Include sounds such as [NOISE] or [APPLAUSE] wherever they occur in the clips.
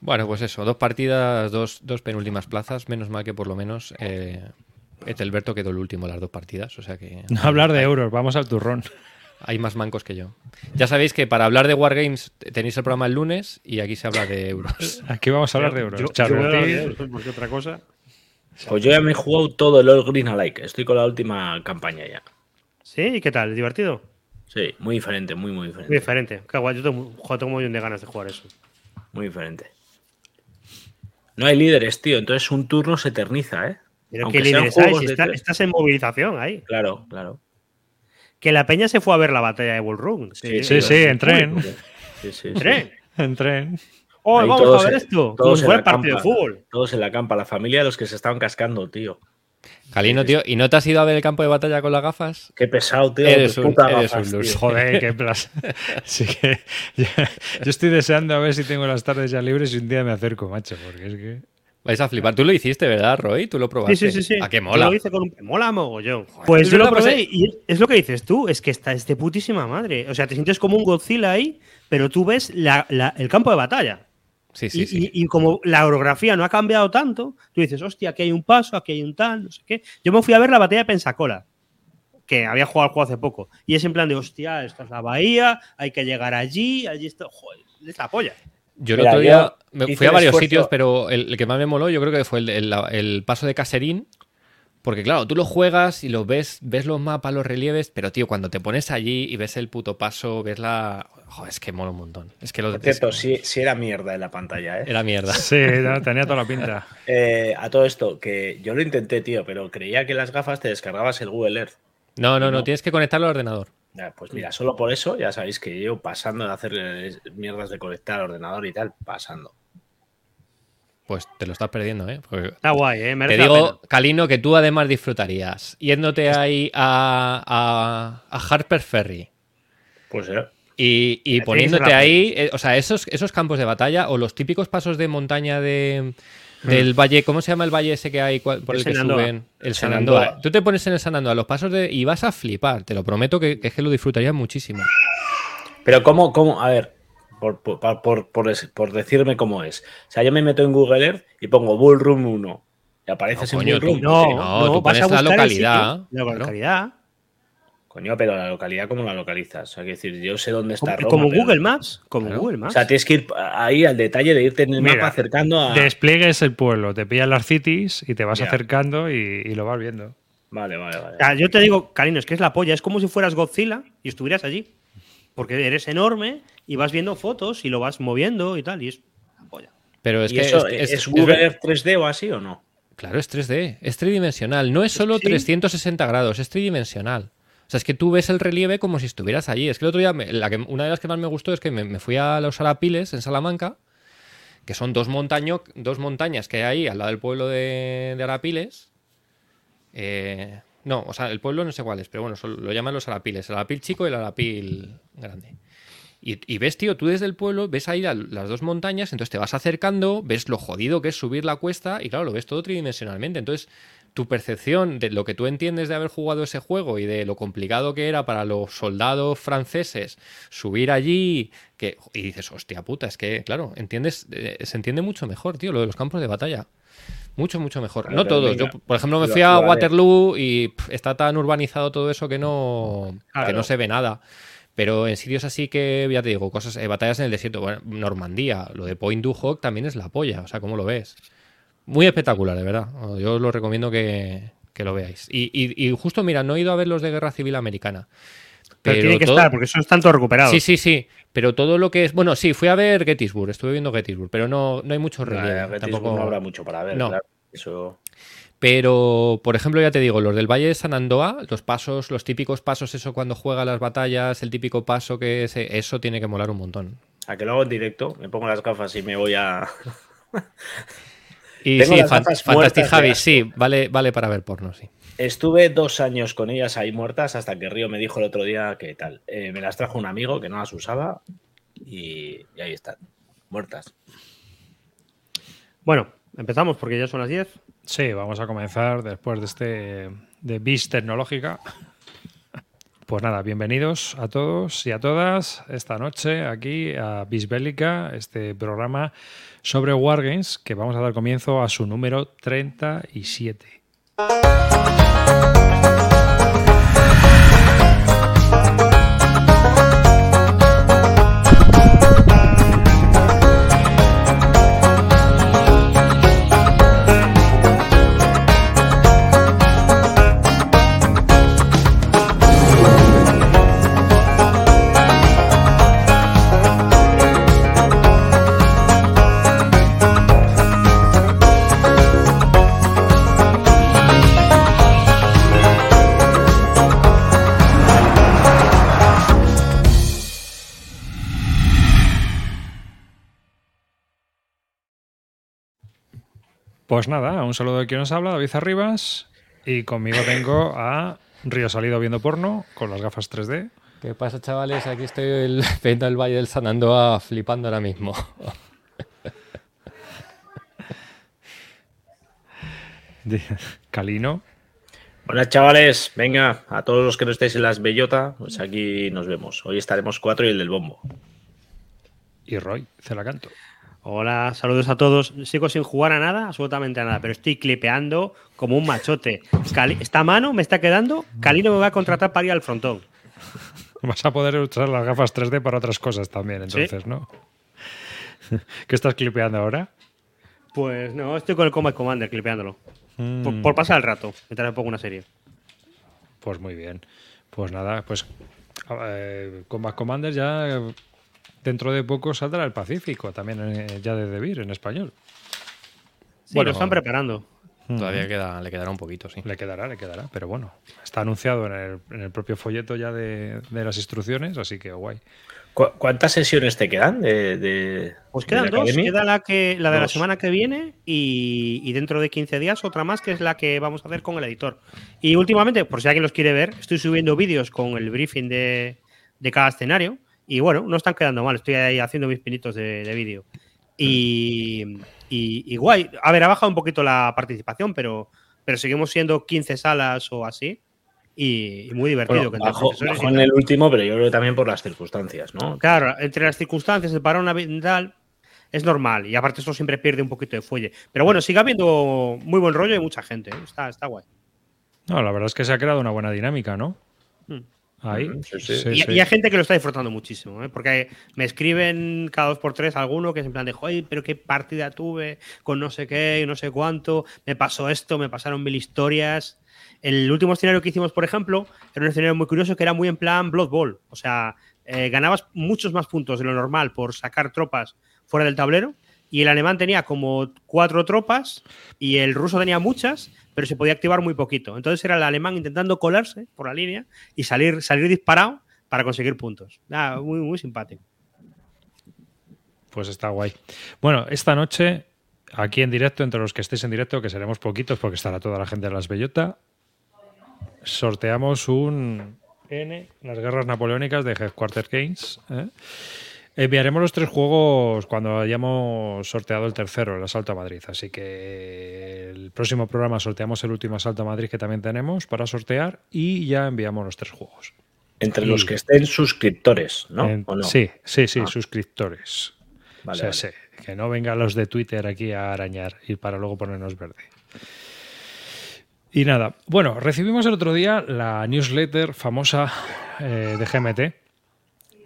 Bueno, pues eso, dos partidas, dos, dos penúltimas plazas. Menos mal que por lo menos eh, Etelberto quedó el último las dos partidas. O sea que. [LAUGHS] No hablar de euros, vamos al turrón. Hay más mancos que yo. Ya sabéis que para hablar de Wargames tenéis el programa el lunes y aquí se habla de euros. [LAUGHS] Aquí vamos a hablar de euros. Yo- yo voy a hablar de euros, porque otra cosa. Pues yo ya me he jugado todo el All Green Alike. Estoy con la última campaña ya. ¿Sí? ¿Y qué tal? ¿Divertido? Sí, muy diferente, muy, muy Muy diferente. diferente. Qué guay, yo tengo, tengo un millón de ganas de jugar eso. Muy diferente. No hay líderes, tío. Entonces un turno se eterniza, ¿eh? Pero Aunque qué sean líderes hay, si está- estás en movilización ahí. Claro, claro. Que la peña se fue a ver la batalla de Bull Run. Sí, Sí, sí, en tren. Sí, sí, sí. [LAUGHS] Tren. En tren. Oh, Ahí vamos a ver esto. Como todos si en fuera la partido de fútbol. Todos en la campa, la familia de los que se estaban cascando, tío. Calino, tío, ¿y no te has ido a ver el campo de batalla con las gafas? Qué pesado, tío. Eres un- eres gafas, un tío. Joder, qué [LAUGHS] plaza. Así que yo, yo estoy deseando a ver si tengo las tardes ya libres y un día me acerco, macho, porque es que. Vais a flipar. Tú lo hiciste, ¿verdad, Roy? Tú lo probaste. Sí, sí, sí, sí. ¿A qué Yo mola? lo hice con un... Mola mogollón. Pues es yo lo pues, probé y es lo que dices tú, es que está es de putísima madre. O sea, te sientes como un Godzilla ahí, pero tú ves la- la- el campo de batalla. Sí, sí, y, sí. y- y como la orografía no ha cambiado tanto, tú dices, hostia, aquí hay un paso, aquí hay un tal, no sé qué. Yo me fui a ver la batalla de Pensacola, que había jugado al juego hace poco. Y es en plan de, hostia, esta es la bahía, hay que llegar allí, allí está. Joder, es la polla. Yo el otro día me fui a varios esfuerzo- sitios, pero el, el que más me moló yo creo que fue el, el- el paso de Caserín. Porque claro, tú lo juegas y lo ves, ves los mapas, los relieves, pero tío, cuando te pones allí y ves el puto paso, ves la... Joder, es que mola un montón. Es que lo Por cierto, sí, sí era mierda en la pantalla, ¿eh? era mierda. Sí, no, tenía toda la pinta. [LAUGHS] Eh, A todo esto, que yo lo intenté, tío, pero creía que las gafas te descargabas el Google Earth. No, no, no, No. tienes que conectarlo al ordenador. Ya, pues mira, solo por eso ya sabéis que llevo pasando de hacer eh, mierdas de conectar al ordenador y tal, pasando. Pues te lo estás perdiendo, ¿eh? Porque Está guay, ¿eh? te Merece la digo. Calino, que tú además disfrutarías yéndote ahí a, a, a Harper Ferry. Pues eh, Y, y Te poniéndote ahí, eh, o sea, esos, esos campos de batalla o los típicos pasos de montaña de, del valle, ¿cómo se llama el valle ese que hay por El el, que suben? El Shenandoah. Shenandoah. Tú te pones en el Shenandoah, los pasos de y vas a flipar, te lo prometo que, que es que lo disfrutarías muchísimo. Pero ¿cómo, cómo? A ver, por, por, por, por es- por decirme cómo es. O sea, yo me meto en Google Earth y pongo Bull Room 1. Y apareces No, en coño, Bull Room. tú- No, no, no, tú vas a pones la localidad, claro. Coño, pero la localidad, ¿cómo la localizas? O sea, quiero decir, yo sé dónde está Como, Roma. como pero- Google Maps. Como Claro. Google O Maps. sea, tienes que ir ahí al detalle de irte en el Mira, mapa acercando a. Despliegues el pueblo, te pillas las cities y te vas acercando y, y lo vas viendo. Vale, vale, vale. O sea, yo te digo, cariño, es que es la polla. Es como si fueras Godzilla y estuvieras allí. Porque eres enorme y vas viendo fotos y lo vas moviendo y tal. Y es la polla. Pero es ¿Y que eso es- es, es- es Google ver- Earth 3D o así o no? Claro, es 3D, es tridimensional, no es solo Sí. 360 grados, es tridimensional. O sea, es que tú ves el relieve como si estuvieras allí. Es que el otro día, me- la que, una de las que más me gustó es que me, me fui a los Arapiles en Salamanca, que son dos, montaño, dos montañas que hay ahí al lado del pueblo de, de Arapiles. Eh, no, o sea, el pueblo no sé cuál es, pero bueno, lo llaman los Arapiles, el Arapil chico y el Arapil grande. Y, ves, tío, tú desde el pueblo ves ahí la- las dos montañas, entonces te vas acercando, ves lo jodido que es subir la cuesta y claro, lo ves todo tridimensionalmente. Entonces, tu percepción de lo que tú entiendes de haber jugado ese juego y de lo complicado que era para los soldados franceses subir allí, que, y dices, hostia puta, es que, claro, entiendes, eh, se entiende mucho mejor, tío, lo de los campos de batalla. Mucho, mucho mejor. No todos. venga, Yo, por ejemplo, me fui a. Waterloo y pff, está tan urbanizado todo eso que no, que no se ve nada. Pero en sitios así que, ya te digo, cosas, eh, batallas en el desierto, bueno, Normandía, lo de Point du Hoc también es la polla, o sea, ¿cómo lo ves? Muy espectacular, de verdad. Yo os lo recomiendo que, que lo veáis. Y, y- y justo, mira, no he ido a ver los de Guerra Civil Americana. Pero, tiene que todo- estar, porque eso es tanto recuperado. Sí, sí, sí. Pero todo lo que es. Bueno, sí, fui a ver Gettysburg, estuve viendo Gettysburg, pero no, no hay mucho relieve. Nah, tampoco... no habrá mucho para ver, No. claro. Eso. Pero, por ejemplo, ya te digo, los del Valle de San Andoa, los pasos, los típicos pasos, eso cuando juega las batallas, el típico paso que es, eso tiene que molar un montón. A que lo hago en directo, me pongo las gafas y me voy a. [LAUGHS] Y Tengo sí, las fan- Fantastic Javi, sí, vale, vale para ver porno, sí. Estuve dos años con ellas ahí muertas hasta que Río me dijo el otro día que tal. Eh, me las trajo un amigo que no las usaba y, y ahí están, muertas. Bueno, empezamos porque ya son las 10. Sí, vamos a comenzar después de este de bis tecnológica. pues nada, bienvenidos a todos y a todas esta noche aquí a Bisbélica, este programa sobre Wargames que vamos a dar comienzo a su número 37. Música Pues nada, un saludo de quien nos habla, David Arribas. Y conmigo tengo a Río Salido viendo porno con las gafas 3D. ¿Qué pasa, chavales? Aquí estoy el, [LAUGHS] viendo el Valle del San Andoa flipando ahora mismo. [LAUGHS] Calino. Hola chavales, venga, a todos los que no estéis en las bellota, pues aquí nos vemos. Hoy estaremos cuatro y el del bombo. Y Roy, Celacanto. Hola, saludos a todos. Sigo sin jugar a nada, absolutamente a nada, pero estoy clipeando como un machote. Cali esta mano me está quedando. Calino me va a contratar para ir al frontón. Vas a poder usar las gafas 3D para otras cosas también, entonces, ¿no? [LAUGHS] ¿Qué estás clipeando ahora? Pues no, estoy con el Combat Commander clipeándolo. Mm, Por, por pasar el rato, mientras me pongo una serie. Pues muy bien. Pues nada, pues eh, Combat Commander ya eh, dentro de poco saldrá el Pacífico, también eh, ya de Debir en español. Sí, Bueno, lo están preparando. Todavía queda, le quedará un poquito, sí. Le quedará, le quedará, pero bueno, está anunciado en el, en el propio folleto ya de, de las instrucciones, así que guay. ¿Cu- ¿Cuántas sesiones te quedan de, de- Pues de quedan la dos. academia? Queda la, que, la de la semana que viene y, y dentro de 15 días otra más que es la que vamos a hacer con el editor. Y últimamente, por si alguien los quiere ver, estoy subiendo vídeos con el briefing de, de cada escenario y bueno, no están quedando mal. Estoy ahí haciendo mis pinitos de, de vídeo. Y, y- y guay. A ver, ha bajado un poquito la participación, pero, pero seguimos siendo 15 salas o así. Y, y muy divertido. Bueno, que bajó, bajó en el último, pero yo creo que también por las circunstancias, ¿no? Claro, entre las circunstancias, el parón ambiental es normal. Y aparte, esto siempre pierde un poquito de fuelle. Pero bueno, sigue habiendo muy buen rollo y mucha gente. ¿eh? Está, está guay. No, la verdad es que se ha creado una buena dinámica, ¿no? Mm. Ahí. Sí. Sí, y, sí. y hay gente que lo está disfrutando muchísimo, ¿eh? porque me escriben cada dos por tres alguno que es en plan de, joder, pero qué partida tuve con no sé qué y no sé cuánto, me pasó esto, me pasaron mil historias. El último escenario que hicimos, por ejemplo, era un escenario muy curioso que era muy en plan Blood Bowl. O sea, eh, ganabas muchos más puntos de lo normal por sacar tropas fuera del tablero. Y el alemán tenía como cuatro tropas y el ruso tenía muchas, pero se podía activar muy poquito. Entonces era el alemán intentando colarse por la línea y salir, salir disparado para conseguir puntos. Ah, muy, muy simpático. Pues está guay. Bueno, esta noche, aquí en directo, entre los que estéis en directo, que seremos poquitos porque estará toda la gente de las Bellota, sorteamos un N, las guerras napoleónicas de Headquarter Games. ¿eh? Enviaremos los tres juegos cuando hayamos sorteado el tercero, el Asalto a Madrid. Así que el próximo programa sorteamos el último Asalto a Madrid que también tenemos para sortear y ya enviamos los tres juegos. Entre Y- los que estén suscriptores, ¿no? En- ¿O no? Sí, sí, sí, Ah. suscriptores. Vale, O sea, vale. que no vengan los de Twitter aquí a arañar y para luego ponernos verde. Y nada, bueno, recibimos el otro día la newsletter famosa eh, de GMT,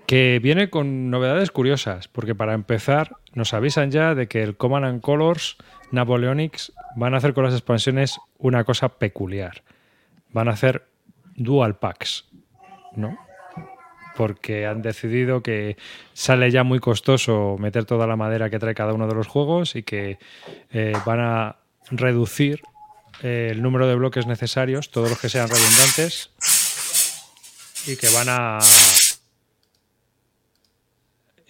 que viene con novedades curiosas, porque para empezar nos avisan ya de que el Command and Colors Napoleonics van a hacer con las expansiones una cosa peculiar. Van a hacer dual packs, ¿no? porque han decidido que sale ya muy costoso meter toda la madera que trae cada uno de los juegos y que eh, van a reducir eh, el número de bloques necesarios, todos los que sean redundantes, y que van a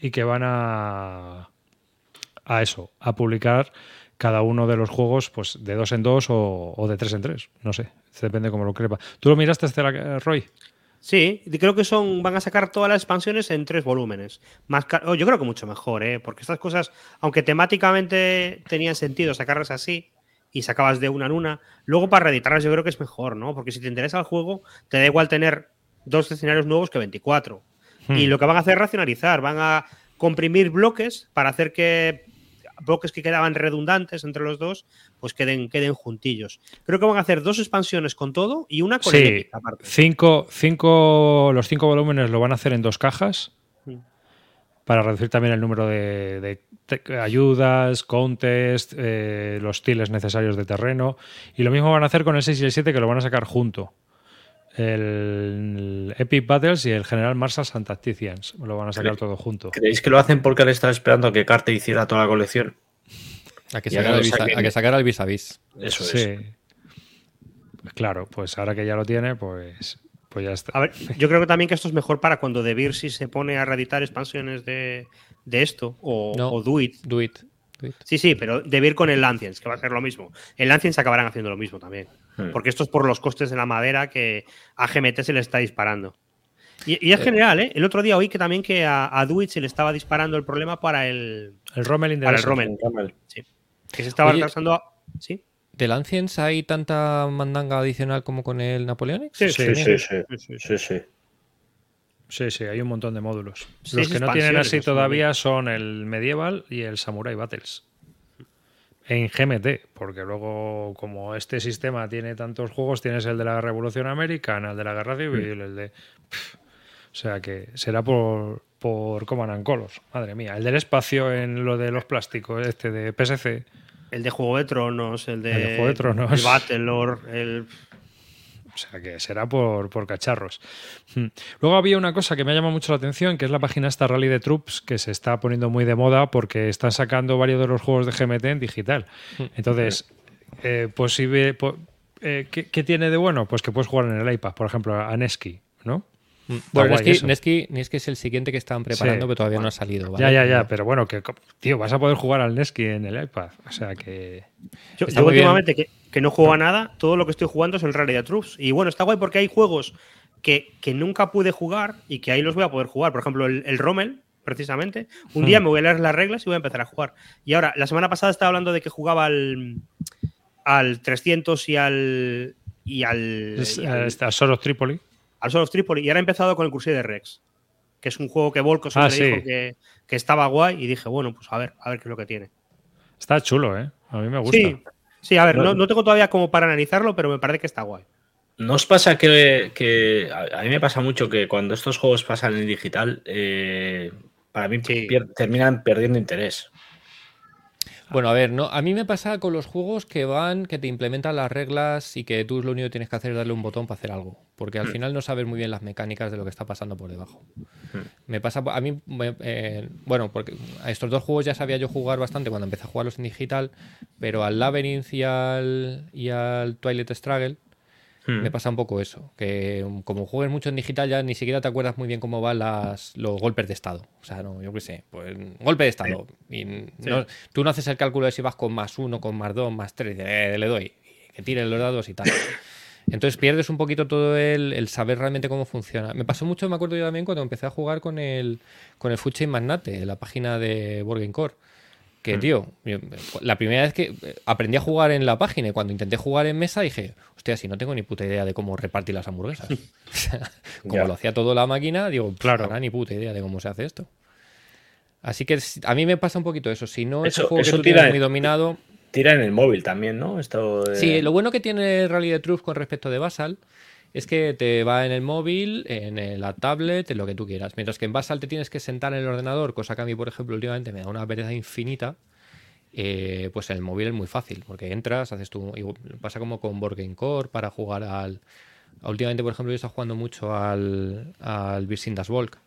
y que van a a eso, a publicar cada uno de los juegos pues de dos en dos o, de tres en tres, no sé, depende cómo lo crepa. ¿Tú lo miraste, Estela, Roy? Sí, creo que son van a sacar todas las expansiones en tres volúmenes. Más oh, yo creo que mucho mejor, ¿eh? porque estas cosas, aunque temáticamente tenían sentido sacarlas así y sacabas de una en una, luego para reeditarlas yo creo que es mejor, ¿no? Porque si te interesa el juego, te da igual tener dos escenarios nuevos que 24. Hmm. Y lo que van a hacer es racionalizar, van a comprimir bloques para hacer que bloques que quedaban redundantes entre los dos, pues queden, queden juntillos. Creo que van a hacer dos expansiones con todo y una con Sí, el aparte. cinco, cinco, los cinco volúmenes lo van a hacer en dos cajas Mm. para reducir también el número de, ayudas, contest, eh, los tiles necesarios de terreno. Y lo mismo van a hacer con el 6 y el 7 que lo van a sacar junto. El, Epic Battles y el General Marshals and Tacticians lo van a sacar todo junto. ¿Creéis que lo hacen porque le estaba esperando a que Carte hiciera toda la colección? A que sacara el, a que sacara el vis a vis. Eso Sí. es. Claro, pues ahora que ya lo tiene, pues, pues ya está. A ver, yo creo que también que esto es mejor para cuando De Beer si se pone a reeditar expansiones de, de esto o, No. o Do It. Do it. Sí, sí, pero De Beer con el Ancients, que va a ser lo mismo. El Ancients acabarán haciendo lo mismo también. Hmm. Porque esto es por los costes de la madera que a GMT se le está disparando. Y, y es general, ¿eh? El otro día oí que también que a, a Do It se le estaba disparando el problema para el, El Rommel para el Desert. Rommel. Que se estaba Oye, retrasando. a- ¿Sí? ¿Del Ancients hay tanta mandanga adicional como con el Napoleonic? Sí, Sí, sí, sí. sí, sí. Sí, sí. Hay un montón de módulos. Los que no tienen así todavía son el Medieval y el Samurai Battles. En GMT, porque luego, como este sistema tiene tantos juegos, tienes el de la Revolución Americana, el de la Guerra Civil, el de. Pff, o sea que será por, por Command and Colors. Madre mía. El del espacio en lo de los plásticos, este de PSC. El de Juego de Tronos, el de, El de Juego de Tronos. el Battlelord, el. O sea que será por, por cacharros. Hmm. Luego había una cosa que me ha llamado mucho la atención, que es la página esta Rally de Troops, que se está poniendo muy de moda porque están sacando varios de los juegos de GMT en digital. Entonces, eh, pues si ve, po- eh, ¿qué, qué tiene de bueno? Pues que puedes jugar en el iPad, por ejemplo, a Neski, ¿no? Bueno, Nesky. Nesky- Nesky es el siguiente que estaban preparando, Sí. pero todavía no ha salido. ¿vale? Ya, ya, ya, pero bueno, que tío, vas a poder jugar al Neski en el iPad. O sea que... Yo, yo últimamente que, que no juego a nada, todo lo que estoy jugando es el Rally de Troops. Y bueno, está guay porque hay juegos que, que nunca pude jugar y que ahí los voy a poder jugar. Por ejemplo, el, el Rommel, precisamente. Un Hmm. día me voy a leer las reglas y voy a empezar a jugar. Y ahora, la semana pasada estaba hablando de que jugaba al, al 300 y al. Y al, y al, eh, está Soros Tripoli. Al Sol of Tripoli. Y ahora he empezado con el Crusader Rex, que es un juego que Volko siempre Ah, sí. dijo que, que estaba guay. Y dije, bueno, pues a ver, a ver qué es lo que tiene. Está chulo, ¿eh? A mí me gusta. Sí, sí, a ver, No- no, tengo todavía como para analizarlo, pero me parece que está guay. ¿No os pasa que, que- a a mí me pasa mucho que cuando estos juegos pasan en digital, eh, para mí Sí. pier- terminan perdiendo interés? Bueno, a ver, no, a mí me pasa con los juegos que van, que te implementan las reglas y que tú lo único que tienes que hacer es darle un botón para hacer algo. Porque al final no sabes muy bien las mecánicas de lo que está pasando por debajo. Me pasa, a mí, me- eh, bueno, porque a estos dos juegos ya sabía yo jugar bastante cuando empecé a jugarlos en digital, pero al Labyrinth y al, y al Twilight Struggle Hmm. me pasa un poco eso, que como juegues mucho en digital ya ni siquiera te acuerdas muy bien cómo van las, los golpes de estado. O sea, no, yo qué sé, pues golpe de estado. Y no- tú no haces el cálculo de si vas con más uno, con más dos, más tres, eh, le doy, que tire los dados y tal. Entonces pierdes un poquito todo el, el saber realmente cómo funciona. Me pasó mucho, me acuerdo yo también, cuando empecé a jugar con el, con el Food Chain Magnate, la página de Borgen Core. Que, tío, yo- la primera vez que eh, aprendí a jugar en la página y cuando intenté jugar en mesa dije, hostia, si no tengo ni puta idea de cómo repartir las hamburguesas. [LAUGHS] [LAUGHS] Como lo hacía todo la máquina, digo, Claro. ni puta idea de cómo se hace esto. Así que a mí me pasa un poquito eso. Si no es un juego que tú tira tienes en- muy dominado, Tira en el móvil también, ¿no? Esto Sí, lo bueno que tiene Rally de Troops con respecto de Basal es que te va en el móvil, en la tablet, en lo que tú quieras. Mientras que en Basal te tienes que sentar en el ordenador, cosa que a mí, por ejemplo, últimamente me da una pereza infinita. eh, pues en el móvil es muy fácil, porque entras, haces tu. Pasa como con Board Core para jugar al. Últimamente, por ejemplo, yo estoy jugando mucho al, al Virsindas Volk.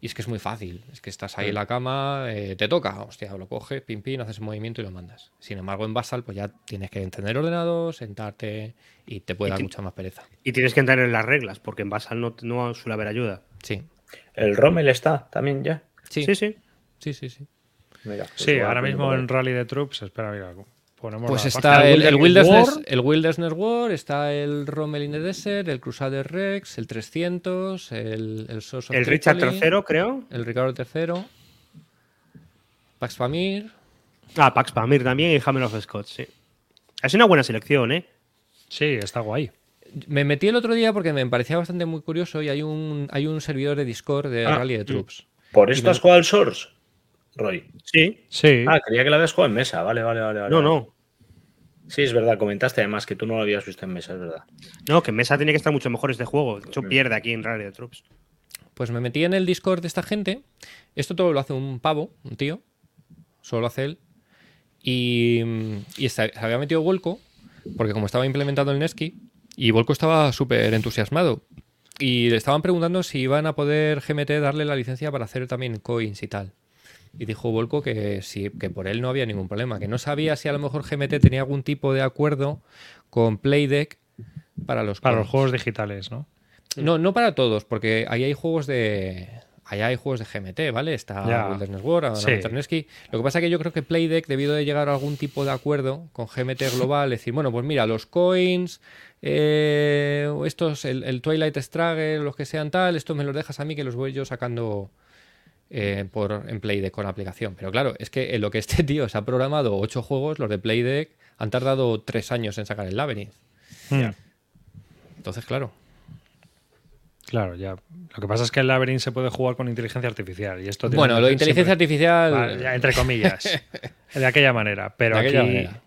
Y es que es muy fácil. Es que estás ahí en la cama, eh, te toca, hostia, lo coges, pim, pim, haces un movimiento y lo mandas. Sin embargo, en Basal, pues ya tienes que encender el ordenador, sentarte y te puede Y dar mucha más pereza. Y tienes que entrar en las reglas, porque en Basal no, no suele haber ayuda. Sí, El Rommel está también ya. sí, Sí, sí. sí, sí. sí. Mira, pues Sí, ahora mismo en ahí. Rally de Troops, espera, mira, ponemos Pues la está el, el Wilderness War. el Wilderness War, está el Rommel in the Desert, el Crusader Rex, el 300, el, el Source of El Richard III, creo. el Ricardo III, Pax Pamir. Ah, Pax Pamir también y Hammer of Scott, sí. Es una buena selección, ¿eh? Sí, está guay. Me metí el otro día porque me parecía bastante muy curioso y hay un, hay un servidor de Discord de Ah, Rally de Troops. ¿Por esto me- has jugado al Source, Roy? Sí. Sí. Ah, creía que lo habías jugado en mesa. Vale, vale, vale. vale. No, no. Sí, es verdad. Comentaste además que tú no lo habías visto en mesa, es verdad. No, que en mesa tiene que estar mucho mejor este juego. De hecho, pierde aquí en Rally de Troops. Pues me metí en el Discord de esta gente. Esto todo lo hace un pavo, un tío. Solo lo hace él. Y, y se había metido Volco, porque como estaba implementado el Nesky, y Volco estaba súper entusiasmado. Y le estaban preguntando si iban a poder GMT darle la licencia para hacer también coins y tal. Y dijo Volco que sí, que por él no había ningún problema, que no sabía si a lo mejor GMT tenía algún tipo de acuerdo con Playdeck para los Para los coins. juegos digitales, ¿no? No, no para todos, porque ahí hay juegos de. Allá hay juegos de GMT, ¿vale? Está Ya. Wilderness War, Sí. Lo que pasa es que yo creo que Playdeck debido de llegar a algún tipo de acuerdo con GMT global, decir, bueno, pues mira, los coins, eh, estos, el, el Twilight Struggle, los que sean tal, estos me los dejas a mí que los voy yo sacando eh, por, en Playdeck con la aplicación. Pero claro, es que en lo que este [LAUGHS] tío se ha programado ocho juegos, los de Playdeck han tardado tres años en sacar el Labyrinth. Hmm. Entonces, claro. Claro, ya. Lo que pasa es que el Labyrinth se puede jugar con inteligencia artificial. Y esto tiene Bueno, lo de siempre- inteligencia artificial. Vale, ya, entre comillas. [LAUGHS] de aquella manera. Pero De aquí. manera.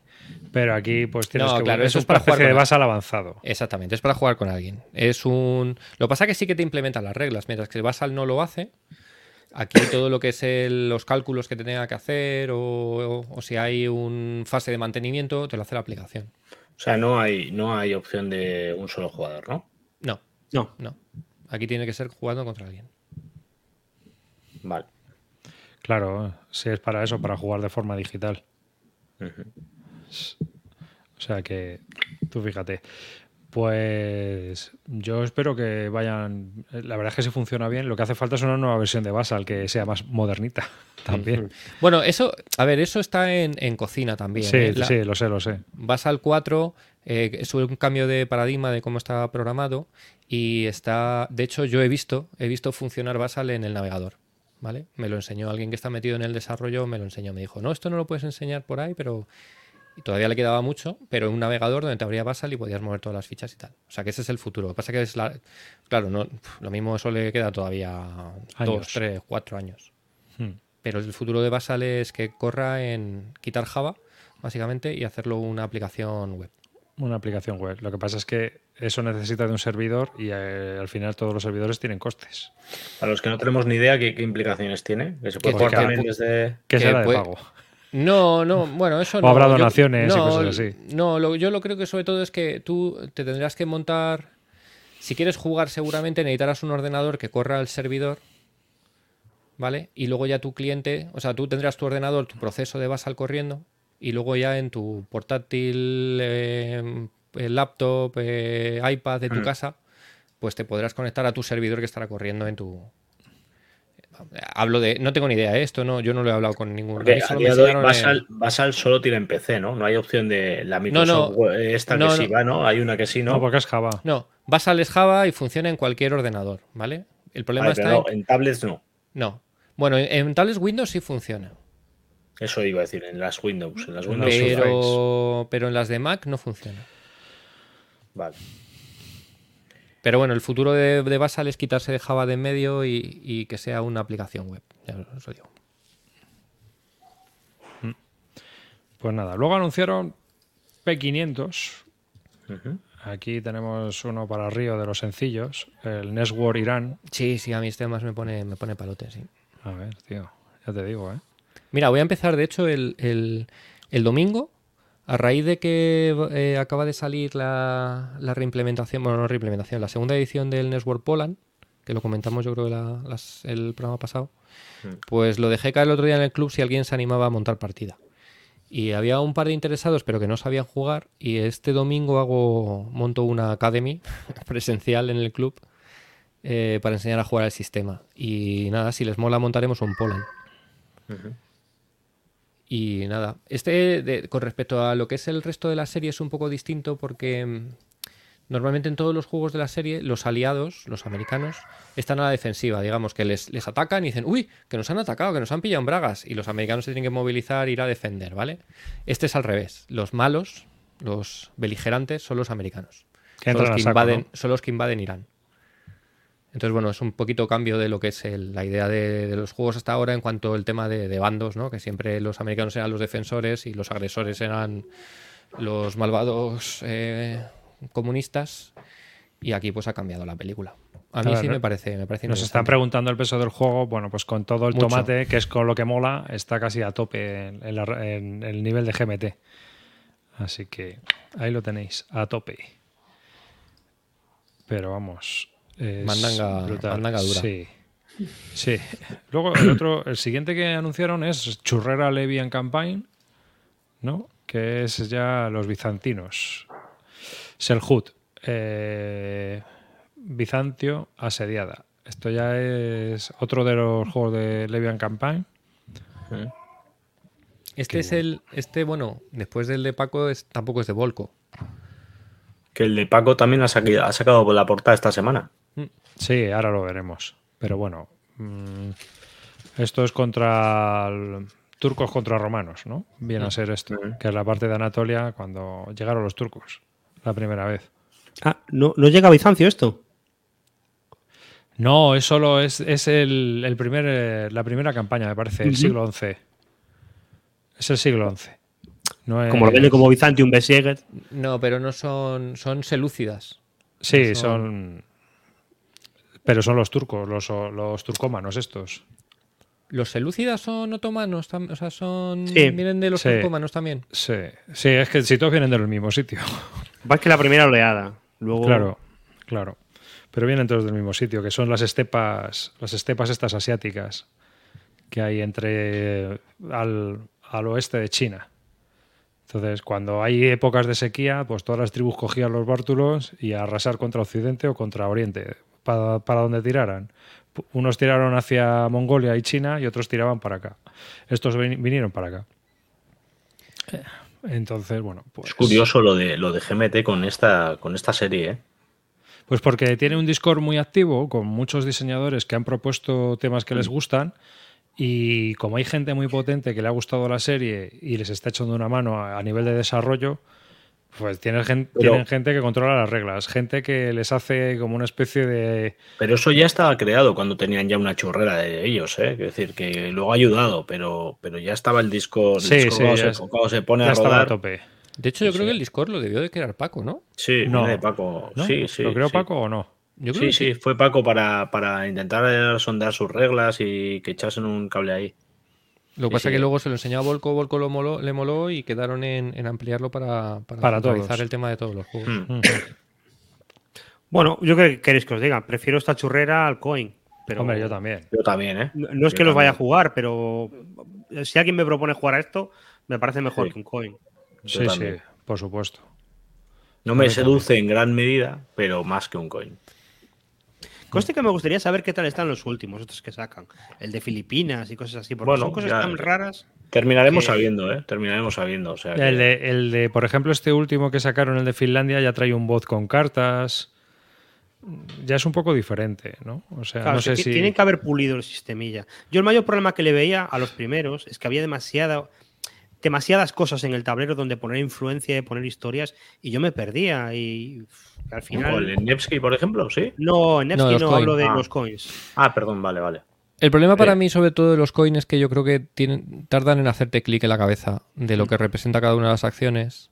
Pero aquí, pues tienes No, que. claro, es eso un es para jugar de con- basal avanzado. Exactamente, es para jugar con alguien. Es un. Lo que pasa es que sí que te implementa las reglas, mientras que el Basal no lo hace. Aquí todo lo que es el- los cálculos que te tenga que hacer o, o- o si hay un fase de mantenimiento, te lo hace la aplicación. O sea, no hay, no hay opción de un solo jugador, ¿no? No, No. no. Aquí tiene que ser jugando contra alguien. Vale. Claro, si es para eso, para jugar de forma digital. O sea que, tú fíjate. Pues yo espero que vayan. La verdad es que si funciona bien, lo que hace falta es una nueva versión de Basal que sea más modernita [LAUGHS] también. Bueno, eso, a ver, eso está en, en cocina también. Sí, ¿eh? La- sí, lo sé, lo sé. Basal 4 eh, es un cambio de paradigma de cómo está programado y está, de hecho yo he visto, he visto funcionar Basal en el navegador, ¿vale? Me lo enseñó alguien que está metido en el desarrollo, me lo enseñó, me dijo, no, esto no lo puedes enseñar por ahí, pero y todavía le quedaba mucho, pero en un navegador donde te abría Basal y podías mover todas las fichas y tal. O sea que ese es el futuro. Lo que pasa que es la, claro, no, lo mismo eso le queda todavía Años. dos, tres, cuatro años. Hmm. Pero el futuro de Basal es que corra en quitar Java, básicamente, y hacerlo una aplicación web. Una aplicación web. Lo que pasa es que eso necesita de un servidor y eh, al final todos los servidores tienen costes. Para los que no tenemos ni idea, ¿qué, qué implicaciones tiene? Que se puede Que también desde. Que Que será de puede- pago. No, no, bueno, eso O no. habrá Yo- donaciones y no, cosas así. No, lo- yo lo creo que sobre todo es que tú te tendrás que montar. Si quieres jugar, seguramente necesitarás un ordenador que corra el servidor. ¿Vale? Y luego ya tu cliente, o sea, tú tendrás tu ordenador, tu proceso de Basal corriendo, y luego ya en tu portátil, eh, laptop, eh, iPad de tu Mm. casa, pues te podrás conectar a tu servidor que estará corriendo en tu. Hablo de. No tengo ni idea, ¿eh? esto no, yo no lo he hablado con ningún. Porque mí a solo me día de hoy enseñaron en- Basal, Basal solo tiene en PC, ¿no? No hay opción de la Microsoft no. web- esta No, que sí no. va, ¿no? Hay una que sí, No, ¿no? porque es Java. No, Basal es Java y funciona en cualquier ordenador, ¿vale? El problema Vale, está pero no, en... en tablets no. No. Bueno, en, en tablets Windows sí funciona. Eso iba a decir, en las Windows. En las Windows Pero- Surface. Pero, pero en las de Mac no funciona. Vale. Pero bueno, el futuro de, de Basal es quitarse de Java de en medio y, y que sea una aplicación web. Ya os lo digo. Pues nada, luego anunciaron P500. Ujú. Aquí tenemos uno para Río de los sencillos, el Neswar Irán. Sí, sí, a mí este más me pone, me pone palote, sí. A ver, tío, ya te digo, ¿eh? Mira, voy a empezar, de hecho, el, el- el domingo, a raíz de que eh, acaba de salir la, la reimplementación, bueno, no reimplementación, la segunda edición del Network Poland, que lo comentamos yo creo que la- las- el programa pasado, Mm. pues lo dejé caer el otro día en el club si alguien se animaba a montar partida. Y había un par de interesados, pero que no sabían jugar, y este domingo hago monto una academy [LAUGHS] presencial en el club eh, para enseñar a jugar al sistema. Y nada, si les mola montaremos un Poland. Ujú. Y nada, este de- con respecto a lo que es el resto de la serie es un poco distinto porque mm, normalmente en todos los juegos de la serie los aliados, los americanos, están a la defensiva, digamos que les, les atacan y dicen, uy, que nos han atacado, que nos han pillado en bragas y los americanos se tienen que movilizar, ir a defender, ¿vale? Este es al revés, los malos, los beligerantes son los americanos. Son, los que saco, invaden, ¿no? son los que invaden Irán. Entonces, bueno, es un poquito cambio de lo que es el- la idea de, de los juegos hasta ahora en cuanto al tema de, de bandos, ¿no? Que siempre los americanos eran los defensores y los agresores eran los malvados eh, comunistas. Y aquí pues ha cambiado la película. A mí Claro, sí me parece, me parece Nos están preguntando el peso del juego. Bueno, pues con todo el Mucho. tomate, que es con lo que mola, está casi a tope en, en la- en el nivel de GMT. Así que ahí lo tenéis, a tope. Pero vamos. Es Mandanga- brutal. mandanga dura. Sí. Sí. Luego el otro, el siguiente que anunciaron es Churrera Levian Campaign, ¿no? Que es ya los bizantinos. Selhut. eh, Bizantio asediada. Esto ya es otro de los juegos de Levian Campaign. Este es el. Este, bueno, después del de Paco, es, tampoco es de Volco. Que el de Paco también ha, saqui- ha sacado por la portada esta semana. Sí, ahora lo veremos. Pero bueno, mm, esto es contra el- turcos contra romanos, ¿no? Viene a ser esto, que es la parte de Anatolia cuando llegaron los turcos la primera vez. Ah, ¿no, ¿no llega a Bizancio esto? No, es solo es, es el, el primer, eh, la primera campaña, me parece, el siglo XI. Es el siglo XI. No es- Como lo vende como Byzantium Besieged. No, pero no son. Son selúcidas. Sí, no son- son... Pero son los turcos, los, los turcómanos estos. ¿Los selúcidas son otomanos? O sea, son. Sí. Vienen de los Sí. turcomanos también. Sí, sí, es que si todos vienen del mismo sitio. Más que la primera oleada. Luego, Claro, claro. Pero vienen todos del mismo sitio, que son las estepas, las estepas estas asiáticas que hay entre al, al oeste de China. Entonces, cuando hay épocas de sequía, pues todas las tribus cogían los bártulos y a arrasar contra Occidente o contra Oriente, para, para donde tiraran. Unos tiraron hacia Mongolia y China y otros tiraban para acá. Estos vin- vinieron para acá. Entonces, bueno, pues... Es curioso lo de, lo de GMT con esta, con esta serie, ¿eh? Pues porque tiene un Discord muy activo con muchos diseñadores que han propuesto temas que Mm. les gustan y como hay gente muy potente que le ha gustado la serie y les está echando una mano a, a nivel de desarrollo, pues tienen, gen- Pero- tienen gente que controla las reglas, gente que les hace como una especie de... Pero eso ya estaba creado cuando tenían ya una chorrera de ellos, ¿eh? Es decir, que luego ha ayudado, pero, pero ya estaba el disco. el Sí, disco sí, cuando, ya se, es- cuando se pone ya a estaba a rodar. tope. De hecho, yo Sí, creo sí. que el Discord lo debió de crear Paco, ¿no? Sí, No. de Paco. ¿no? Sí, sí. ¿Lo creo sí. Paco o no? Yo creo Sí, que sí, fue Paco para, para intentar sondar sus reglas y que echasen un cable ahí. Lo que Sí, pasa es sí. que luego se lo enseñó a Volco, Volco lo moló- le moló y quedaron en, en ampliarlo para, para, Para centralizar todos. el tema de todos los juegos. Hmm. Mm. Bueno, yo que queréis que os diga. Prefiero esta churrera al coin. Pero Hombre, yo también. Yo también, ¿eh? No, no es Yo que los vaya a jugar, pero si alguien me propone jugar a esto, me parece mejor Sí. que un coin. Yo Sí, sí, por supuesto. No me seduce en gran medida, pero más que un coin. Coste que me gustaría saber qué tal están los últimos, otros que sacan. El de Filipinas y cosas así, porque Bueno, son cosas ya- tan raras. Terminaremos Que- sabiendo, ¿eh? Terminaremos sabiendo. O sea, que- El de, el de, por ejemplo, este último que sacaron, el de Finlandia, ya trae un bot con cartas. Ya es un poco diferente, ¿no? O sea, Claro, no sé si. Tienen que haber pulido el sistemilla. Yo el mayor problema que le veía a los primeros es que había demasiada, demasiadas cosas en el tablero donde poner influencia y poner historias y yo me perdía y uf, al final... ¿O el de Nevsky, por ejemplo, sí. No, en No, Nevsky no, hablo de Ah. los coins. Ah, perdón, vale, vale. El problema para Eh. mí, sobre todo de los coins, es que yo creo que tienen, tardan en hacerte clic en la cabeza de lo que representa cada una de las acciones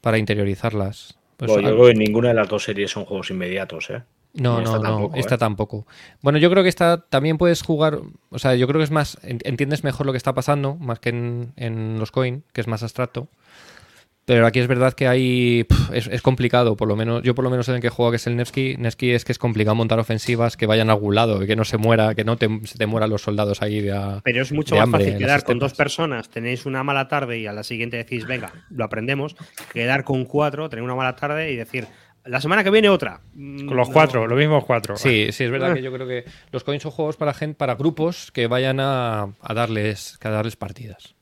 para interiorizarlas. Pues, Bueno, yo al- creo que ninguna de las dos series son juegos inmediatos, ¿eh? No, no, no, tampoco, esta ¿eh? tampoco. Bueno, yo creo que esta también puedes jugar, o sea, yo creo que es más, en- entiendes mejor lo que está pasando, más que en, en los coin, que es más abstracto. Pero aquí es verdad que hay, es, es complicado, por lo menos, yo por lo menos en el que juego, que es el Nevsky, Nevsky es que es complicado montar ofensivas que vayan a algún lado, que no se muera, que no te, se te mueran los soldados ahí de a- Pero es mucho más fácil quedar con dos personas, tenéis una mala tarde y a la siguiente decís, venga, lo aprendemos. Quedar con cuatro, tener una mala tarde y decir, la semana que viene otra. Con los no. cuatro, los mismos cuatro. Sí, sí, es verdad Ah. que yo creo que los coins son juegos para gente, para grupos que vayan a, a darles, que a darles partidas.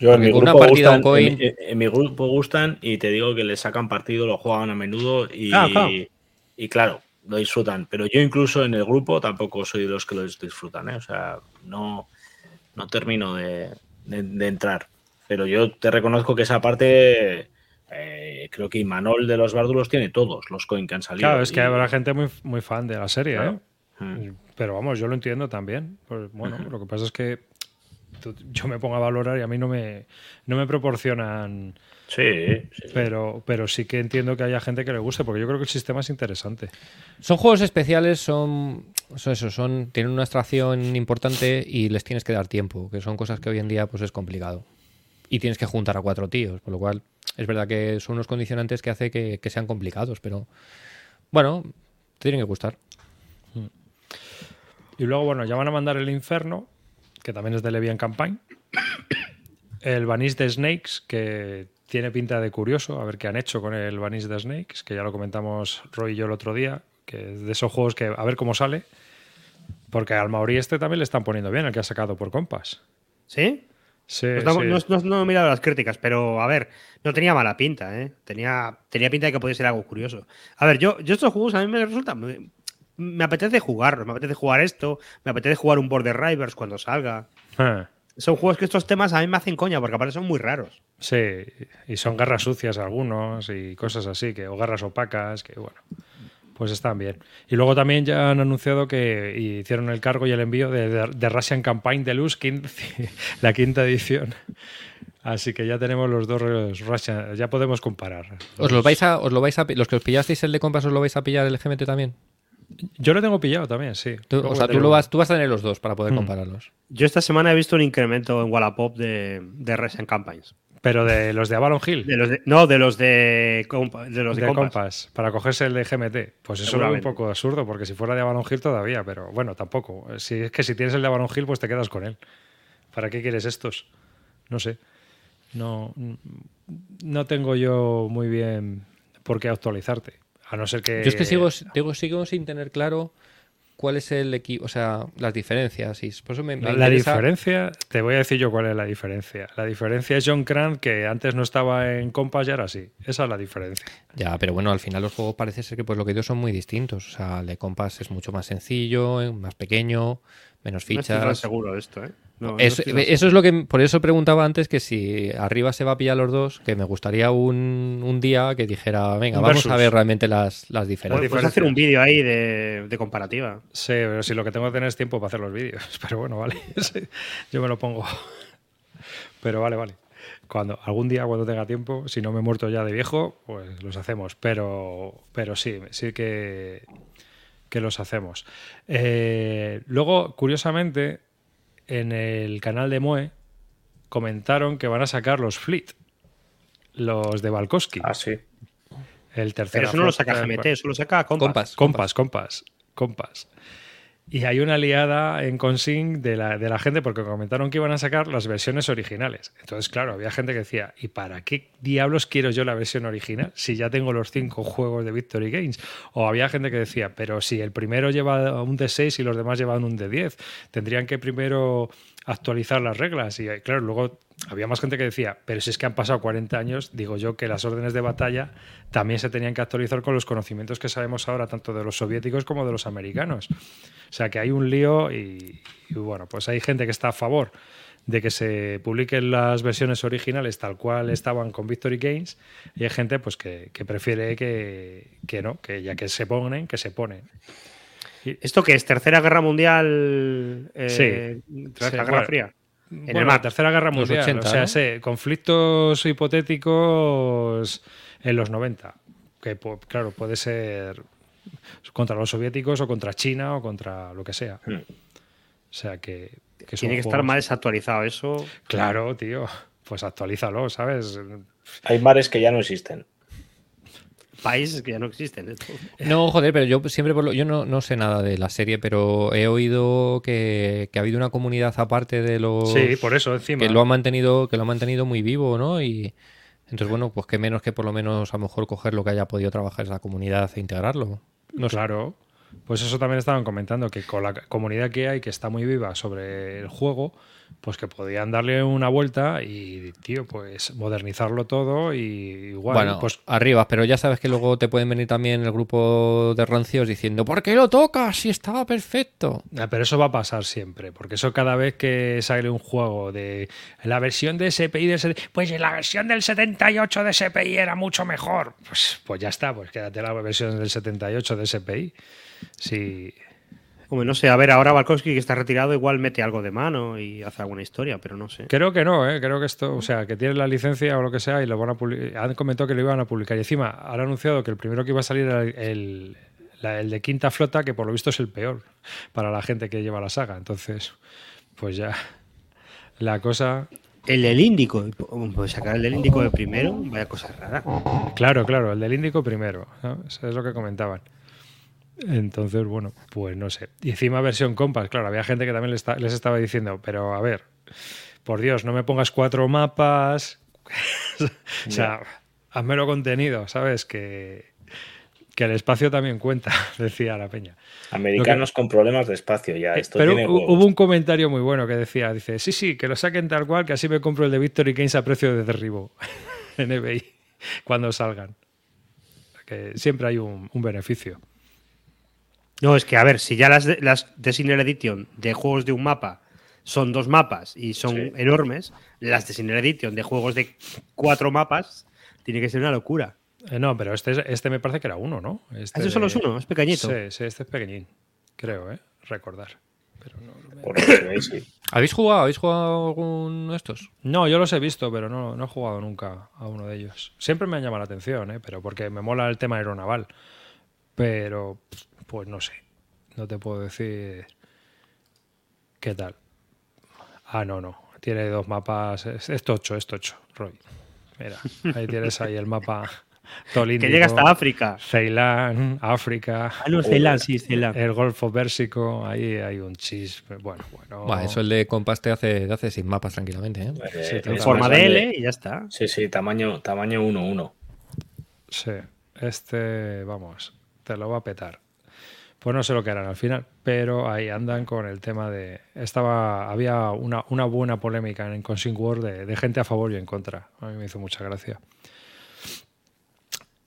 Yo en mi, grupo partida gustan, coin- en, mi- en mi grupo gustan y te digo que le sacan partido, lo juegan a menudo y, Ah, claro. y claro, lo disfrutan. Pero yo incluso en el grupo tampoco soy de los que lo disfrutan, ¿eh? O sea, no, no termino de, de- de entrar. Pero yo te reconozco que esa parte Eh, creo que Imanol de los Bárdulos tiene todos los coins que han salido. Claro, es que y- habrá gente muy, muy fan de la serie, Claro. ¿eh? Mm. Pero vamos, yo lo entiendo también. Pues, bueno, lo que pasa es que tú- yo me pongo a valorar y a mí no me, no me proporcionan. Sí, sí, sí. Pero, pero sí que entiendo que haya gente que le guste, porque yo creo que el sistema es interesante. Son juegos especiales, son, son eso, son, tienen una extracción importante y les tienes que dar tiempo, que son cosas que hoy en día pues es complicado. Y tienes que juntar a cuatro tíos, por lo cual es verdad que son unos condicionantes que hace que, que sean complicados, pero bueno, te tienen que gustar. Y luego, bueno, ya van a mandar el Inferno, que también es de Levian Campaign. El Vanish de Snakes, que tiene pinta de curioso, a ver qué han hecho con el Vanish de Snakes, que ya lo comentamos Roy y yo el otro día, que es de esos juegos que a ver cómo sale. Porque al Maori este también le están poniendo bien, el que ha sacado por compas. ¿Sí? Sí, Pues no, sí. no- no- no he mirado las críticas, pero a ver, no tenía mala pinta, ¿eh? Tenía, tenía pinta de que podía ser algo curioso. A ver, yo, yo estos juegos a mí me resulta. Me, me apetece jugarlos, me apetece jugar esto, me apetece jugar un Border Rivers cuando salga. Ah, Son juegos que estos temas a mí me hacen coña porque aparte son muy raros. sí, y son garras sucias algunos y cosas así, que, o garras opacas, que bueno, pues están bien. Y luego también ya han anunciado que hicieron el cargo y el envío de, de, de Russian Campaign Deluxe, quin- [LAUGHS] la quinta edición. Así que ya tenemos los dos Russian, ya podemos comparar. ¿Os lo vais a, os lo vais a, los que os pillasteis el de compas, os lo vais a pillar el GMT también? Yo lo tengo pillado también, sí. Tú- o sea, tú, lo vas, tú vas a tener los dos para poder compararlos. Yo esta semana he visto un incremento en Wallapop de, de Recent Campaigns. Pero de los de Avalon Hill. De los de- no, de los de, compa- de los de, de compas. compas, para cogerse el de GMT. Pues eso es un poco absurdo, porque si fuera de Avalon Hill todavía, pero bueno, tampoco. Si es que si tienes el de Avalon Hill, pues te quedas con él. ¿Para qué quieres estos? No sé. No, no tengo yo muy bien por qué actualizarte. A no ser que. Yo es que sigo, digo, sigo sin tener claro cuál es el equipo, o sea, las diferencias. Y por eso me, me La, interesa- diferencia, te voy a decir yo cuál es la diferencia. La diferencia es John Crant, que antes no estaba en Compass y ahora sí. Esa es la diferencia. Ya, pero bueno, al final los juegos parece ser que pues lo que digo son muy distintos. O sea, el de Compass es mucho más sencillo, eh, más pequeño, menos No fichas. seguro de esto, ¿eh? No, no Es- estoy tan eso es lo que por eso preguntaba antes que si arriba se va a pillar los dos, que me gustaría un, un día que dijera, venga, Un vamos versus. a ver realmente las, las diferencias. Puedes hacer un vídeo ahí de, de comparativa. Sí, pero si lo que tengo que tener es tiempo para hacer los vídeos. [LAUGHS] Pero bueno, vale. [LAUGHS] Yo me lo pongo. Pero vale, vale. Cuando, algún día, cuando tenga tiempo, si no me he muerto ya de viejo, pues los hacemos. Pero, pero sí, sí que, que los hacemos. Eh, luego, curiosamente, en el canal de Moe comentaron que van a sacar los Fleet, los de Balkowski. Ah, sí. El tercer Pero eso no lo saca GMT, eso lo saca Compas. Compas. Compas, compas, compas. Y hay una liada en Consing de la, de la gente porque comentaron que iban a sacar las versiones originales. Entonces, claro, había gente que decía, ¿y para qué diablos quiero yo la versión original si ya tengo los cinco juegos de Victory Games? O había gente que decía, pero si el primero lleva un D6 y los demás llevan un D10, tendrían que primero actualizar las reglas. Y claro, luego había más gente que decía, pero si es que han pasado 40 años, digo yo que las órdenes de batalla también se tenían que actualizar con los conocimientos que sabemos ahora, tanto de los soviéticos como de los americanos. O sea que hay un lío y, bueno, pues hay gente que está a favor de que se publiquen las versiones originales tal cual estaban con Victory Games y hay gente pues que, que prefiere que, que no, que ya que se ponen, que se ponen. ¿Esto qué es? ¿Tercera Guerra Mundial? eh, Sí. tras Sí, la Guerra bueno. Fría. En Bueno, el la mar. Tercera Guerra Los Mundial, 80, o sea, ¿no? sí, conflictos hipotéticos en los 90, que claro, puede ser contra los soviéticos o contra China o contra lo que sea. Hmm. O sea que, Tiene que estar más desactualizado eso. Claro, tío. Pues actualízalo, ¿sabes? Hay mares que ya no existen. Países que ya no existen. esto. No, joder, pero yo siempre, por lo- yo no, no sé nada de la serie, pero he oído que, que ha habido una comunidad aparte de los Sí, por eso encima. que lo ha mantenido, que lo ha mantenido muy vivo, ¿no? Y entonces, bueno, pues qué menos que por lo menos a lo mejor coger lo que haya podido trabajar esa comunidad e integrarlo. No sé. Claro. Pues eso también estaban comentando, que con la comunidad que hay, que está muy viva sobre el juego, pues que podían darle una vuelta y, tío, pues modernizarlo todo y igual. bueno, pues arriba, pero ya sabes que luego te pueden venir también el grupo de rancios diciendo ¿Por qué lo tocas si estaba perfecto? Ah, Pero eso va a pasar siempre, porque eso cada vez que sale un juego de la versión de SPI del pues la versión del 78 de SPI era mucho mejor. Pues, pues ya está, pues quédate la versión del 78 de SPI. Sí, Hombre, no sé, a ver, ahora Valkowski que está retirado igual mete algo de mano y hace alguna historia, pero no sé. creo que no, ¿eh? creo que esto, o sea, que tiene la licencia o lo que sea y lo van a publicar. Han comentado que lo iban a publicar y encima han anunciado que el primero que iba a salir era el, el- la- el de quinta flota, que por lo visto es el peor para la gente que lleva la saga. Entonces, pues ya la cosa El del Índico, pues sacar el del Índico de primero, vaya cosa rara. Claro, claro, el del Índico primero. ¿no? Eso es lo que comentaban. Entonces, bueno, pues no sé. Y encima versión compas, claro, había gente que también les, esta- les estaba diciendo, pero a ver, por Dios, no me pongas cuatro mapas. [LAUGHS] o sea, házmelo contenido, ¿sabes? Que, que el espacio también cuenta, [LAUGHS] decía la peña. Americanos con problemas de espacio ya. Esto Pero tiene hu- huevos. hubo un comentario muy bueno que decía, dice, sí, sí, que lo saquen tal cual, que así me compro el de Victory Games a precio de derribo [LAUGHS] en eBay cuando salgan. Que siempre hay un, un beneficio. No, es que a ver, si ya las, de- las Designer Edition de juegos de un mapa son dos mapas y son Sí. enormes, las Designer Edition de juegos de cuatro mapas tiene que ser una locura. Eh, no, pero este, es- este me parece que era uno, ¿no? Este ¿Eso solo de- es uno? ¿Es pequeñito? Sí, sí, este es pequeñín, creo, ¿eh? Recordar. Pero no. ¿Habéis jugado? ¿Habéis jugado alguno de estos? no, yo los he visto, pero no, no he jugado nunca a uno de ellos. Siempre me han llamado la atención, ¿eh? Pero porque me mola el tema aeronaval. Pero, pues no sé. No te puedo decir qué tal. Ah, no, no. Tiene dos mapas. Es, es tocho, es tocho, Roy. Mira, ahí tienes ahí el mapa. [LAUGHS] Que llega hasta África. Ceilán, África, Ah, no, Ceilán, sí, Ceilán. el Golfo Pérsico, ahí hay un chis. Bueno, bueno. Eso el de compas te hace, te hace sin mapas tranquilamente. ¿eh? Eh, Sí, en forma de. L y ya está. Sí, sí, tamaño, tamaño 1-1. Sí, este, vamos, te lo va a petar. Pues no sé lo que harán al final, pero ahí andan con el tema de. Estaba. Había una, una buena polémica en Consing War de, de gente a favor y en contra. A mí me hizo mucha gracia.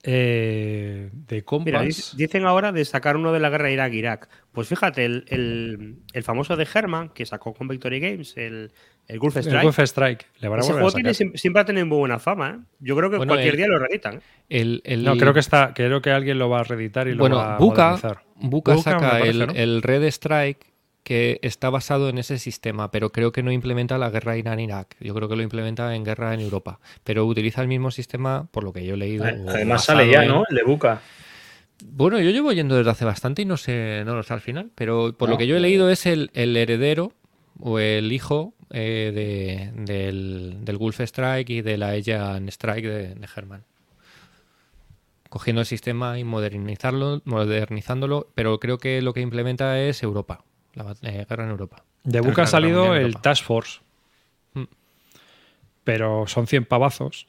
Eh, de Mira, compas. dic- dicen ahora de sacar uno de la guerra Irak-Irak. Pues fíjate, el, el- el famoso de Herman, que sacó con Victory Games, el, el Gulf el Strike. Strike. Le van a ese a juego tiene, siempre, ha tenido muy buena fama. ¿eh? Yo creo que Bueno, cualquier el- día lo reeditan. ¿eh? El, el- No, creo que está. Creo que alguien lo va a reeditar y lo Bueno, va a Buka. Buka Buka, saca parece, el, ¿no? el Red Strike que está basado en ese sistema, pero creo que no implementa la guerra Irán-Irak. Yo creo que lo implementa en guerra en Europa. Pero utiliza el mismo sistema, por lo que yo he leído. Además sale ya, en- ¿no? El de Buca. Bueno, yo llevo yendo desde hace bastante y no sé, no lo sé al final. Pero por No, lo que yo he leído es el, el heredero o el hijo eh, de- del, del Gulf Strike y de la Aegean Strike de, de Herman. Cogiendo el sistema y modernizarlo, modernizándolo, pero creo que lo que implementa es Europa, la eh, guerra en Europa. De La Buka ha salido el. Task Force. Mm. Pero son 100 pavazos.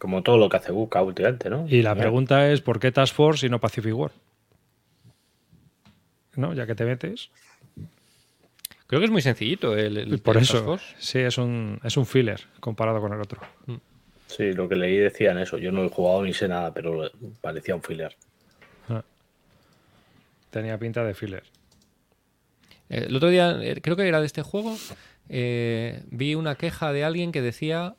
Como todo lo que hace Buca últimamente, ¿no? Y la Ya. pregunta es: ¿por qué Task Force y no Pacific War? ¿No? Ya que te metes. Creo que es muy sencillito el, el- Por el eso. Task Force. Sí, es un, es un filler comparado con el otro. Sí, lo que leí decían eso. Yo no he jugado ni sé nada, pero parecía un filler. Tenía pinta de filler. Eh, El otro día, eh, creo que era de este juego, eh, vi una queja de alguien que decía,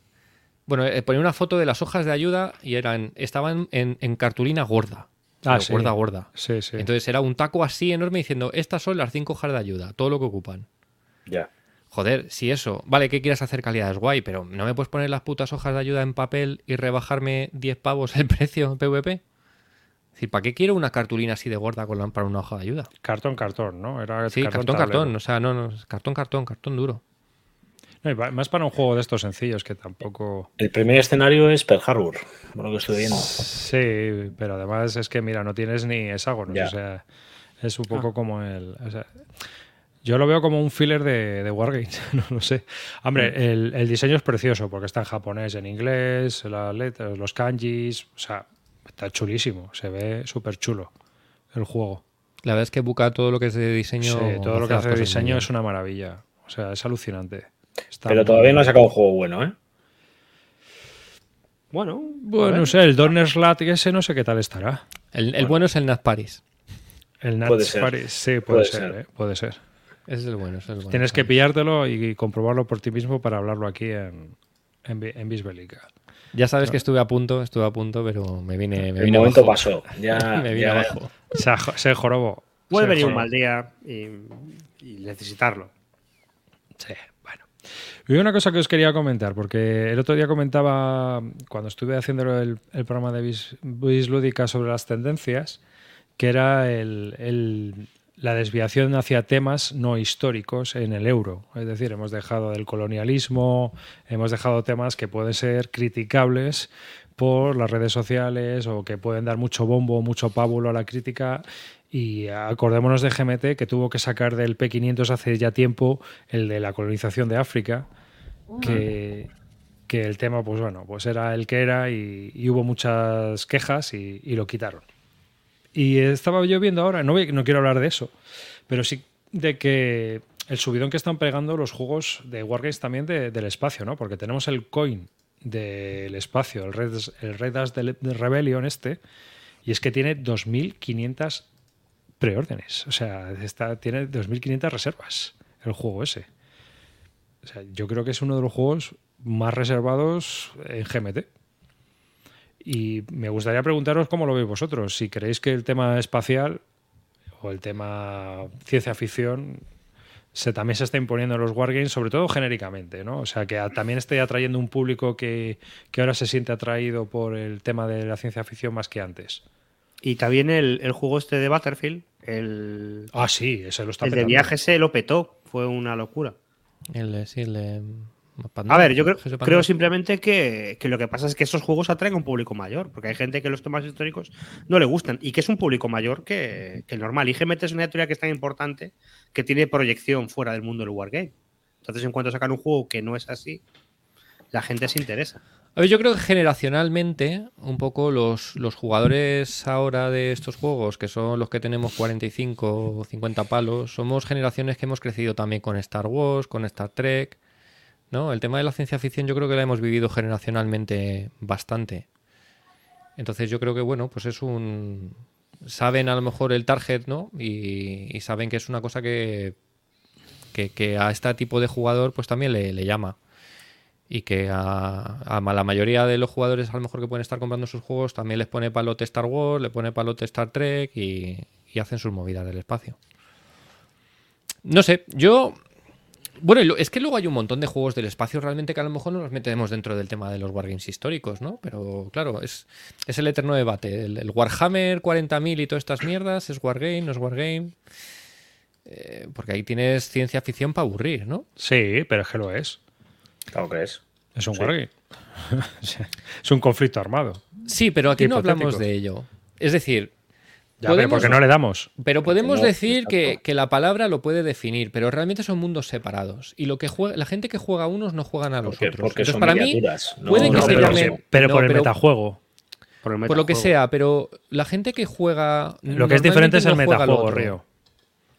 bueno, eh, ponía una foto de las hojas de ayuda y eran, estaban en, en cartulina gorda. Ah, sí. Gorda, gorda. Sí, sí. Entonces era un taco así enorme diciendo, estas son las cinco hojas de ayuda, todo lo que ocupan. Ya. Joder, si eso, vale, que quieras hacer calidad es guay, pero ¿no me puedes poner las putas hojas de ayuda en papel y rebajarme 10 pavos el [LAUGHS] precio en PvP? Decir, ¿para qué quiero una cartulina así de gorda con la- para una hoja de ayuda? Cartón, cartón, ¿no? Era Sí, cartón, cartón, o sea, no, no, cartón, cartón, cartón duro. No, más para un juego de estos sencillos que tampoco. El primer escenario es Pearl Harbor, por lo que estoy viendo. Sí, pero además es que, mira, no tienes ni hexágonos. Ya. O sea, es un poco como el. o sea, yo lo veo como un filler de, de Wargames, [LAUGHS] no lo sé. Hombre, el, el diseño es precioso porque está en japonés, en inglés, las letras, los kanjis. O sea, está chulísimo. Se ve súper chulo el juego. La verdad es que busca todo lo que es de diseño. Sí, todo lo que hace de diseño es una maravilla. O sea, es alucinante. Está Pero todavía no ha sacado un juego bueno, ¿eh? Bueno, Bueno, no sé, el Donnerslat ese no sé qué tal estará. El, el bueno es el Nat Paris. El ser. Paris, sí, puede, Puede ser, ser. eh, puede ser. Ese es el bueno. es el bueno. Tienes que pillártelo y comprobarlo por ti mismo para hablarlo aquí en, en, en Bisbélica. Ya sabes que estuve a punto, estuve a punto, pero me vine, me El vine momento abajo. pasó. [LAUGHS] Ya, me vine ya- abajo. Se, aj- se jorobó. Puede Se venir un mal día y, y necesitarlo. Sí, bueno. Y una cosa que os quería comentar, porque el otro día comentaba, cuando estuve haciendo el, el programa de Bis, Bis Lúdica sobre las tendencias, que era el- el- la desviación hacia temas no históricos en el euro. Es decir, hemos dejado del colonialismo, hemos dejado temas que pueden ser criticables por las redes sociales o que pueden dar mucho bombo, mucho pábulo a la crítica. Y acordémonos de GMT que tuvo que sacar del P500 hace ya tiempo el de la colonización de África, que, que el tema, pues bueno, pues era el que era y, y hubo muchas quejas y, y lo quitaron. Y estaba yo viendo ahora, no, no quiero hablar de eso, pero sí de que el subidón que están pegando los juegos de Wargames también de- del espacio, ¿no? Porque tenemos el coin del espacio, el Red, el Red de Rebellion este, y es que tiene 2.500 preórdenes. O sea, está, tiene 2.500 reservas el juego ese. O sea, yo creo que es uno de los juegos más reservados en GMT. Y me gustaría preguntaros cómo lo veis vosotros. Si creéis que el tema espacial o el tema ciencia ficción se, también se está imponiendo en los wargames, sobre todo genéricamente, ¿no? O sea, que a- también esté atrayendo un público que, que ahora se siente atraído por el tema de la ciencia ficción más que antes. Y también el, el juego este de Battlefield, el, Ah, sí, ese lo está el de viaje se lo petó. Fue una locura. El, de- sí, el A ver, yo creo, creo simplemente que, que lo que pasa es que esos juegos atraen a un público mayor, porque hay gente que los temas históricos no le gustan y que es un público mayor que, que el normal. Y GMT es una editorial que es tan importante que tiene proyección fuera del mundo del wargame. Entonces, en cuanto sacan un juego que no es así, la gente se interesa. A ver, yo creo que generacionalmente, un poco los, los jugadores ahora de estos juegos, que son los que tenemos 45 o 50 palos, somos generaciones que hemos crecido también con Star Wars, con Star Trek. ¿No? El tema de la ciencia ficción yo creo que la hemos vivido generacionalmente bastante. Entonces yo creo que, bueno, pues es un... Saben a lo mejor el target, ¿no? Y, saben que es una cosa que, que, a este tipo de jugador pues también le, le llama y que a, a la mayoría de los jugadores a lo mejor que pueden estar comprando sus juegos también les pone palote Star Wars, le pone palote Star Trek y, y hacen sus movidas del espacio. No sé, yo... Bueno, es que luego hay un montón de juegos del espacio realmente que a lo mejor no los metemos dentro del tema de los wargames históricos, ¿no? Pero claro, es, es el eterno debate. El, el Warhammer 40.000 y todas estas mierdas, ¿es wargame, no es wargame? Eh, porque ahí tienes ciencia ficción para aburrir, ¿no? Sí, pero es que lo es. Claro que es. Es un Sí. wargame. [LAUGHS] es un conflicto armado. Sí, pero aquí no hablamos de ello. Es decir, Ya, pero Podemos- porque no le damos. pero podemos no, decir que, que la palabra lo puede definir, pero realmente son mundos separados. Y lo que juega, la gente que juega a unos no juegan a los Porque, otros. porque Entonces, son para mí, miniaturas. no- puede que no se pero, llamen- pero no, por el pero- metajuego. Por, el por lo que sea, pero la gente que juega. Lo que es diferente es el metajuego. Río.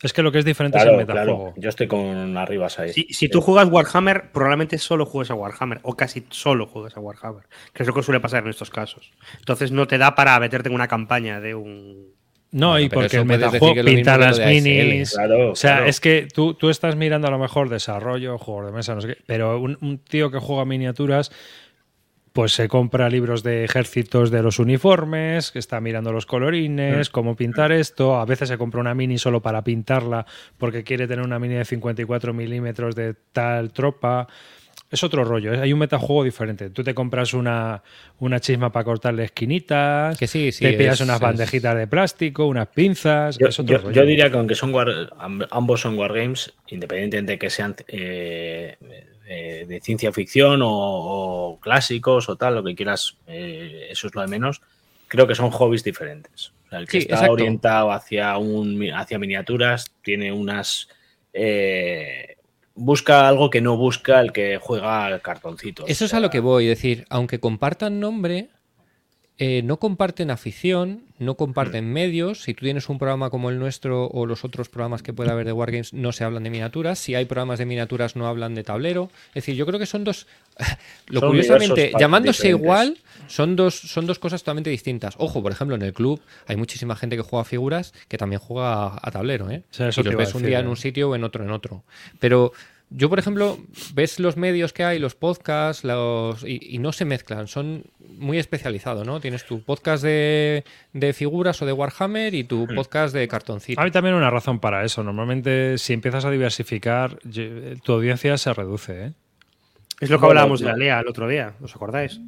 Es que lo que es diferente Claro, es el metajuego. claro. Yo estoy con arribas ahí. Si, si tú juegas Warhammer, probablemente solo juegues a Warhammer, o casi solo juegues a Warhammer, que es lo que suele pasar en estos casos. Entonces no te da para meterte en una campaña de un... No, Bueno, y porque el lo pinta las minis. Claro, o sea, claro. es que tú, tú estás mirando a lo mejor desarrollo, juegos de mesa, no sé qué, pero un, un tío que juega miniaturas, pues se compra libros de ejércitos de los uniformes, que está mirando los colorines, cómo pintar esto. A veces se compra una mini solo para pintarla porque quiere tener una mini de 54 milímetros de tal tropa. Es otro rollo, ¿eh? hay un metajuego diferente. Tú te compras una, una chisma para cortarle esquinitas, Que sí, sí, te pillas es- unas es- bandejitas de plástico, unas pinzas. Yo, es otro yo- rollo. yo diría que aunque son war- ambos son wargames, independientemente de que sean eh, eh, de ciencia ficción o, o clásicos o tal, lo que quieras, eh, eso es lo de menos, creo que son hobbies diferentes. O sea, el que Sí, está exacto. orientado hacia, un, hacia miniaturas tiene unas... eh, busca algo que no busca el que juega al cartoncito. Eso es a lo que voy, es decir, aunque compartan nombre, eh, no comparten afición, no comparten Mm. medios. Si tú tienes un programa como el nuestro o los otros programas que pueda haber de Wargames, no se hablan de miniaturas. Si hay programas de miniaturas, no hablan de tablero. Es decir, yo creo que son dos. [LAUGHS] Lo Son curiosamente, llamándose diferentes. igual, son dos, son dos cosas totalmente distintas. Ojo, por ejemplo, en el club hay muchísima gente que juega a figuras que también juega a, a tablero. ¿eh? Eso y los ves un día ¿eh? en un sitio o en otro en otro. Pero yo, por ejemplo, ves los medios que hay, los podcasts, los, y, y no se mezclan, son muy especializados, ¿no? Tienes tu podcast de, de figuras o de Warhammer y tu podcast de cartoncito. Hay también una razón para eso. Normalmente, si empiezas a diversificar, ye- tu audiencia se reduce. ¿eh? Es lo que hablábamos de la LEA el otro día, ¿os acordáis?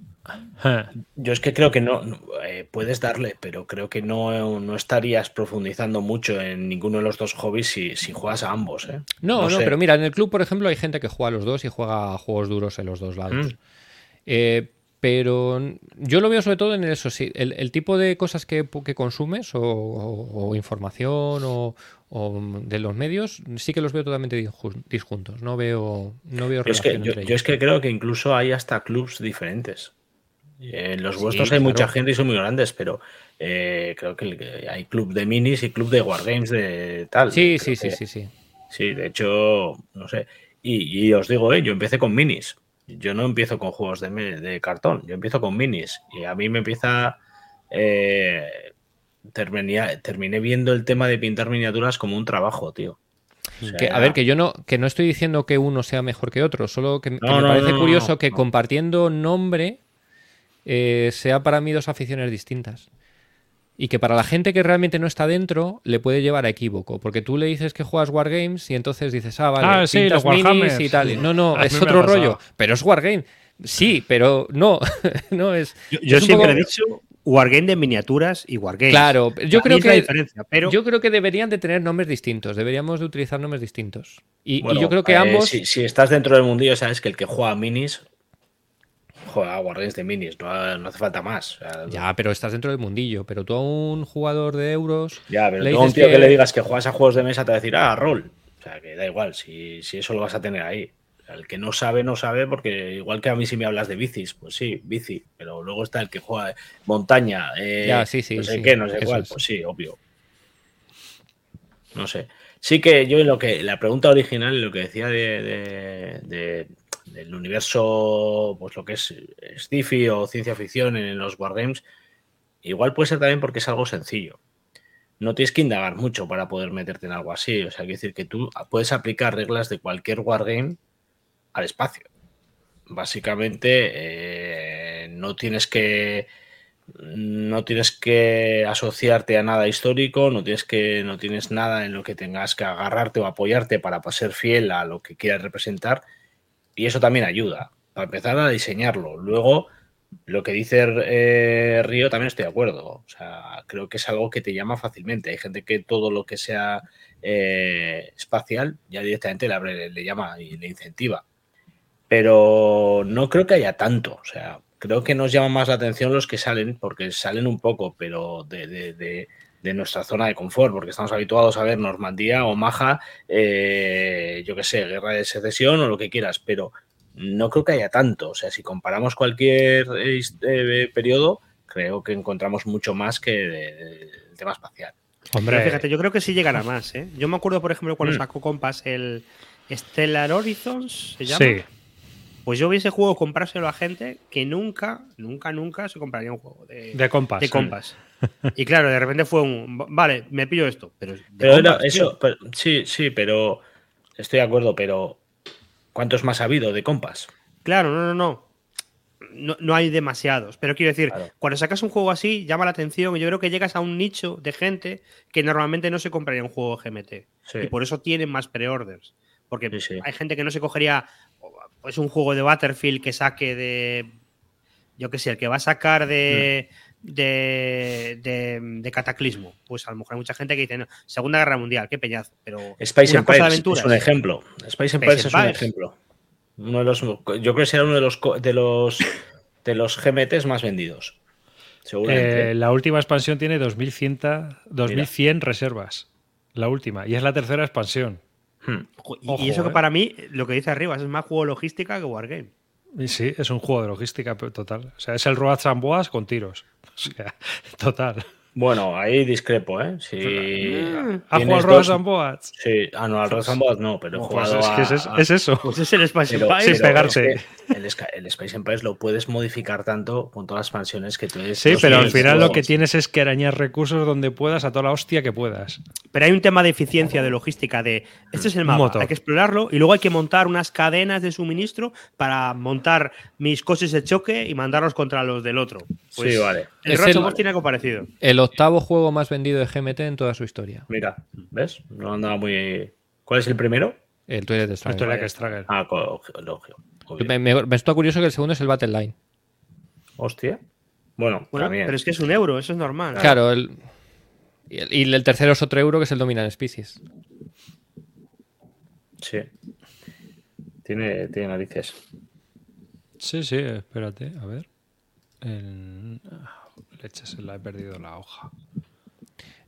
Yo es que creo que no, eh, puedes darle, pero creo que no, no estarías profundizando mucho en ninguno de los dos hobbies si, si juegas a ambos. ¿eh? No, no, pero mira, en el club, por ejemplo, hay gente que juega a los dos y juega a juegos duros en los dos lados. Mm. Eh, pero yo lo veo sobre todo en eso, sí, el, el tipo de cosas que, que consumes o, o- o información o, o de los medios, sí que los veo totalmente disjun- disjuntos. No veo, no veo Yo es, que, relación yo, entre yo ellos. es que creo que incluso hay hasta clubs diferentes. En los Sí, vuestros hay claro. mucha gente y son muy grandes, pero eh, creo que hay club de minis y club de wargames de tal. Sí, sí, sí, sí, sí. Sí, de hecho, no sé. Y, y os digo, eh, yo empecé con minis. Yo no empiezo con juegos de, cartón, yo empiezo con minis. Y a mí me empieza. eh, terminé, terminé viendo el tema de pintar miniaturas como un trabajo, tío. O sea, Que, a ver, que yo no, que no estoy diciendo que uno sea mejor que otro, solo que, me no, parece no, curioso que compartiendo nombre eh, sea para mí dos aficiones distintas. Y que para la gente que realmente no está dentro le puede llevar a equívoco. Porque tú le dices que juegas Wargames y entonces dices, ah, vale, Ah, sí, pintas los minis y tal. No, no, [LAUGHS] A es otro rollo. Pero es Wargame. Sí, pero no. [LAUGHS] no es. Yo, yo es un siempre poco- he dicho Wargame de miniaturas y Wargame. Claro, yo creo que diferencia, pero yo creo que deberían de tener nombres distintos. Deberíamos de utilizar nombres distintos. Y, y bueno, yo creo que eh, ambos. Si, si estás dentro del mundillo, sabes que el que juega a minis. Juega a wargames de minis, no, no hace falta más. O sea, Ya, pero estás dentro del mundillo. Pero tú a un jugador de euros. Ya, pero tú a un tío que... que- le digas que juegas a juegos de mesa te va a decir, ah, rol. O sea, que da igual, si, si eso lo vas a tener ahí. O sea, el que no sabe, no sabe, porque igual que a mí si me hablas de bicis, pues sí, bici. Pero luego está el que juega montaña, eh, Ya, sí, sí, no sé sí, qué, no sé cuál. es. Pues sí, obvio. No sé. Sí que yo lo que la pregunta original, lo que decía de, de- de- del universo, pues lo que es sci-fi o ciencia ficción en los wargames, igual puede ser también porque es algo sencillo. No tienes que indagar mucho para poder meterte en algo así. O sea, quiere decir que tú puedes aplicar reglas de cualquier wargame al espacio. Básicamente, eh, no tienes que no tienes que asociarte a nada histórico, no tienes que no tienes nada en lo que tengas que agarrarte o apoyarte para ser fiel a lo que quieras representar y eso también ayuda para empezar a diseñarlo. Luego, lo que dice eh, Río también estoy de acuerdo. O sea, creo que es algo que te llama fácilmente. Hay gente que todo lo que sea eh, espacial ya directamente le, abre- le llama y le incentiva. Pero no creo que haya tanto. O sea, creo que nos llama más la atención los que salen, porque salen un poco, pero de- de nuestra zona de confort, porque estamos habituados a ver Normandía o Maja, eh, yo qué sé, guerra de secesión o lo que quieras, pero no creo que haya tanto. O sea, si comparamos cualquier eh, eh, periodo, creo que encontramos mucho más que del tema espacial. Hombre, Pero fíjate, yo creo que sí llegará más, ¿eh? Yo me acuerdo, por ejemplo, cuando Mm. sacó Compass el Stellar Horizons, ¿se llama? sí. Pues yo hubiese juego comprárselo a gente que nunca, nunca, nunca se compraría un juego de, De compas. de Compass. [LAUGHS] Y claro, de repente fue un, vale, me pillo esto, pero, eso, pero- sí, sí, pero estoy de acuerdo, pero ¿cuántos más ha habido de compas? Claro, no, no, no. No, no hay demasiados. Pero quiero decir, Claro. cuando sacas un juego así, llama la atención. Y yo creo que llegas a un nicho de gente que normalmente no se compraría un juego GMT. Sí. Y por eso tienen más pre-orders. Porque Sí, sí. hay gente que no se cogería pues, un juego de Battlefield que saque de. Yo qué sé, el que va a sacar de. De, de, de Cataclismo. Pues a lo mejor hay mucha gente que dice, no, Segunda Guerra Mundial, qué peñazo. Pero Space Empires es un ejemplo. Space Empires es un ejemplo. Uno de los, yo creo que será uno de los co- de los de los GMTs más vendidos. Seguramente. Eh, la última expansión tiene 2100, 2100 reservas. La última. Y es la tercera expansión. Hmm. Y- Ojo, y eso que eh. para mí, lo que dice arriba, es más juego logística que Wargame. Sí, es un juego de logística total. O sea, es el Road and Boas con tiros. [LAUGHS] O sea, total. Bueno, ahí discrepo, ¿eh? Si ¿Ha tienes jugado al Road dos- and Boas? Sí, ah, no, al Road and Boas no, pero he Pues jugado es que a- es, es- a- es eso. Pues es el Spice pero- Empire. sí, pero pegarse. es que El, el Space Empires lo puedes modificar tanto con todas las expansiones que tienes. Sí, pero al final lo que tienes es que arañar recursos donde puedas a toda la hostia que puedas. Pero hay un tema de eficiencia, de logística, de este es el mapa, motor. hay que explorarlo y luego hay que montar unas cadenas de suministro para montar mis coches de choque y mandarlos contra los del otro. Pues Sí, vale. El el- and Boss tiene algo parecido. El octavo juego más vendido de GMT en toda su historia. Mira, ¿ves? No andaba muy. ¿Cuál es el primero? El Twilight Struggle. Que Struggle. Ah, co- lógico. Me, me, me está curioso que el segundo es el Battle Line. Hostia. Bueno, Bueno, también. pero es que es un euro, eso es normal. Claro, el, y, el, y el tercero es otro euro que es el Dominant Species. Sí. Tiene, tiene narices. Sí, sí, espérate, a ver. El... Leche, se la he perdido la hoja.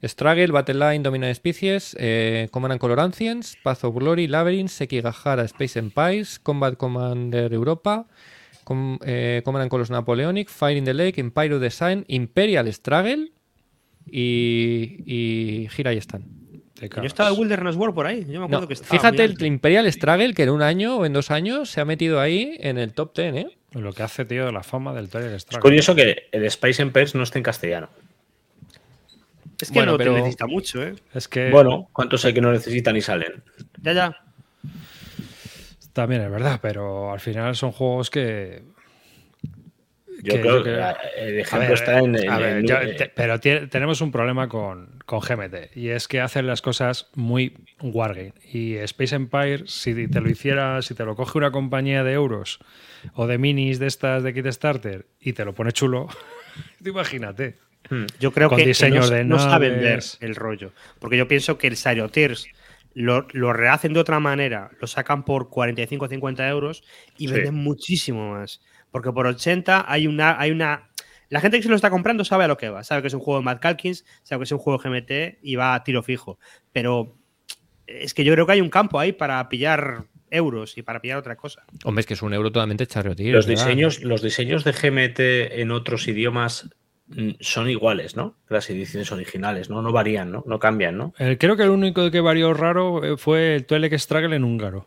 Struggle, Battle Line, Dominant Species, eh, Command and Color Ancients, Path of Glory, Labyrinth, Sekigahara, Space Empires, Combat Commander Europa, Com- eh, Command and Colors Napoleonic, Fire in the Lake, Empire of Design, Imperial Struggle y, y Gira y. Te Yo estaba el Wilderness World por ahí. Yo me acuerdo No, que estaba. fíjate el. Imperial Struggle que en un año o en dos años se ha metido ahí en el top 10, ¿eh? Lo que hace, tío, la fama del Twilight Es Struggle. curioso que el Space Empires no esté en castellano. Es que Bueno, no pero- te necesita mucho, ¿eh? Es que Bueno, ¿cuántos hay que no necesitan y salen? Ya, ya. también es verdad, pero al final son juegos que. Yo Que- creo que- que A el ejemplo ver, está en. en- a ver, en- yo- eh, te- pero tenemos un problema con, con GMT y es que hacen las cosas muy wargame. Y Space Empire, si te lo hiciera, si te lo coge una compañía de euros o de minis de estas de Kickstarter y te lo pone chulo, [LAUGHS] tú imagínate. Yo creo Con que, no, de no saben ver el rollo. Porque yo pienso que el Sario Tears lo, lo rehacen de otra manera, lo sacan por 45 o 50 euros y Sí. venden muchísimo más. Porque por 80 hay una, hay una. La gente que se lo está comprando sabe a lo que va. Sabe que es un juego de Mad Calkins, sabe que es un juego GMT y va a tiro fijo. Pero es que yo creo que hay un campo ahí para pillar euros y para pillar otra cosa. Hombre, es que es un euro totalmente charretío. los, diseños, los diseños de GMT en otros idiomas mm, son iguales, ¿no? Las ediciones originales, ¿no? No varían, ¿no? No cambian, ¿no? Eh, creo que el único que varió raro eh, fue el Twilight Struggle en húngaro.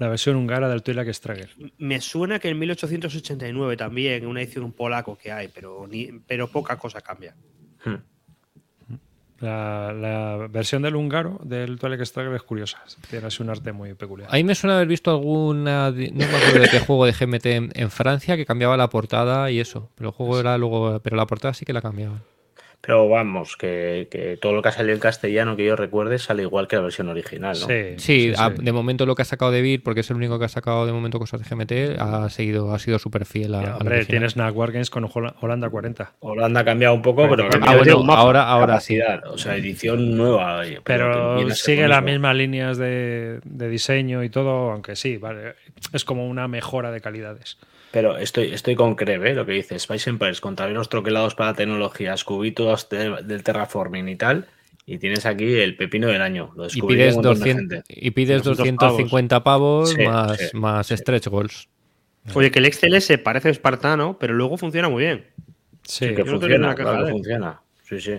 La versión húngara del Twilight Struggle. Me suena que en 1889 también, una edición polaco que hay, pero, ni, pero poca cosa cambia. Hmm. La, la versión del húngaro del Twilight Struggle es curiosa. Tiene así un arte muy peculiar. A mí me suena haber visto alguna. No me acuerdo de qué juego de GMT en, en Francia que cambiaba la portada y eso. Pero el juego era luego. Pero la portada sí que la cambiaban. Pero vamos, que, que todo lo que ha salido en castellano que yo recuerde sale igual que la versión original, ¿no? Sí, Sí, a- sí. de momento lo que ha sacado de Beer, porque es el único que ha sacado de momento cosas de GMT, ha seguido, ha sido súper fiel a, Ya, a la Hombre, tienes Wargames con Hola- Holanda 40. Holanda ha cambiado un poco, pero ha Ah, bueno, mapa, ahora- ahora sí. capacidad, O sea, edición nueva. Pero ser sigue las mismas líneas de, de diseño y todo, aunque sí, vale. Es como una mejora de calidades. Pero estoy, estoy con Creve, ¿eh? lo que dice Spice Empires, con tableros troquelados para tecnologías, cubitos de- del terraforming y tal. Y tienes aquí el pepino del año. Lo Y pides, un montón de 200, gente. y pides 200 250 pavos, Sí, más, sí, más stretch goals. Oye, que el XLS parece espartano, pero luego funciona muy bien. Sí, Que no claro funciona. Sí, sí.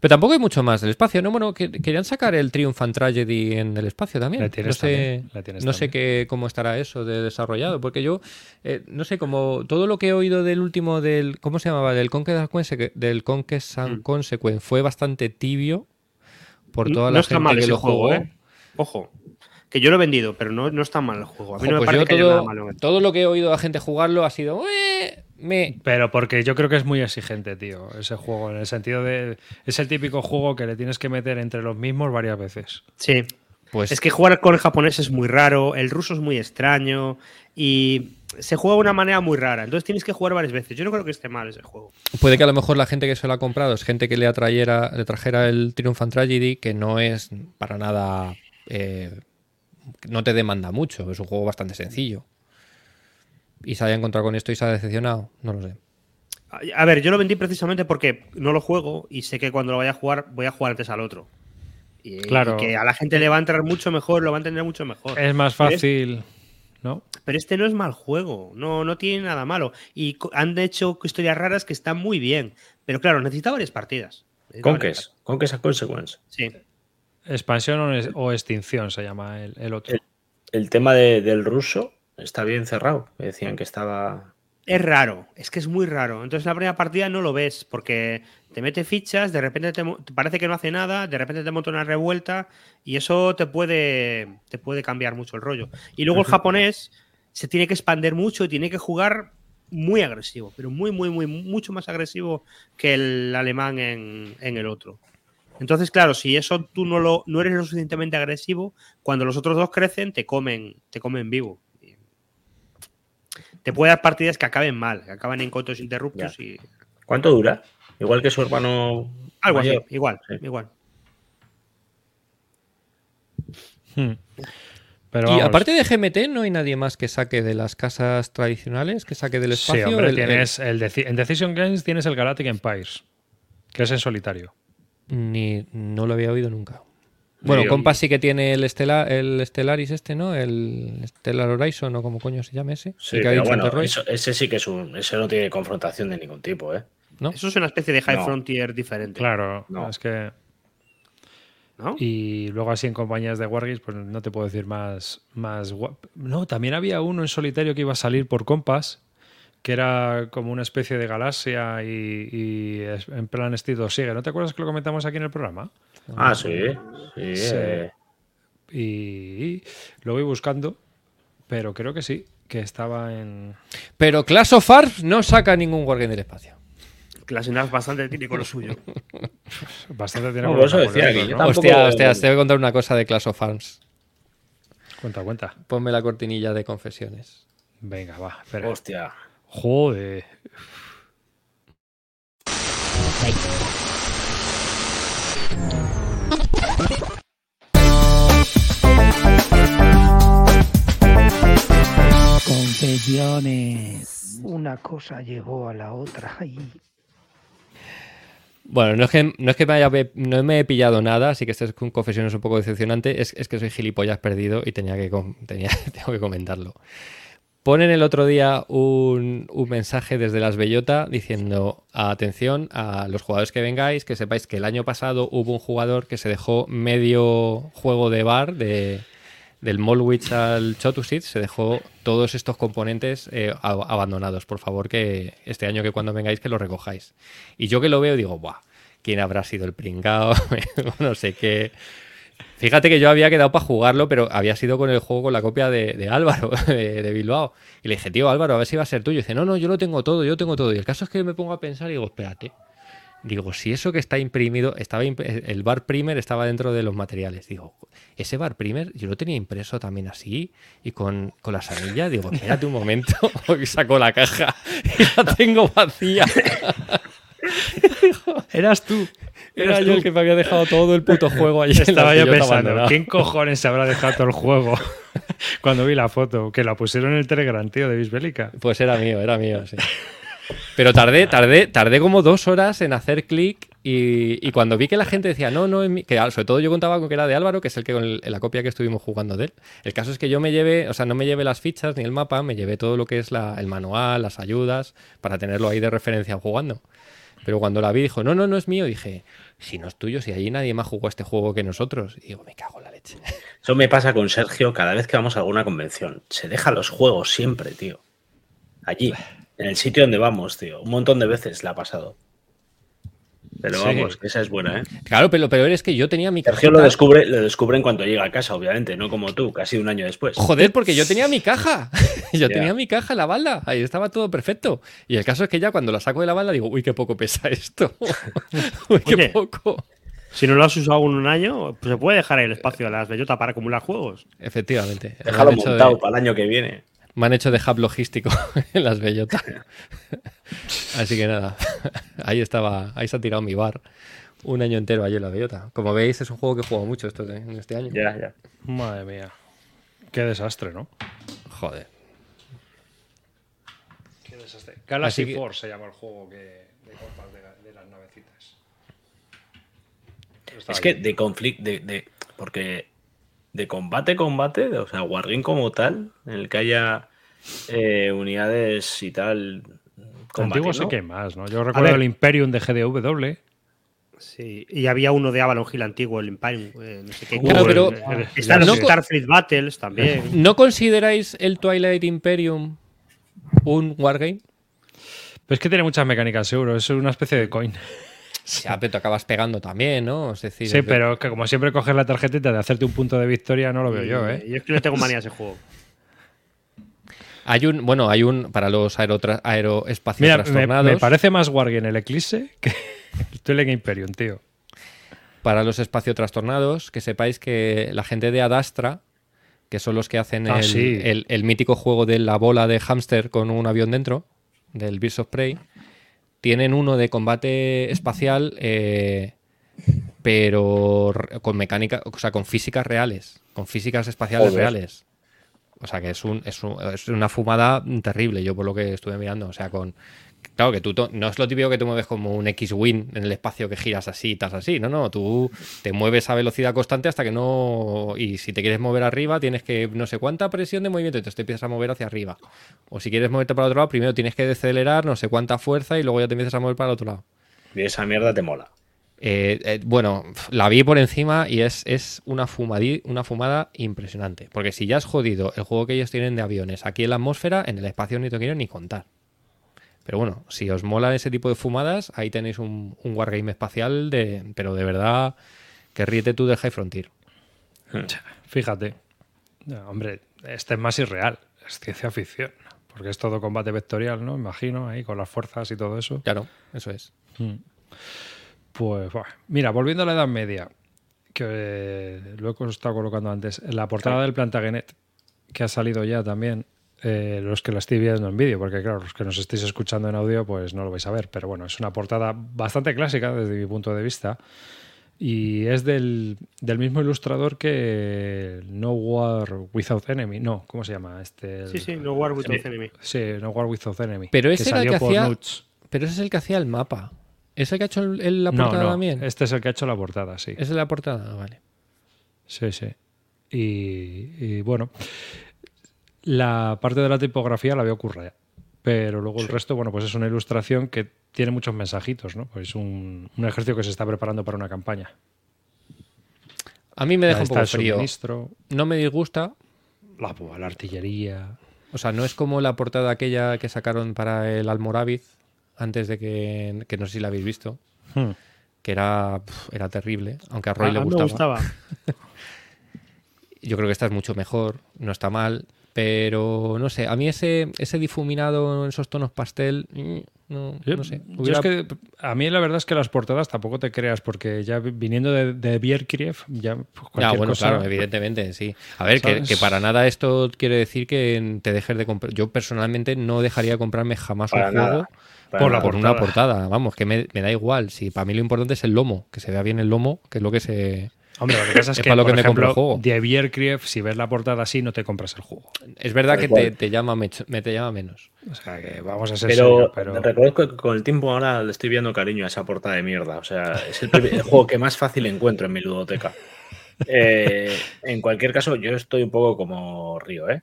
Pero tampoco hay mucho más del espacio, ¿no? Bueno, que, querían sacar el Triumph and Tragedy en el espacio también. La tienes no sé, también, la tienes no sé qué, cómo estará eso de desarrollado, porque yo, eh, no sé, como todo lo que he oído del último, del ¿cómo se llamaba? Del Conquest and Consequence, del Conquest and Mm. Consequence fue bastante tibio por toda no la gente mal que lo juego, jugó. ¿eh? Ojo. Que yo lo he vendido, pero no, no está mal el juego. A mí Jo, no me pues parece yo que haya todo, nada malo en él. todo lo que he oído a gente jugarlo ha sido "Eh, me Pero porque yo creo que es muy exigente, tío, ese juego. En el sentido de. Es el típico juego que le tienes que meter entre los mismos varias veces. Sí. pues Es que jugar con el japonés es muy raro, el ruso es muy extraño y se juega de una manera muy rara. Entonces tienes que jugar varias veces. Yo no creo que esté mal ese juego. puede que a lo mejor la gente que se lo ha comprado es gente que le atrayera, le trajera el Triumph and Tragedy, que no es para nada eh, no te demanda mucho, es un juego bastante sencillo. Y se haya encontrado con esto y se ha decepcionado, no lo sé. A ver, yo lo vendí precisamente porque no lo juego y sé que cuando lo vaya a jugar, voy a jugar antes al otro. Y, Claro. y que a la gente le va a entrar mucho mejor, lo va a entender mucho mejor. Es más fácil ¿no? Pero este no es mal juego, no, no tiene nada malo. Y han hecho historias raras que están muy bien. Pero claro, necesita varias partidas. Conques. Conques a Consequence. Sí. Expansión o, extinción se llama el, el otro. El- El tema de- del ruso está bien cerrado. Me decían que estaba. Es raro, es que es muy raro. Entonces en la primera partida no lo ves porque te mete fichas, de repente te, parece que no hace nada, de repente te monta una revuelta y eso te puede, te puede cambiar mucho el rollo. Y luego el japonés se tiene que expandir mucho y tiene que jugar muy agresivo, pero muy, muy, muy, mucho más agresivo que el alemán en, en el otro. Entonces, claro, si eso tú no, lo, no eres lo suficientemente agresivo, cuando los otros dos crecen, te comen, te comen vivo. Te puede dar partidas que acaben mal, que acaban en cotos interruptos y ¿Cuánto dura? Igual que su hermano. algo mayor. así, igual, Sí. igual. Hmm. Pero y vamos, aparte de GMT, no hay nadie más que saque de las casas tradicionales, que saque del sí, espacio. hombre, El- el- tienes el Deci- en Decision Games tienes el Galactic Empires, que es en solitario. Ni, no lo había oído nunca. Bueno, Compass sí que tiene el, Estela, el Stellaris este, ¿no? El Stellar Horizon o como coño se llama ese. Sí, pero bueno, eso- ese sí que es un. Ese no tiene confrontación de ningún tipo, ¿eh? ¿no? Eso es una especie de High No. Frontier diferente. Claro, No. es que ¿no? y luego así en compañías de Wargames, pues no te puedo decir más más guap- No, también había uno en solitario que iba a salir por Compass, que era como una especie de galaxia y, en plan estilo sigue. ¿No te acuerdas que lo comentamos aquí en el programa? Ah, sí. Sí. Sí. eh, Y lo voy buscando, pero creo que sí, que estaba en Pero Clash of Arms no saca ningún Wargame del espacio. Clasinas bastante tiene con lo suyo. [LAUGHS] bastante tiene No, con por eso los decía japoneses, que yo ¿no? tampoco- Hostia, hostia, te voy a contar una cosa de Clash of Arms. Cuenta, cuenta. Ponme la cortinilla de confesiones. Venga, va. Espera. Hostia. Joder. Confesiones. Una cosa llegó a la otra. y Bueno, no es que, no es que me haya no me he pillado nada, así que esta es con confesiones un poco decepcionante. Es, es que soy gilipollas perdido y tenía que, tenía, [LAUGHS] tengo que comentarlo. Ponen el otro día un, un mensaje desde las Bellota diciendo atención a los jugadores que vengáis, que sepáis que el año pasado hubo un jugador que se dejó medio juego de bar de, del Molwich al Chotusit, se dejó todos estos componentes eh, abandonados. Por favor, que este año que cuando vengáis que lo recojáis. Y yo que lo veo digo, ¡buah! ¿Quién habrá sido el pringao? [LAUGHS] no sé qué. Fíjate que yo había quedado para jugarlo, pero había sido con el juego con la copia de, Álvaro, [LAUGHS] de, de Bilbao. Y le dije, tío, Álvaro, a ver si va a ser tuyo. Y dice, no, no, yo lo tengo todo, yo tengo todo. Y el caso es que me pongo a pensar y digo, espérate. Digo, si eso que está imprimido, estaba imp- el bar primer estaba dentro de los materiales. Digo, ese bar primer yo lo tenía impreso también así y con, con las anillas. Digo, espérate un momento. [LAUGHS] Y saco la caja y la tengo vacía. [LAUGHS] Eras tú. Era Eras yo tú. el que me había dejado todo el puto juego allí. Estaba yo pensando, abandonado. ¿quién cojones se habrá dejado todo el juego? [LAUGHS] Cuando vi la foto, que la pusieron en el Telegram, tío, de Bisbélica. Pues era mío, era mío, sí. Pero tardé, tardé, tardé como dos horas en hacer clic y, cuando vi que la gente decía, no, no, es mi-", que sobre todo yo contaba con que era de Álvaro, que es el que con el- la copia que estuvimos jugando de él. El caso es que yo me llevé, o sea, no me llevé las fichas ni el mapa, me llevé todo lo que es el manual, las ayudas, para tenerlo ahí de referencia jugando. Pero cuando la vi dijo, no, no, no es mío, dije, si no es tuyo, si allí nadie más jugó este juego que nosotros. Y digo, me cago en la leche. [LAUGHS] Eso me pasa con Sergio cada vez que vamos a alguna convención. Se deja los juegos siempre, tío. Allí, en el sitio donde vamos, tío. Un montón de veces la ha pasado. Pero vamos, esa es buena, ¿eh? Claro, pero lo peor es que yo tenía mi Sergio lo cajita- descubre, lo descubre en cuanto llega a casa, obviamente, no como tú, casi un año después. Joder, porque yo tenía mi caja. [LAUGHS] Yo tenía mi caja, la balda. Ahí estaba todo perfecto. Y el caso es que ya cuando la saco de la balda digo, uy, qué poco pesa esto. [LAUGHS] uy, qué Oye. poco. Si no lo has usado en un año, pues se puede dejar el espacio a las bellotas para acumular juegos. Efectivamente. Déjalo montado de, para el año que viene. Me han hecho de hub logístico [LAUGHS] en las bellotas. [LAUGHS] Así que nada, [LAUGHS] ahí estaba, ahí se ha tirado mi bar. Un año entero allí en la bellota. Como veis, es un juego que he jugado mucho esto de- en este año. Ya, ya. Madre mía. Qué desastre, ¿no? Joder. Qué desastre. Galaxy que- Force se llama el juego que, de cortas de, la- de las navecitas. Está Es que de conflicto, de, de- porque de combate, combate, o sea, Wargame como tal, en el que haya eh, unidades y tal. Antiguo sé que más, ¿no? Yo recuerdo ver. el Imperium de GDW. Sí, y había uno de Avalon Hill antiguo, el Imperium, eh, no sé qué. Claro, pero- el- Están los no- Starfleet Battles también. [LAUGHS] ¿No consideráis el Twilight Imperium un wargame? Pero es que tiene muchas mecánicas, seguro. Es una especie de coin. Ya, pero te acabas pegando también, ¿no? Es decir, Sí, es- pero que como siempre coges la tarjetita de hacerte un punto de victoria, no lo veo yo, ¿eh? Yo es que le tengo manía a ese juego. [LAUGHS] Hay un, bueno, hay un para los aeroespacios Mira, trastornados. me parece más Wargame el Eclipse que [LAUGHS] el Twilight Imperium, tío. Para los espacios trastornados, que sepáis que la gente de Adastra, que son los que hacen Ah, el, sí. el- el mítico juego de la bola de hámster con un avión dentro, del Birds of Prey, tienen uno de combate espacial, eh, pero con mecánica, o sea, con físicas reales, con físicas espaciales Joder. reales. O sea que es, un, es, un- es una fumada terrible, yo por lo que estuve mirando. O sea, con. Claro que tú no es lo típico que tú mueves como un X-Wing en el espacio que giras así, estás así. No, no, tú te mueves a velocidad constante hasta que no. Y si te quieres mover arriba, tienes que no sé cuánta presión de movimiento, entonces te empiezas a mover hacia arriba. O si quieres moverte para el otro lado, primero tienes que decelerar no sé cuánta fuerza y luego ya te empiezas a mover para el otro lado. Y esa mierda te mola. Eh, eh, bueno, la vi por encima y es, es una, fumadí- una fumada impresionante. Porque si ya has jodido el juego que ellos tienen de aviones aquí en la atmósfera, en el espacio ni te quiero ni contar. Pero bueno, si os mola ese tipo de fumadas, ahí tenéis un, un wargame espacial, de, pero de verdad que ríete tú del High Frontier. Fíjate. No, hombre, este es más irreal. Es ciencia ficción. Porque es todo combate vectorial, ¿no? Imagino, ahí con las fuerzas y todo eso. Claro, eso es. Pues, buah. mira, volviendo a la Edad Media, que eh, lo he estado colocando antes, la portada del Plantagenet, que ha salido ya también, eh, los que la estoy viendo en vídeo, porque claro, los que nos estéis escuchando en audio, pues no lo vais a ver, pero bueno, es una portada bastante clásica desde mi punto de vista. Y es del, del mismo ilustrador que No War Without Enemy. No, ¿cómo se llama? Este, el- Sí, sí, no War Without Enemy. Sí, No War Without Enemy. Pero ese era el que por hacía- Nuts. Pero ese es el que hacía el mapa. ¿Es el que ha hecho el- el- la portada no, también? este es el que ha hecho la portada, sí. ¿Es de la portada? Ah, Vale. Sí, sí. Y, y, bueno, la parte de la tipografía la veo ocurre, pero luego el resto, bueno, pues es una ilustración que tiene muchos mensajitos, ¿no? Pues un, un ejército que se está preparando para una campaña. A mí me deja un poco el frío. suministro, No me disgusta, la, la artillería. O sea, no es como la portada aquella que sacaron para el Almorávid antes de que, que no sé si la habéis visto, Hmm. que era, era terrible, aunque a Roy Ah, le me gustaba. gustaba. [LAUGHS] Yo creo que esta es mucho mejor, no está mal, pero no sé, a mí ese, ese difuminado en esos tonos pastel, mm, no, no sé. yo es que a mí la verdad es que las portadas tampoco te creas, porque ya vi- viniendo de, de Bierkriev, ya pues, Ya, cualquier bueno, cosa- claro, evidentemente, sí. A ver, que, para nada esto quiere decir que te dejes de comprar. Yo personalmente no dejaría de comprarme jamás Para un nada, juego por, por una portada. Vamos, que me, me da igual. Si para mí lo importante es el lomo, que se vea bien el lomo, que es lo que se. Hombre, lo que pasa es Es que, para lo por que me compro el ejemplo, juego. de Bierkriev, si ves la portada así, no te compras el juego. Es verdad Tal que te, te llama me te llama menos. O sea, que vamos a ser Pero, serios, pero... reconozco que con el tiempo ahora le estoy viendo cariño a esa portada de mierda. O sea, es el, primer- el juego que más fácil encuentro en mi ludoteca. Eh, en cualquier caso, yo estoy un poco como Río, ¿eh?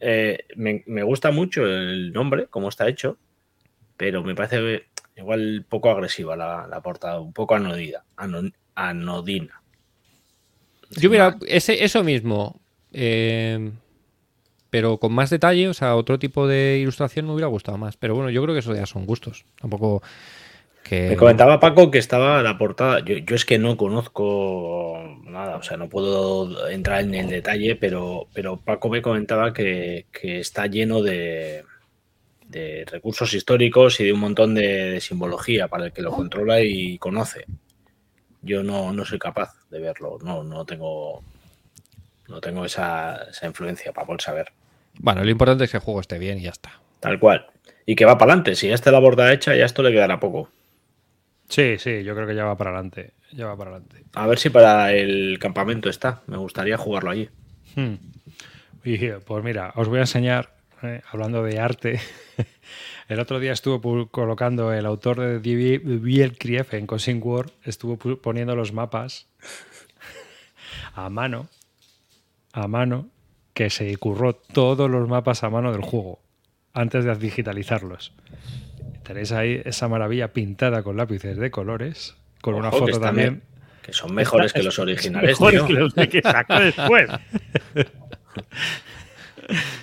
Eh, me, me gusta mucho el nombre, cómo está hecho, pero me parece igual poco agresiva la, la portada, un poco anodina. ano- anodina. Yo hubiera. Ese, eso mismo. eh, pero con más detalle, o sea, otro tipo de ilustración me hubiera gustado más. Pero bueno, yo creo que eso ya son gustos. Tampoco. Que, Me comentaba Paco que estaba la portada. Yo, yo es que no conozco nada, o sea, no puedo entrar en el detalle, pero, pero Paco me comentaba que, que está lleno de, de recursos históricos y de un montón de, de simbología para el que lo controla y conoce. Yo no, no soy capaz de verlo, no, no tengo, no tengo esa, esa influencia para poder saber. Bueno, lo importante es que el juego esté bien y ya está. Tal cual. Y que va para adelante. Si ya está la borda hecha, ya esto le quedará poco. Sí, sí, yo creo que ya va para adelante. Ya va para adelante. A ver si para el campamento está. Me gustaría jugarlo allí. Hmm. Y pues mira, os voy a enseñar, eh, hablando de arte. [LAUGHS] El otro día estuvo colocando el autor de Die- Bierkriev en Cosing War, estuvo poniendo los mapas a mano a mano que se curró todos los mapas a mano del juego antes de digitalizarlos. Tenéis ahí esa maravilla pintada con lápices de colores, con una Ojo, foto también. Que son mejores que los originales, Mejores tío. que los de que sacó después. [LAUGHS]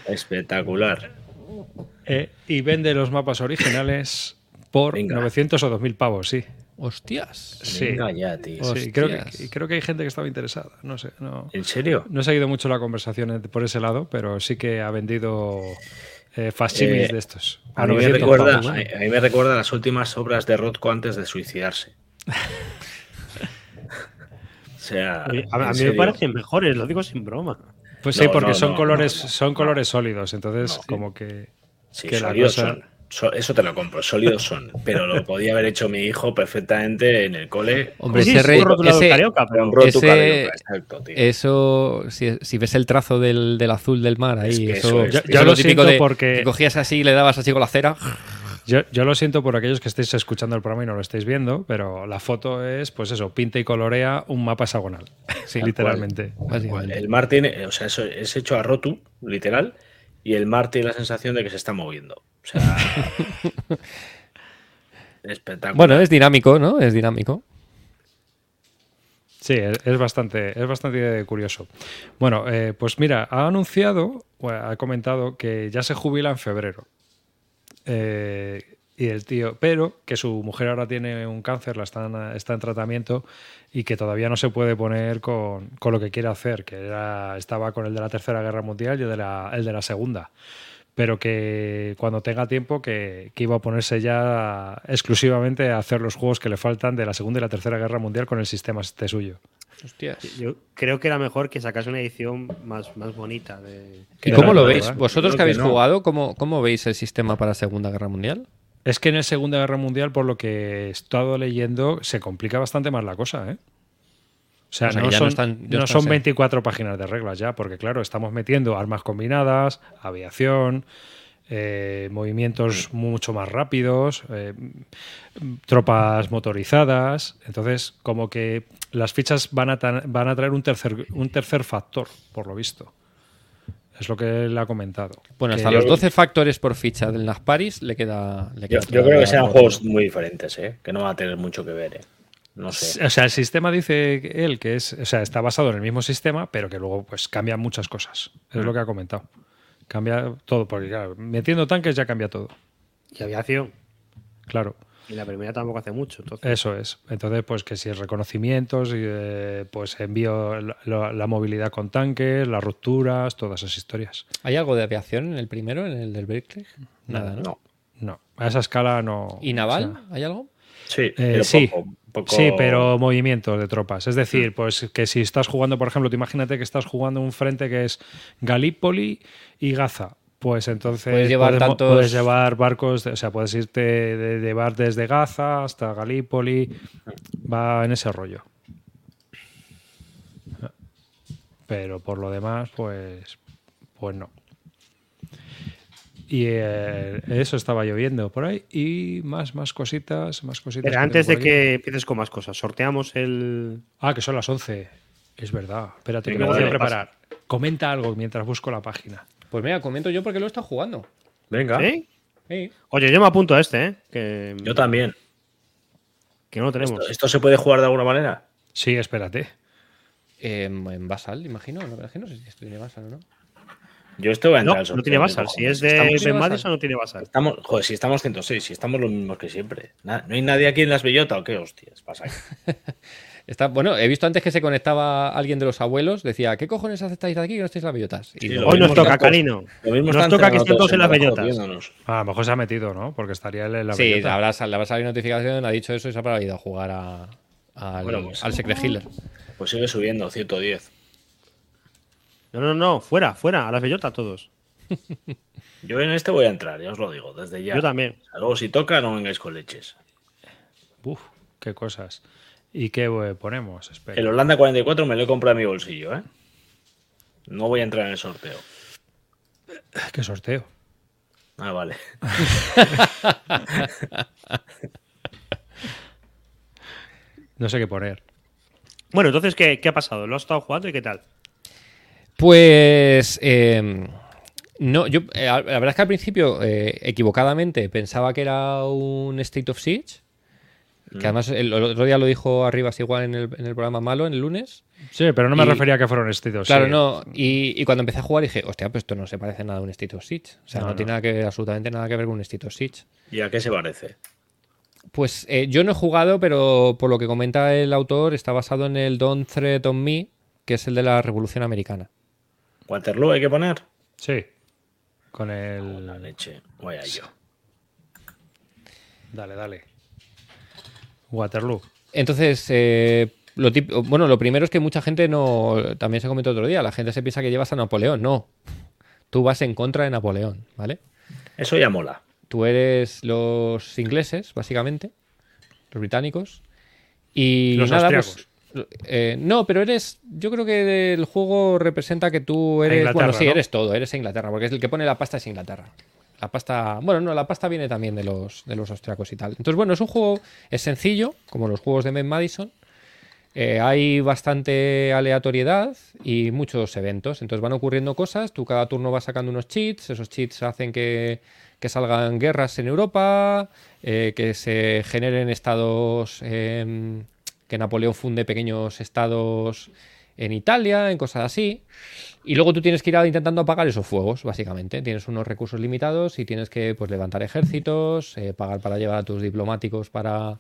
Espectacular. Eh, y vende los mapas originales por Venga. 900 o 2000 pavos, sí. Hostias. Sí. Venga ya, tío. Sí, creo que, creo que hay gente que estaba interesada. No sé, no, ¿En serio? no he seguido mucho la conversación por ese lado, pero sí que ha vendido eh, Eh, de estos. A mí, me 900 recuerda, pavos. a, a mí me recuerda las últimas obras de Rothko antes de suicidarse. [LAUGHS] o sea, A, mí me parecen mejores, lo digo sin broma. Pues sí, No, porque no, son no, colores, son no. colores sólidos, entonces No. como que Sí, que la sólidos cosa- son. So- eso te lo compro, sólidos son. Pero lo [LAUGHS] podía haber hecho mi hijo perfectamente en el cole. Hombre, Sí, ese, ese- carioca, pero- ese- Carioca, exacto, tío. eso, si, si ves el trazo del, del azul del mar ahí, Es que eso, eso es- eso es lo típico siento de porque- que cogías así y le dabas así con la cera. Yo, yo lo siento por aquellos que estéis escuchando el programa y no lo estáis viendo, pero la foto es, pues eso, pinta y colorea un mapa hexagonal. Sí, literalmente. El mar tiene, o sea, eso es hecho a Rotu, literal, y el mar tiene la sensación de que se está moviendo. O sea, [LAUGHS] espectacular. Bueno, es dinámico, ¿no? Es dinámico. Sí, es, bastante, es bastante curioso. Bueno, eh, pues mira, ha anunciado, ha comentado que ya se jubila en febrero. Eh, y el tío, pero que su mujer ahora tiene un cáncer, la están, está en tratamiento y que todavía no se puede poner con, con lo que quiere hacer, que era, estaba con el de la Tercera Guerra Mundial y el de la, el de la Segunda. Pero que cuando tenga tiempo que, que iba a ponerse ya exclusivamente a hacer los juegos que le faltan de la Segunda y la Tercera Guerra Mundial con el sistema este suyo. Hostias. Yo creo que era mejor que sacase una edición más, más bonita. De... ¿Y cómo lo verdad, veis? ¿Vosotros creo que habéis que no. jugado, ¿cómo, cómo veis el sistema para Segunda Guerra Mundial? Es que en la Segunda Guerra Mundial, por lo que he estado leyendo, se complica bastante más la cosa, ¿eh? O sea, O sea, no, ya son, no están- ya no están son se- 24 páginas de reglas ya, porque claro, estamos metiendo armas combinadas, aviación, eh, movimientos mucho más rápidos, eh, tropas motorizadas. Entonces, como que las fichas van a, van a traer un tercer, un tercer factor, por lo visto. Es lo que él ha comentado. Bueno, Que- hasta los 12 factores por ficha del Nasparis le queda. Le queda yo creo que serán juegos muy diferentes, ¿eh? que no van a tener mucho que ver. No sé. O sea, el sistema dice él que es, o sea, está basado en el mismo sistema, pero que luego pues cambian muchas cosas. Es lo que ha comentado. Cambia todo, porque claro, metiendo tanques ya cambia todo. Y aviación. Claro, Y la primera tampoco hace mucho. Entonces, eso es. Entonces, pues que si es reconocimientos, y, eh, pues envío la, movilidad con tanques, las rupturas, todas esas historias. ¿Hay algo de aviación en el primero, en el del Berkeley? Nada, ¿no? No. No, a esa escala no. ¿Y naval? o sea, ¿Hay algo? Sí, Eh, sí. poco, poco- Sí, pero movimientos de tropas. Es decir, pues que si estás jugando, por ejemplo, te imagínate que estás jugando un frente que es Galípoli y Gaza. Pues entonces Puedes llevar mo- tantos- puedes llevar barcos, o sea, puedes irte de llevar desde Gaza hasta Galípoli. Va en ese rollo. Pero por lo demás, pues, pues no. Y eh, eso estaba lloviendo por ahí. Y más, más cositas, más cositas. Pero antes de que empieces con más cosas, sorteamos el. Ah, que son las 11. Es verdad. Espérate, que me voy a preparar. Comenta algo mientras busco la página. Pues mira, comento yo porque lo he estado jugando. Venga, ¿Sí? Sí. Oye, yo me apunto a este, ¿eh? Que, yo también. que no lo tenemos. ¿Esto, esto se puede jugar de alguna manera? Sí, espérate. Eh, en Basal, imagino. No, es que no sé si esto tiene Basal o no. Yo esto voy a No, entrar no sorteo, tiene Basal. Si es de Ben. Madison, no tiene Basal. Estamos, joder, si estamos 106, si estamos los mismos que siempre. ¿No hay nadie aquí en las bellotas o qué hostias pasa aquí? [LAUGHS] Está, bueno, he visto antes que se conectaba alguien de los abuelos. Decía, ¿qué cojones estáis aquí que no estáis en las bellotas? Y Sí, Hoy nos toca, mismo Nos toca que estén todos en las el bellotas. Ah, a lo mejor se ha metido, ¿no? Porque estaría él en la Sí, bellota. habrá, sal- le habrá salido notificación, ha dicho eso y se habrá ido a jugar a- al, Bueno, pues- al Secret Healer. Pues sigue subiendo, 110. No, no, no. Fuera, fuera. A las bellotas todos. [LAUGHS] Yo en este voy a entrar, ya os lo digo, desde ya. Yo también. O sea, Luego si toca, no vengáis con leches. Uf, qué cosas. ¿Y qué eh, ponemos? Espera. El Holanda 44 me lo he comprado a mi bolsillo, ¿eh? No voy a entrar en el sorteo. ¿Qué sorteo? Ah, vale. [LAUGHS] No sé qué poner. Bueno, entonces, ¿qué, qué ha pasado? ¿Lo has estado jugando y qué tal? Pues. eh, no, yo. eh, la verdad es que al principio, eh, equivocadamente, pensaba que era un State of Siege. Que Mm. además el, el otro día lo dijo Arribas igual en el, en el programa malo, en el lunes. Sí, pero no me Y- refería a que fueron estilos. Claro, sí. no. Y, y cuando empecé a jugar dije, hostia, pues esto no se parece nada a un State of Siege. O sea, no, No, no. tiene nada que ver, absolutamente nada que ver con un State of Siege. ¿Y a qué se parece? Pues eh, yo no he jugado, pero por lo que comenta el autor, está basado en el Don't Threat on Me, que es el de la Revolución Americana. ¿Waterloo hay que poner? Sí. Con La el. leche. Vaya yo. Dale, dale. Waterloo. Entonces, eh, lo bueno, lo primero es que mucha gente no. También se comentó otro día, la gente se piensa que llevas a Napoleón. No. Tú vas en contra de Napoleón, ¿vale? Eso ya mola. Tú eres los ingleses, básicamente, los británicos. Y Los nada, austriacos. pues, eh, no, pero eres. Yo creo que el juego representa que tú eres. Bueno, sí, ¿no? eres todo, eres Inglaterra, porque es el que pone la pasta es Inglaterra. La pasta. Bueno, no, la pasta viene también de los, de los austriacos y tal. Entonces, bueno, es un juego. Es sencillo, como los juegos de Mad Madison. Eh, hay bastante aleatoriedad y muchos eventos. Entonces van ocurriendo cosas. Tú cada turno vas sacando unos cheats. Esos cheats hacen que, que salgan guerras en Europa, eh, que se generen estados, em, que Napoleón funde pequeños estados en Italia, en cosas así. Y luego tú tienes que ir intentando apagar esos fuegos, básicamente. Tienes unos recursos limitados y tienes que pues, levantar ejércitos, eh, pagar para llevar a tus diplomáticos para,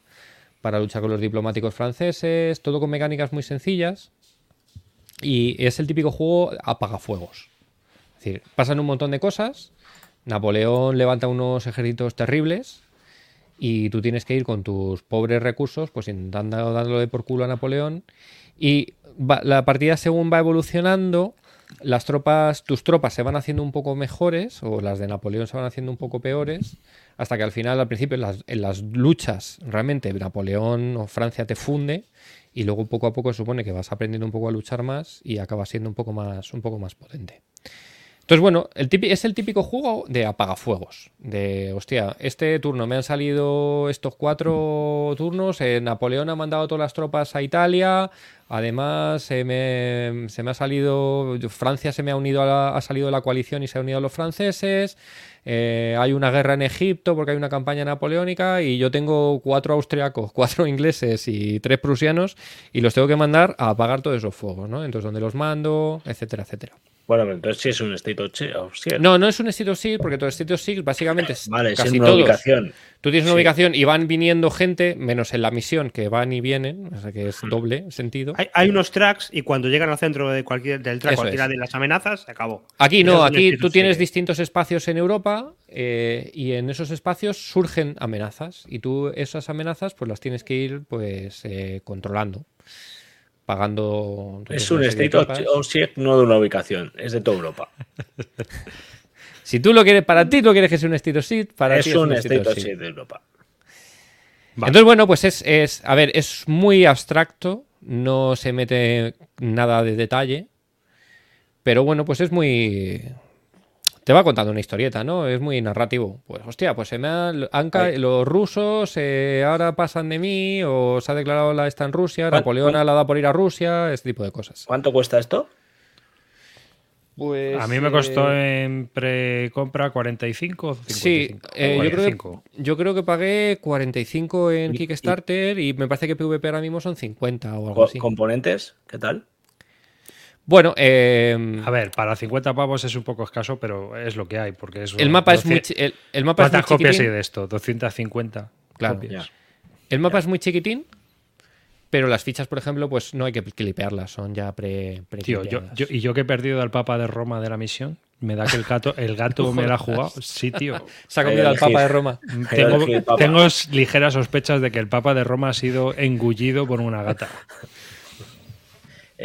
para luchar con los diplomáticos franceses, todo con mecánicas muy sencillas. Y es el típico juego apagafuegos. Es decir, pasan un montón de cosas. Napoleón levanta unos ejércitos terribles y tú tienes que ir con tus pobres recursos, pues intentando dándole por culo a Napoleón. Y la partida según va evolucionando, las tropas, tus tropas se van haciendo un poco mejores, o las de Napoleón se van haciendo un poco peores, hasta que al final, al principio, en las, luchas, realmente Napoleón o Francia te funde, y luego poco a poco se supone que vas aprendiendo un poco a luchar más y acabas siendo un poco más, un poco más potente. Entonces, bueno, es el típico juego de apagafuegos. De, hostia, este turno me han salido estos cuatro turnos. eh, Napoleón ha mandado todas las tropas a Italia. Además, se me, se me ha salido. Francia se me ha unido a la- ha salido la coalición y se ha unido a los franceses. eh, hay una guerra en Egipto porque hay una campaña napoleónica. Y yo tengo cuatro austriacos, [LAUGHS] cuatro ingleses y tres prusianos. Y los tengo que mandar a apagar todos esos fuegos, ¿no? Entonces, ¿dónde los mando? Etcétera, etcétera. Bueno, pero entonces sí es un State of Siege. No, no es un State of Siege, porque todo State of Siege básicamente es Vale, es una todos. ubicación. Tú tienes una Sí. ubicación y van viniendo gente, menos en la misión, que van y vienen, o sea que Hmm. es doble sentido. Hay, hay unos tracks y cuando llegan al centro de cualquier, del track, Eso cualquiera es. de las amenazas, se acabó. Aquí no, aquí tú tienes distintos espacios en Europa eh, y en esos espacios surgen amenazas y tú esas amenazas pues las tienes que ir pues eh, controlando, pagando. Es un State Siege no de una ubicación, es de toda Europa. [LAUGHS] Si tú lo quieres, para ti lo quieres que sea un State Siege, para es ti un State State. Siege de Europa. Entonces, bueno, pues es, es, a ver, es muy abstracto, no se mete nada de detalle, pero bueno, pues es muy... Te va contando una historieta, ¿no? Es muy narrativo. Pues, hostia, pues se me han, han los rusos eh, ahora pasan de mí, o se ha declarado la esta en Rusia, ¿Cuán- Napoleón ha dado por ir a Rusia, este tipo de cosas. ¿Cuánto cuesta esto? Pues, A mí me costó en pre-compra 45 o 55. Sí, eh, yo, creo 45. que, yo creo que pagué 45 en Y- Kickstarter y, me parece que PvP ahora mismo son 50 o algo así. ¿Componentes? ¿Qué tal? Bueno, eh, A ver, para 50 pavos es un poco escaso, pero es lo que hay, porque es el mapa es muy 200 chi- el, el mapa es muy ¿Cuántas copias hay de esto? 250 Claro. copias. El mapa es muy chiquitín, pero las fichas, por ejemplo, pues no hay que clipearlas, son ya pre, pre Tío, yo, yo- y yo que he perdido al Papa de Roma de la misión, me da que el gato, el gato [LAUGHS] me la ha jugado. Sí, tío. Se ha comido Ahí al Papa de Roma. [LAUGHS] Tengo ligeras sospechas de que el Papa de Roma ha sido engullido por una gata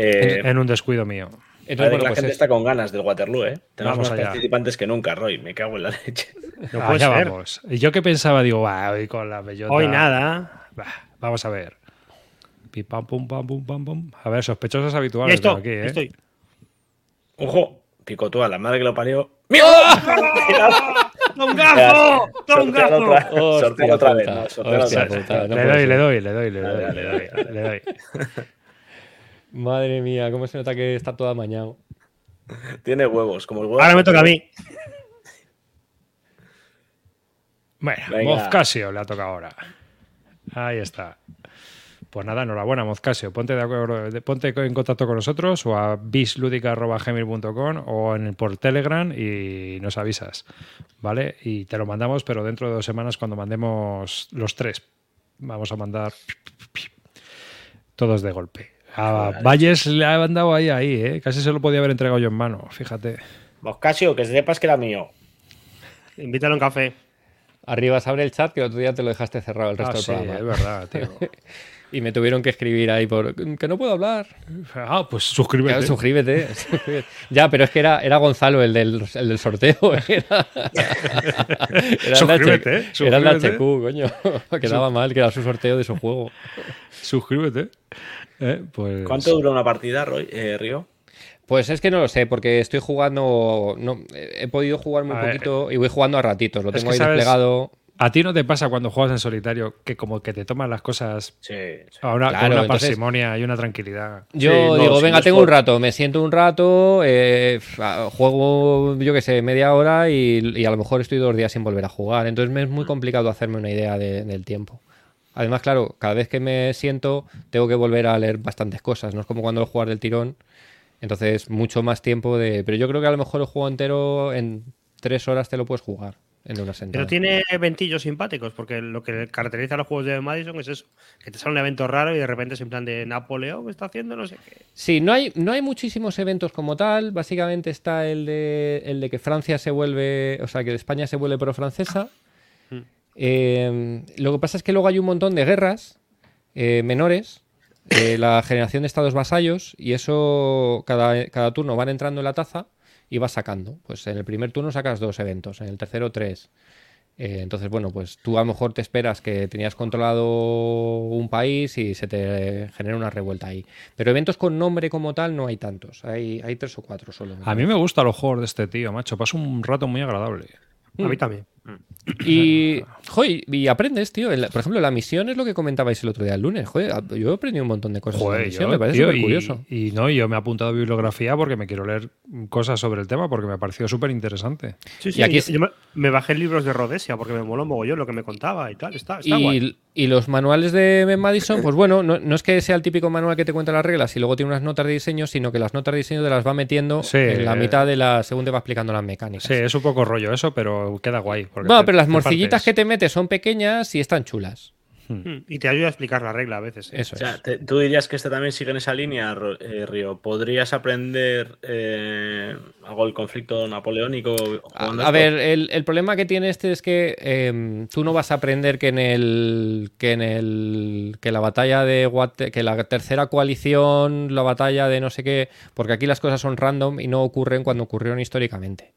Eh, en un descuido mío. Entonces, bueno, la pues gente es- está con ganas del Waterloo, ¿eh? Tenemos Vamos más allá. participantes que nunca, Roy. Me cago en la leche. No Ah, puede ya ser. vamos. Y yo que pensaba, digo, "Bah, hoy con la bellota. Hoy nada. Bah, vamos a ver. Pi, pam, pum, pam, pum, pam, pum. A ver, sospechosos habituales esto, aquí, ¿eh? estoy. Ojo, picotúa, la madre que lo parió. Sortea [LAUGHS] ¡Tongazo! otra, Hostia sortea otra vez. puta, no, sortea hostia otra vez. puta, no le, doy, le doy, le doy, le doy, le doy. Madre mía, cómo se nota que está todo amañado. Tiene huevos, como el huevo. Ahora me toca a mí. Bueno, Venga. Mozcasio le ha tocado ahora. Ahí está. Pues nada, enhorabuena, Mozcasio. Ponte, de acuerdo, de- ponte en contacto con nosotros o a bisludica.gmail.com o en, por Telegram y nos avisas. ¿Vale? Y te lo mandamos, pero dentro de dos semanas cuando mandemos los tres. Vamos a mandar todos de golpe. A Valles le ha mandado ahí, ahí, ¿eh? Casi se lo podía haber entregado yo en mano, fíjate. Moscasio, que sepas que era mío. Invítalo a un café. Arriba se abre el chat que el otro día te lo dejaste cerrado el resto Ah, del sí, programa. es verdad, tío. [LAUGHS] Y me tuvieron que escribir ahí por que no puedo hablar. Ah, pues suscríbete. suscríbete, [LAUGHS] suscríbete. Ya, pero es que era, era Gonzalo el del, el del sorteo. [LAUGHS] Era, era el Suscríbete, H- ¿eh? Era el. HQ, coño. Quedaba mal, que era su sorteo de su juego. Suscríbete. Eh, pues... ¿Cuánto dura una partida, Roy, eh, Río? Pues es que no lo sé, porque estoy jugando. No, he podido jugar muy A ver, poquito y voy jugando a ratitos. Lo es tengo que ahí sabes- desplegado. ¿A ti no te pasa cuando juegas en solitario que como que te toman las cosas Sí. sí. a una, Claro, con una entonces- parsimonia y una tranquilidad? Yo Sí, no, digo, si venga, no tengo por- un rato, me siento un rato, eh, juego, yo que sé, media hora y, y a lo mejor estoy dos días sin volver a jugar. Entonces me es muy complicado hacerme una idea de- del tiempo. Además, claro, cada vez que me siento tengo que volver a leer bastantes cosas. No es como cuando lo jugar del tirón. Entonces, mucho más tiempo de... Pero yo creo que a lo mejor el juego entero en tres horas te lo puedes jugar en una sentada. Pero tiene ventillos simpáticos, porque lo que caracteriza a los juegos de Madison es eso, que te sale un evento raro y de repente es en plan de Napoleón que está haciendo no sé qué. Sí, no hay, no hay muchísimos eventos como tal. Básicamente está el de, el de que Francia se vuelve, o sea, que España se vuelve pro-francesa. Hmm. Eh, lo que pasa es que luego hay un montón de guerras eh, menores, eh, la generación de estados vasallos, y eso cada, cada turno van entrando en la taza y vas sacando. Pues en el primer turno sacas dos eventos, en el tercero tres. Eh, entonces, bueno, pues tú a lo mejor te esperas que tenías controlado un país y se te genera una revuelta ahí. Pero eventos con nombre como tal no hay tantos. Hay, hay tres o cuatro solo. A mí me gustan los juegos de este tío, macho. Paso un rato muy agradable. A mí también. Y, joder, y aprendes, tío. Por ejemplo, la misión es lo que comentabais el otro día, el lunes. Joder, yo he aprendido un montón de cosas en la Joder, misión. yo, me parece súper y- curioso. Y, no, yo me he apuntado a bibliografía porque me quiero leer cosas sobre el tema porque me ha parecido súper interesante. Sí, sí, Y aquí yo, es- yo me, me bajé libros de Rhodesia porque me moló mogollón lo que me contaba y tal. Está, está guay. Y, y los manuales de Ben Madison, pues bueno, no, no es que sea el típico manual que te cuenta las reglas y luego tiene unas notas de diseño, sino que las notas de diseño te las va metiendo Sí, en la mitad de la según te va explicando las mecánicas. Sí, es un poco rollo eso, pero queda guay. Porque Bueno, te- pero las morcillitas que te metes son pequeñas y están chulas. Mm, Y te ayuda a explicar la regla a veces. ¿eh? Eso O sea, es. te- tú dirías que este también sigue en esa línea, eh, Río. ¿Podrías aprender eh, algo del conflicto napoleónico A, ver, el, el problema que tiene este es que em, tú no vas a aprender que en el que en el que la batalla de que la tercera coalición, la batalla de no sé qué, porque aquí las cosas son random y no ocurren cuando ocurrieron históricamente.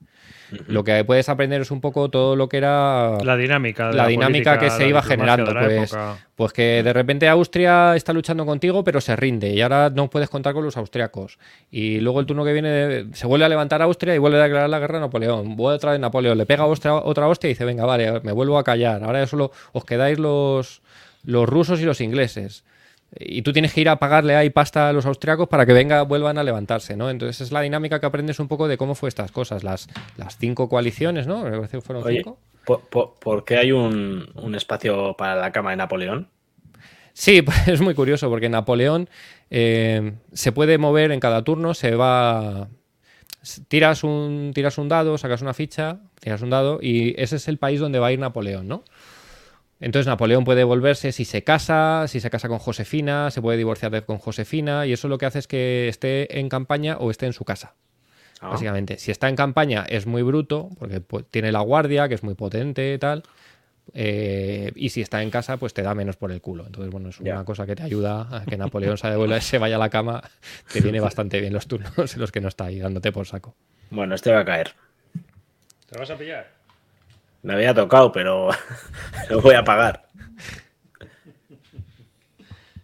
Lo que puedes aprender es un poco todo lo que era La dinámica. de la dinámica política, que se iba generando. Pues, pues que de repente Austria está luchando contigo, pero se rinde y ahora no puedes contar con los austriacos. Y luego el turno que viene se vuelve a levantar Austria y vuelve a declarar la guerra a Napoleón. Vuelve otra vez Napoleón, le pega a Austria- otra hostia y dice: Venga, vale, me vuelvo a callar. Ahora ya solo os quedáis los, los rusos y los ingleses. Y tú tienes que ir a pagarle ahí pasta a los austriacos para que venga, vuelvan a levantarse, ¿no? Entonces es la dinámica que aprendes un poco de cómo fue estas cosas, las, las cinco coaliciones, ¿no? Me parece que fueron Oye, cinco. ¿por, por, por qué hay un, un espacio para la cama de Napoleón? Sí, [LAUGHS] pues es muy curioso porque Napoleón eh, se puede mover en cada turno, se va. Tiras un, tiras un dado, sacas una ficha, tiras un dado y ese es el país donde va a ir Napoleón, ¿no? Entonces Napoleón puede volverse si se casa, si se casa con Josefina, se puede divorciar de- con Josefina y eso lo que hace es que esté en campaña o esté en su casa. Ah, Básicamente, si está en campaña es muy bruto, porque pues, tiene la guardia, que es muy potente y tal. eh, y si está en casa, pues te da menos por el culo. Entonces, bueno, es una Ya. cosa que te ayuda a que Napoleón se, devuelva- se vaya a la cama. Te viene [LAUGHS] bastante bien los turnos en los que no está ahí dándote por saco. Bueno, este va a caer. ¿Te lo vas a pillar? Me había tocado, pero [LAUGHS] lo voy a pagar.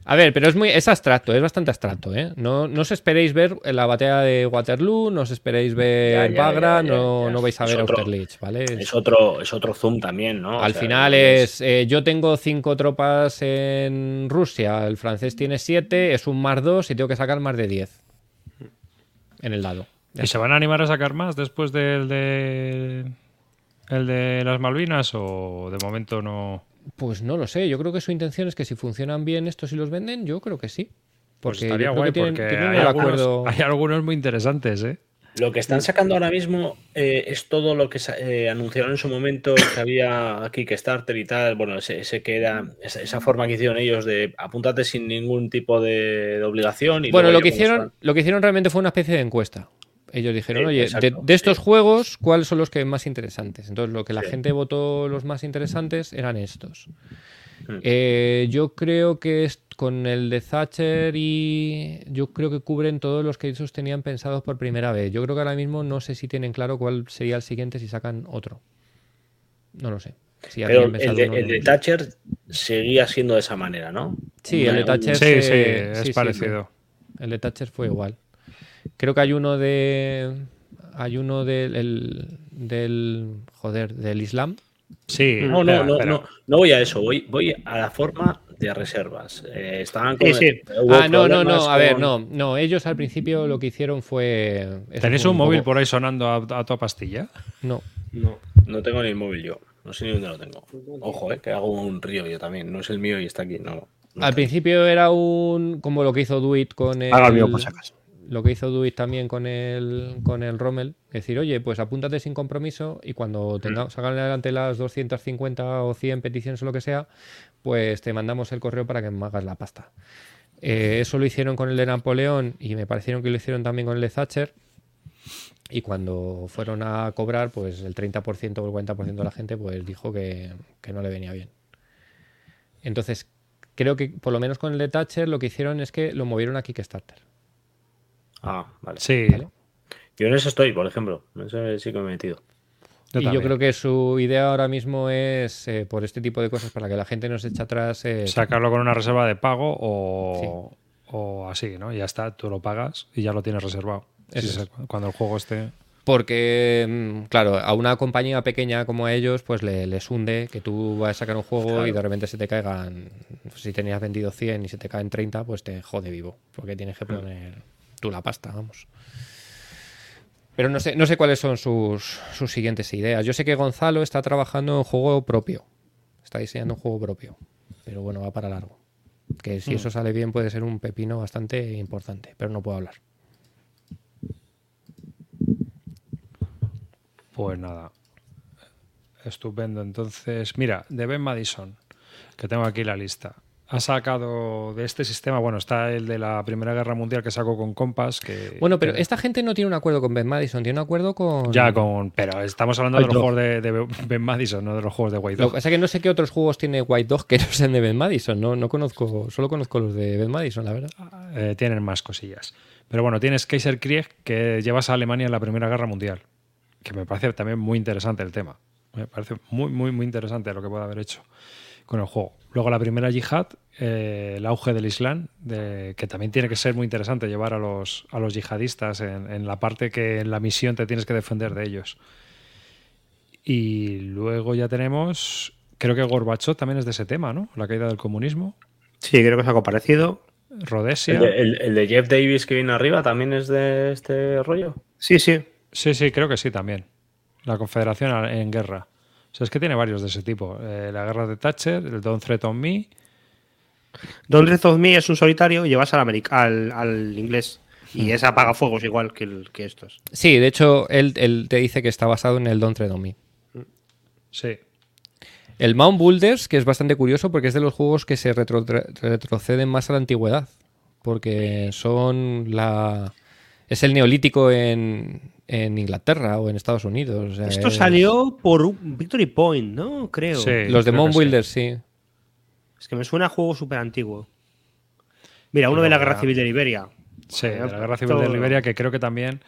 A ver, pero es muy es abstracto, es bastante abstracto, ¿eh? No, no os esperéis ver la batalla de Waterloo, no os esperéis ver Ya, ya, Bagra, ya, no, no vais a Es ver otro- Austerlitz, ¿vale? Es- otro, es otro zoom también, ¿no? O Al sea, final es, eh, yo tengo cinco tropas en Rusia, el francés tiene siete, es un más dos y tengo que sacar más de 10 en el dado. ¿Y se van a animar a sacar más después del de el de las Malvinas o de momento no? Pues no lo sé, yo creo que su intención es que si funcionan bien estos y los venden, yo creo que sí. Pues Porque estaría yo creo guay que tienen, porque tienen hay, algunos, acuerdo. hay algunos muy interesantes, ¿eh? Lo que están sacando ahora mismo eh, es todo lo que eh, anunciaron en su momento que había Kickstarter y tal. Bueno, ese, ese que era esa, esa forma que hicieron ellos de apúntate sin ningún tipo de, de obligación. Y Bueno, lo que hicieron, lo que hicieron realmente fue una especie de encuesta. Ellos dijeron, Sí, oye, de, estos sí. juegos, ¿cuáles son los que más interesantes? Entonces, lo que la Sí. gente votó los más interesantes eran estos. Hmm. Eh, yo creo que es- con el de Thatcher y yo creo que cubren todos los que ellos tenían pensados por primera vez. Yo creo que ahora mismo no sé si tienen claro cuál sería el siguiente si sacan otro. No lo sé. Si Pero el de, el. Thatcher seguía siendo de esa manera, ¿no? Sí, el de Un- Thatcher Sí, se- sí, es sí, sí, parecido. El de Thatcher fue igual. Creo que hay uno de. Hay uno del. el- del joder, del Islam. Sí, No, no, espera, no, no, no voy a eso, voy, voy a la forma de reservas. Eh, estaban con Sí, sí. ah, no, no, no. A ver, no. No, ellos al principio lo que hicieron fue. eso ¿Tenéis fue un móvil poco- por ahí sonando a, a toda pastilla? No. No, no tengo ni el móvil yo. No sé ni dónde lo tengo. Ojo, eh, que hago un río yo también. No es el mío y está aquí. No. no Al está. principio era un. Como lo que hizo Duit con el. Haga el mío por si acaso. Lo que hizo Duit también con el, con el Rommel. Decir, oye, pues apúntate sin compromiso y cuando tengamos, salgan adelante las 250 o 100 peticiones o lo que sea, pues te mandamos el correo para que me hagas la pasta. Eh, eso lo hicieron con el de Napoleón y me parecieron que lo hicieron también con el de Thatcher. Y cuando fueron a cobrar, pues el 30% o el 40% de la gente pues dijo que, que no le venía bien. Entonces, creo que por lo menos con el de Thatcher lo que hicieron es que lo movieron a Kickstarter. Ah, vale. Sí, ¿vale? Yo en eso estoy, por ejemplo. En eso sí que me he metido. yo y yo también. creo que su idea ahora mismo es, eh, por este tipo de cosas, para que la gente no se eche atrás, eh, sacarlo con una reserva de pago o, o así, ¿no? Y ya está, tú lo pagas y ya lo tienes reservado. Eso sí, cuando el juego esté. porque, mm, claro, a una compañía pequeña como a ellos, pues le, les hunde que tú vas a sacar un juego y de repente se te caigan, si tenías vendido 100 y se te caen 30, pues te jode vivo, porque tienes que poner tú la pasta, vamos. Pero no sé, no sé cuáles son sus, sus siguientes ideas. Yo sé que Gonzalo está trabajando en un juego propio. Está diseñando un juego propio. Pero bueno, va para largo. Que si eso sale bien puede ser un pepino bastante importante, pero no puedo hablar. Pues nada. Estupendo. Entonces, mira, de Ben Madison, que tengo aquí la lista. Ha sacado de este sistema, bueno, está el de la Primera Guerra Mundial que sacó con Compass, que... Bueno, pero que- esta gente no tiene un acuerdo con Ben Madison, tiene un acuerdo con. Ya con... Pero estamos hablando de los Dog. juegos de, de Ben Madison, no de los juegos de White Lo Dog. que pasa es que no sé qué otros juegos tiene White Dog que no sean de Ben Madison. No, no conozco, solo conozco los de Ben Madison, la verdad. Eh, tienen más cosillas. Pero bueno, tienes Kaiser Krieg, que llevas a Alemania en la Primera Guerra Mundial, que me parece también muy interesante el tema. Me parece muy, muy, muy interesante lo que puede haber hecho con el juego. Luego la primera yihad, eh, el auge del Islam, de- que también tiene que ser muy interesante llevar a los, a los yihadistas en, en la parte que en la misión te tienes que defender de ellos. Y luego ya tenemos, creo que Gorbachev también es de ese tema, ¿no? La caída del comunismo. Sí, creo que es algo parecido. Rhodesia. ¿El de, el- el de Jeff Davis que viene arriba también es de este rollo? Sí, sí. Sí, sí, creo que sí también. La Confederación en guerra. O sea, es que tiene varios de ese tipo. Eh, la guerra de Thatcher, el Don't Threat on Me. Don Red of Me es un solitario y llevas al, al, al inglés. Y es apagafuegos igual que, el- que estos. Sí, de hecho, él, él te dice que está basado en el Don't Tread on Me. Sí. El Mount Builders, que es bastante curioso porque es de los juegos que se retro- retroceden más a la antigüedad. Porque son la. Es el neolítico en, en Inglaterra o en Estados Unidos. o sea, Esto es- salió por un Victory Point, ¿no? Creo. Sí. Los de Mount sí. Builders, sí. Es que me suena a juego súper antiguo. Mira, uno de la Guerra Civil de Liberia. Sí, de la guerra civil de. Liberia, que creo que también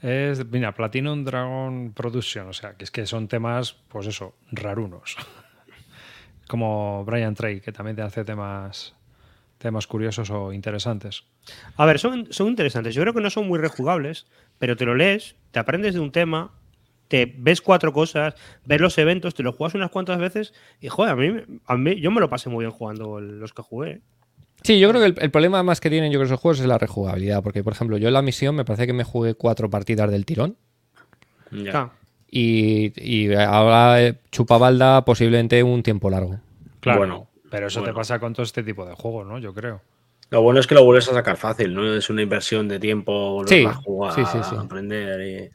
es. Mira, Platinum Dragon Production. O sea, que es que son temas, pues eso, rarunos. [LAUGHS] Como Brian Trey, que también te hace temas, temas curiosos o interesantes. A ver, son, son interesantes. Yo creo que no son muy rejugables, pero te lo lees, te aprendes de un tema, te ves cuatro cosas, ves los eventos, te lo juegas unas cuantas veces y, joder, a mí, a mí yo me lo pasé muy bien jugando los que jugué. Sí, yo creo que el, el problema más que tienen yo creo esos juegos es la rejugabilidad. Porque, por ejemplo, yo en la misión me parece que me jugué cuatro partidas del tirón. Claro. Y, y ahora eh, chupabalda posiblemente un tiempo largo. Claro. Bueno, pero eso bueno. te pasa con todo este tipo de juegos, ¿no? Yo creo. Lo bueno es que lo vuelves a sacar fácil, ¿no? Es una inversión de tiempo volver Sí, a jugar, sí, sí, sí. a aprender. y-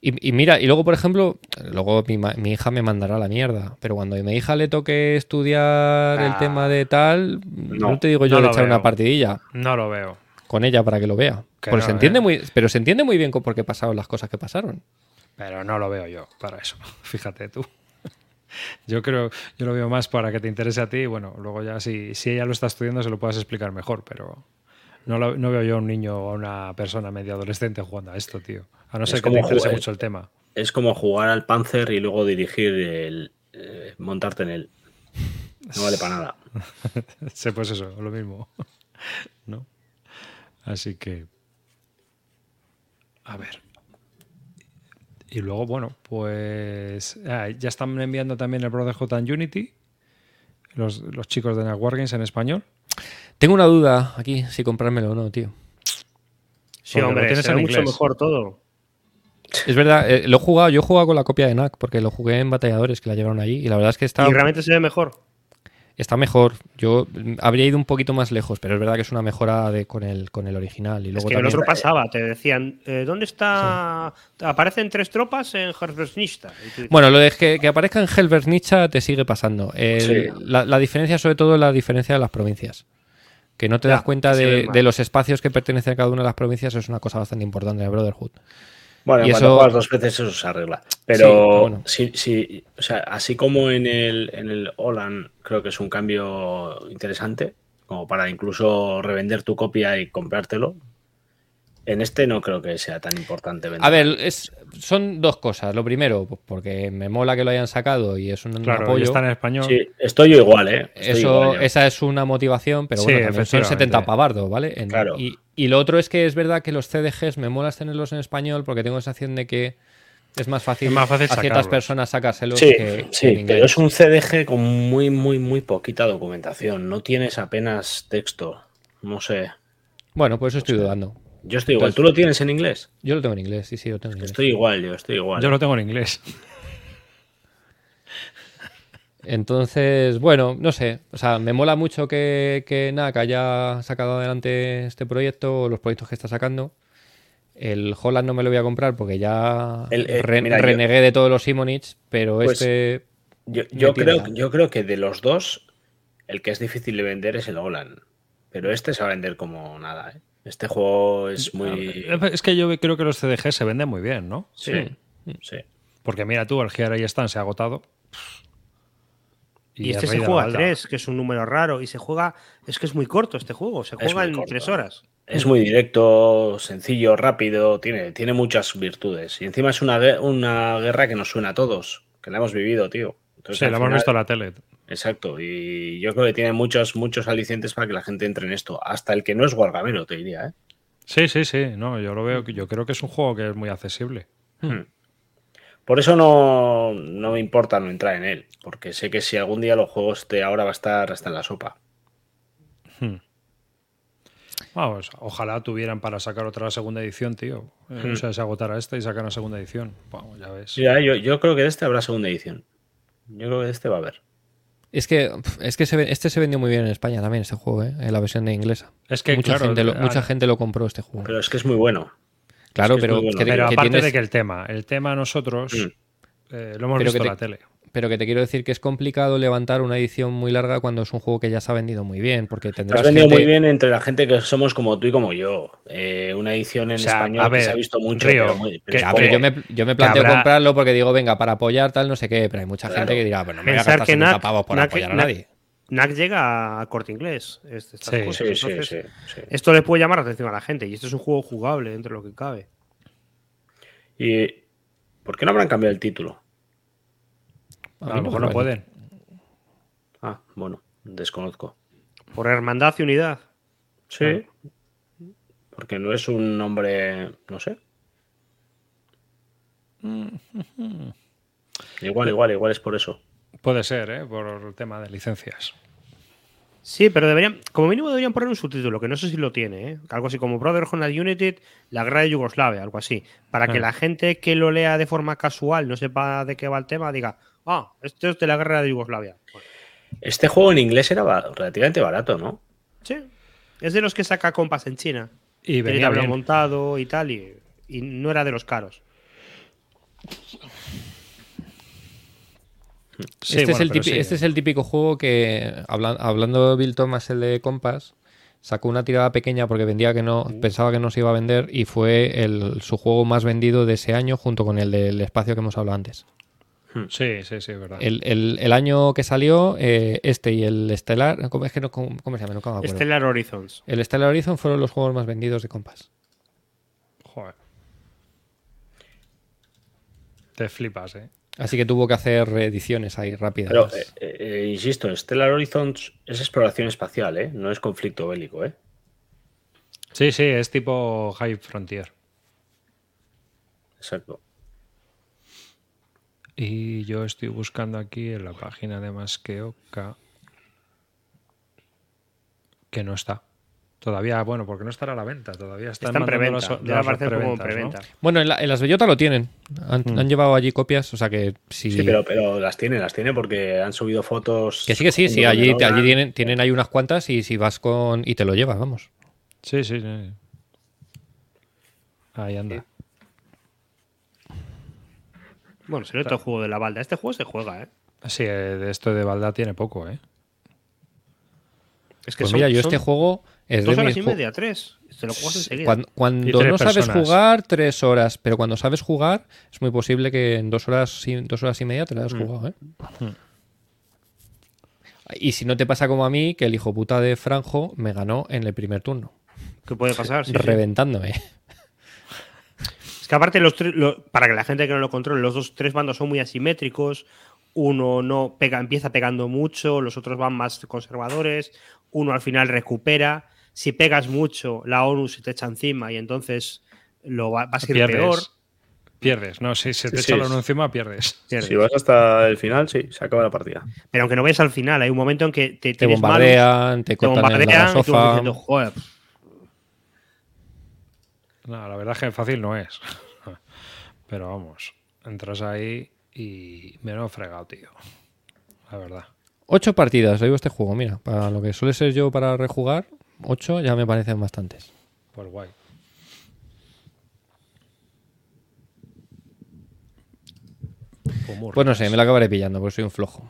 Y, y mira, y luego, por ejemplo, luego mi, hija me mandará a la mierda. Pero cuando a mi hija le toque estudiar el Ah, tema de tal, no, no, te digo yo no de echar una partidilla No lo veo. con ella para que lo vea. Que no, se entiende muy, pero se entiende muy bien con por qué pasaron las cosas que pasaron. Pero no lo veo yo para eso. [LAUGHS] Fíjate tú. [LAUGHS] Yo creo, yo lo veo más para que te interese a ti. y Bueno, luego ya si, si ella lo está estudiando se lo puedas explicar mejor, pero no, lo- no veo yo a un niño o a una persona medio adolescente jugando a esto, tío. A no Es ser que te interese jugar- mucho el tema. Es como jugar al Panzer y luego dirigir el. eh, montarte en él. No vale para nada. [LAUGHS] Sí, pues eso, lo mismo. [LAUGHS] ¿No? Así que. A ver. Y luego, bueno, pues. ah, ya están enviando también el Brotherhood and Unity. Los, los chicos de Network Games en español. Tengo una duda aquí, si comprármelo o no, tío. Sí, Porque lo hombre, tienes será en mucho inglés. mejor todo. Es verdad, eh, lo he jugado, yo he jugado con la copia de NAC, porque lo jugué en batalladores que la llevaron allí, y la verdad es que está, Y realmente se ve mejor. Está mejor. Yo habría ido un poquito más lejos, pero es verdad que es una mejora de, con, el, con el original. Y Es luego que el también- otro pasaba, te decían, eh, ¿dónde está? Aparecen tres tropas en dices, Bueno, lo de que, que aparezca en Helversnicha te sigue pasando. El- Sí. la, la diferencia, sobre todo, es la diferencia de las provincias. Que no te Ya, das cuenta que de, de los espacios que pertenecen a cada una de las provincias, es una cosa bastante importante en el Brotherhood. Bueno, Y cuando eso- juegas dos veces eso se arregla. Pero bueno. sí, sí, o sea, así como en el, en el Olan creo que es un cambio interesante, como para incluso revender tu copia y comprártelo. En este no creo que sea tan importante vender. A ver, es, son dos cosas. Lo primero, pues porque me mola que lo hayan sacado y es un Claro, apoyo. está en español. Sí, estoy yo igual, ¿eh? Estoy Eso, igual esa es una motivación, pero Sí, bueno, también son efectivamente. 70 pavardos, ¿vale? En- Claro. y, y lo otro es que es verdad que los CDGs me molas tenerlos en español porque tengo la sensación de que es más fácil, Es más fácil a ciertas sacarlos. personas sacárselos Sí, que, que sí, inglés. pero es un CDG con muy, muy, muy poquita documentación. No tienes apenas texto. No sé. Bueno, por eso estoy dudando. Yo estoy igual. Entonces- ¿Tú lo tienes en inglés? Yo lo tengo en inglés, sí, sí, lo tengo en inglés. Estoy igual, yo estoy igual. Yo lo tengo en inglés. Entonces, bueno, no sé. O sea, me mola mucho que, que NAC haya sacado adelante este proyecto o los proyectos que está sacando. El Holland no me lo voy a comprar porque ya El- eh, re- mira, yo- renegué de todos los Simonich, pero Pues, este. Yo, creo, yo creo que de los dos, el que es difícil de vender es el Olan. Pero este se va a vender como nada. ¿eh? Este juego es muy. Es que yo creo que los CDG se venden muy bien, ¿no? Sí, sí. Porque mira tú, el Here ahí están, se ha agotado. Y, es este se la juega a que es un número raro. Y se juega. Es que es muy corto este juego. Se juega en corto. tres horas. Es muy directo, sencillo, rápido, tiene, tiene muchas virtudes. Y encima es una, una guerra que nos suena a todos, que la hemos vivido, tío. Entonces, Sí, lo hemos visto en la tele. Exacto, y yo creo que tiene muchos, muchos alicientes para que la gente entre en esto. Hasta el que no es guargamero, te diría, ¿eh? Sí, sí, sí. No, yo lo veo. Yo creo que es un juego que es muy accesible. Por eso no, no me importa no entrar en él, porque sé que si algún día los juegos de ahora va a estar hasta en la sopa. Vamos, ojalá tuvieran para sacar otra segunda edición, tío. Eh, Hmm. O sea, se agotara esta y sacaran segunda edición. Vamos, ya ves. Yo, yo creo que de este habrá segunda edición. Yo creo que de este va a haber. Es que, es que se este se vendió muy bien en España también, este juego, ¿eh? en la versión de inglesa. Es que, mucha, claro, gente lo, mucha gente lo compró este juego. Pero es que es muy bueno. Claro, es que es pero, muy bueno. que, Pero que aparte tienes- de que el tema, el tema nosotros Mm. eh, lo hemos Pero visto en la tele. pero que te quiero decir que es complicado levantar una edición muy larga cuando es un juego que ya se ha vendido muy bien, porque tendrás has vendido gente- muy bien entre la gente que somos como tú y como yo. Eh, una edición en O sea, español que se ha visto mucho. Río, pero muy- pero que- es A ver, poco. yo me, yo me planteo habrá- comprarlo porque digo, venga, para apoyar tal, no sé qué, pero hay mucha Claro. gente que dirá, pues no me voy a Pensar gastar que 70 NAC pavos por apoyar a nadie. NAC llega a corte inglés. este- estas Sí, cosas. Sí, sí, Entonces, sí, sí. Esto le puede llamar la atención a la gente. Y esto es un juego jugable dentro de lo que cabe. ¿Y por qué no habrán cambiado el título? A lo mejor no pueden. Ah, bueno, desconozco. Por hermandad y unidad. Sí. Porque no es un nombre, no sé. [LAUGHS] Igual, igual, igual es por eso. Puede ser, ¿eh? Por el tema de licencias. Sí, pero deberían, como mínimo deberían poner un subtítulo, que no sé si lo tiene, ¿eh? algo así como Brotherhood United, la guerra de Yugoslavia, algo así, para que Ah. la gente que lo lea de forma casual, no sepa de qué va el tema, diga, ah, esto es de la guerra de Yugoslavia. Bueno, Este juego en inglés era ba- relativamente barato, ¿no? sí, es de los que saca compas en China, Y venía bien. montado y tal, y, y no era de los caros. Sí, este, bueno, es el pero típico, sí. este es el típico juego que, habla- hablando de Bill Thomas, el de Compass, sacó una tirada pequeña porque vendía que no, pensaba que no se iba a vender y fue el, su juego más vendido de ese año junto con el del espacio que hemos hablado antes. Sí, sí, sí, es verdad. El, el- el año que salió, eh, este y el Stellar, ¿cómo, es que no, cómo, cómo se llama? Nunca me acuerdo. Stellar Horizons. El Stellar Horizon fueron los juegos más vendidos de Compass. Joder. Te flipas, ¿eh? Así que tuvo que hacer reediciones ahí rápidas. Pero, eh, eh, insisto, Stellar Horizons es exploración espacial, ¿eh? No es conflicto bélico, ¿eh? Sí, sí, es tipo High Frontier. Exacto. Y yo estoy buscando aquí en la página de Masqueoka que no está. Todavía, bueno, porque no estará a la venta. Todavía están Está en mandando preventa, las aparecer como preventa. Bueno, en, la- en las Bellota lo tienen. Han, Mm. han llevado allí copias, o sea que si... Sí, pero, pero las tiene, las tiene porque han subido fotos. Que sí, que sí, sí, allí, allí tienen, tienen ahí unas cuantas y si vas con... y te lo llevas, vamos. Sí, sí, sí. Ahí anda. Bueno, será otro juego de la balda. Este juego se juega, ¿eh? Sí, eh, de esto de Balda tiene poco, ¿eh? Es que Pues son- mira, yo son este juego es dos de horas y ju- media, tres. Te lo juegas enseguida. Cuando, cuando no sabes jugar, tres horas. Pero cuando sabes jugar, es muy posible que en dos horas, y- dos horas y media te lo hayas jugado, ¿eh? Y si no te pasa como a mí, que el hijo puta de Franjo me ganó en el primer turno, ¿Qué puede pasar? Sí, sí. reventándome. Es que aparte, los tres- lo- para que la gente que no lo controle, los dos tres bandos son muy asimétricos. Uno no pega, empieza pegando mucho, los otros van más conservadores. Uno al final recupera. Si pegas mucho, la ONU se te echa encima y entonces lo va, vas a ir Pierdes. peor. Pierdes. No, si se te Sí, echa sí. la uno encima, pierdes. Pierdes. Si vas hasta el final, sí, se acaba la partida. Pero aunque no vayas al final, hay un momento en que te, Te malos, bombardean, te bombardean y tú vas sofa. diciendo, joder, No, la verdad es que fácil no es. Pero vamos, entras ahí y me lo he fregado, tío. La verdad. Ocho partidas, le digo este juego, mira, para lo que suele ser yo para rejugar, ocho ya me parecen bastantes. Pues guay. Pues no sé, me la acabaré pillando, porque soy un flojo.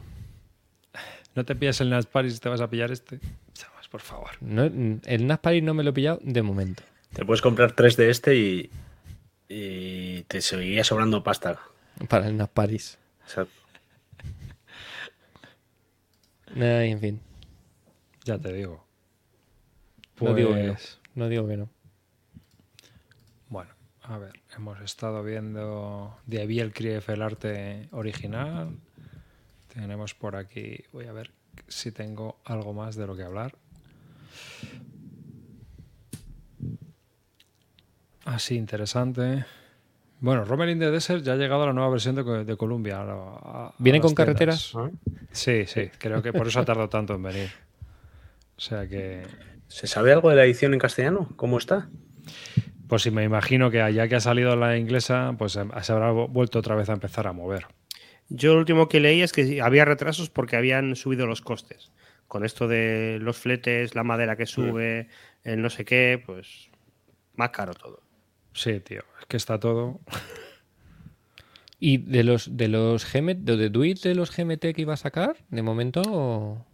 No te pillas el Nats Paris y te vas a pillar este. Sabes, por favor. No, el Naspari no me lo he pillado de momento. Te puedes comprar tres de este y, y te seguiría sobrando pasta. Para el Nasparis. Exacto. Ay, en fin. Ya te digo. No digo que no. Pues, No digo que no. Bueno, a ver, hemos estado viendo de Abiel Krief el arte original. Tenemos por aquí, voy a ver si tengo algo más de lo que hablar. Así, interesante. Bueno, Romer in the Desert ya ha llegado a la nueva versión de, Co- de Columbia. a la- a- a ¿Viene las con carreteras? Sí, sí, creo que por eso ha tardado tanto en venir. O sea que, ¿Se sabe algo de la edición en castellano? ¿Cómo está? pues si me imagino que allá que ha salido la inglesa, pues em, se habrá vu- vuelto otra vez a empezar a mover. Yo lo último que leí es que había retrasos porque habían subido los costes. Con esto de los fletes, la madera que sube, el no sé qué, pues más caro todo. Sí, tío, es que está todo. ¿Y de los de los GMT, de, de Duit de los GMT que iba a sacar? De momento.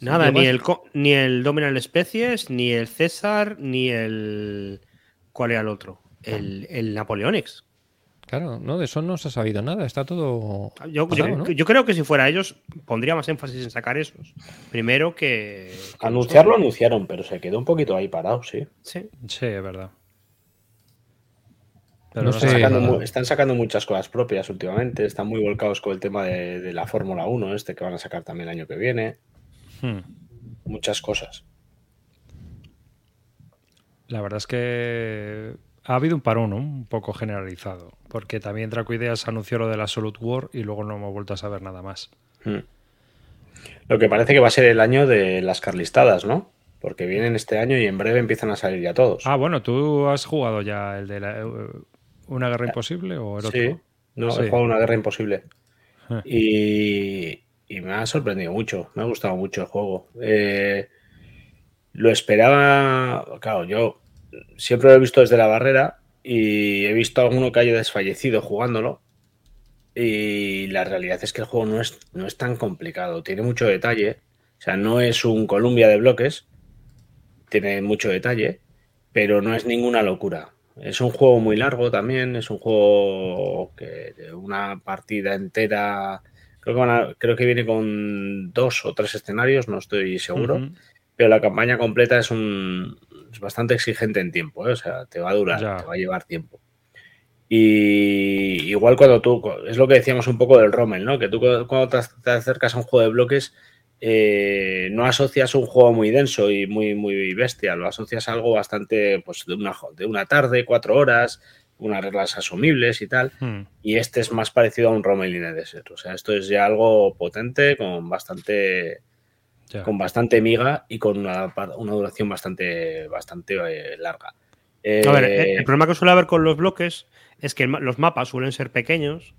Nada, llevas- ni el, ni el Dominal Especies, ni el César, ni el. ¿Cuál era el otro? El, el Napoleonics. Claro, no, de eso no se ha sabido nada. Está todo. Yo, pasado, yo- ¿no? yo creo que si fuera ellos, pondría más énfasis en sacar esos. Primero que. que Anunciarlo anunciaron, pero se quedó un poquito ahí parado, sí. Sí. Sí, es verdad. Pero No no sé. sé. Están sacando, están sacando muchas cosas propias últimamente. Están muy volcados con el tema de, de la Fórmula 1, este que van a sacar también el año que viene. Hmm. Muchas cosas. La verdad es que ha habido un parón ¿no? un poco generalizado. Porque también Draco Ideas anunció lo de la Absolute War y luego no hemos vuelto a saber nada más. Mm. Lo que parece que va a ser el año de las carlistadas, ¿no? Porque vienen este año y en breve empiezan a salir ya todos. Ah, bueno, ¿tú has jugado ya el de la, eh, una guerra imposible o el otro? sí, no, Sí. he jugado una guerra imposible. Ah. Y, y me ha sorprendido mucho, me ha gustado mucho el juego. Eh, lo esperaba, claro, yo siempre lo he visto desde la barrera y he visto a alguno que haya desfallecido jugándolo. Y la realidad es que el juego no es, no es tan complicado, tiene mucho detalle. O sea, no es un Columbia de bloques, tiene mucho detalle, pero no es ninguna locura. Es un juego muy largo también, es un juego que una partida entera, creo que, van a- creo que viene con dos o tres escenarios, no estoy seguro, pero la campaña completa es un es bastante exigente en tiempo, ¿eh? o sea, te va a durar, Ya. te va a llevar tiempo. Y igual cuando tú, es lo que decíamos un poco del Rommel, ¿no? Que tú cu- cuando te acercas a un juego de bloques, eh, no asocias un juego muy denso y muy, muy bestia, lo asocias a algo bastante, pues de una, de una tarde, cuatro horas, unas reglas asumibles y tal. Hmm. Y este es más parecido a un Rommel Desert. O sea, esto es ya algo potente, con bastante, con bastante miga y con una, una duración bastante, bastante eh, larga. A ver, Eh, el el problema que suele haber con los bloques es que el los mapas suelen ser pequeños.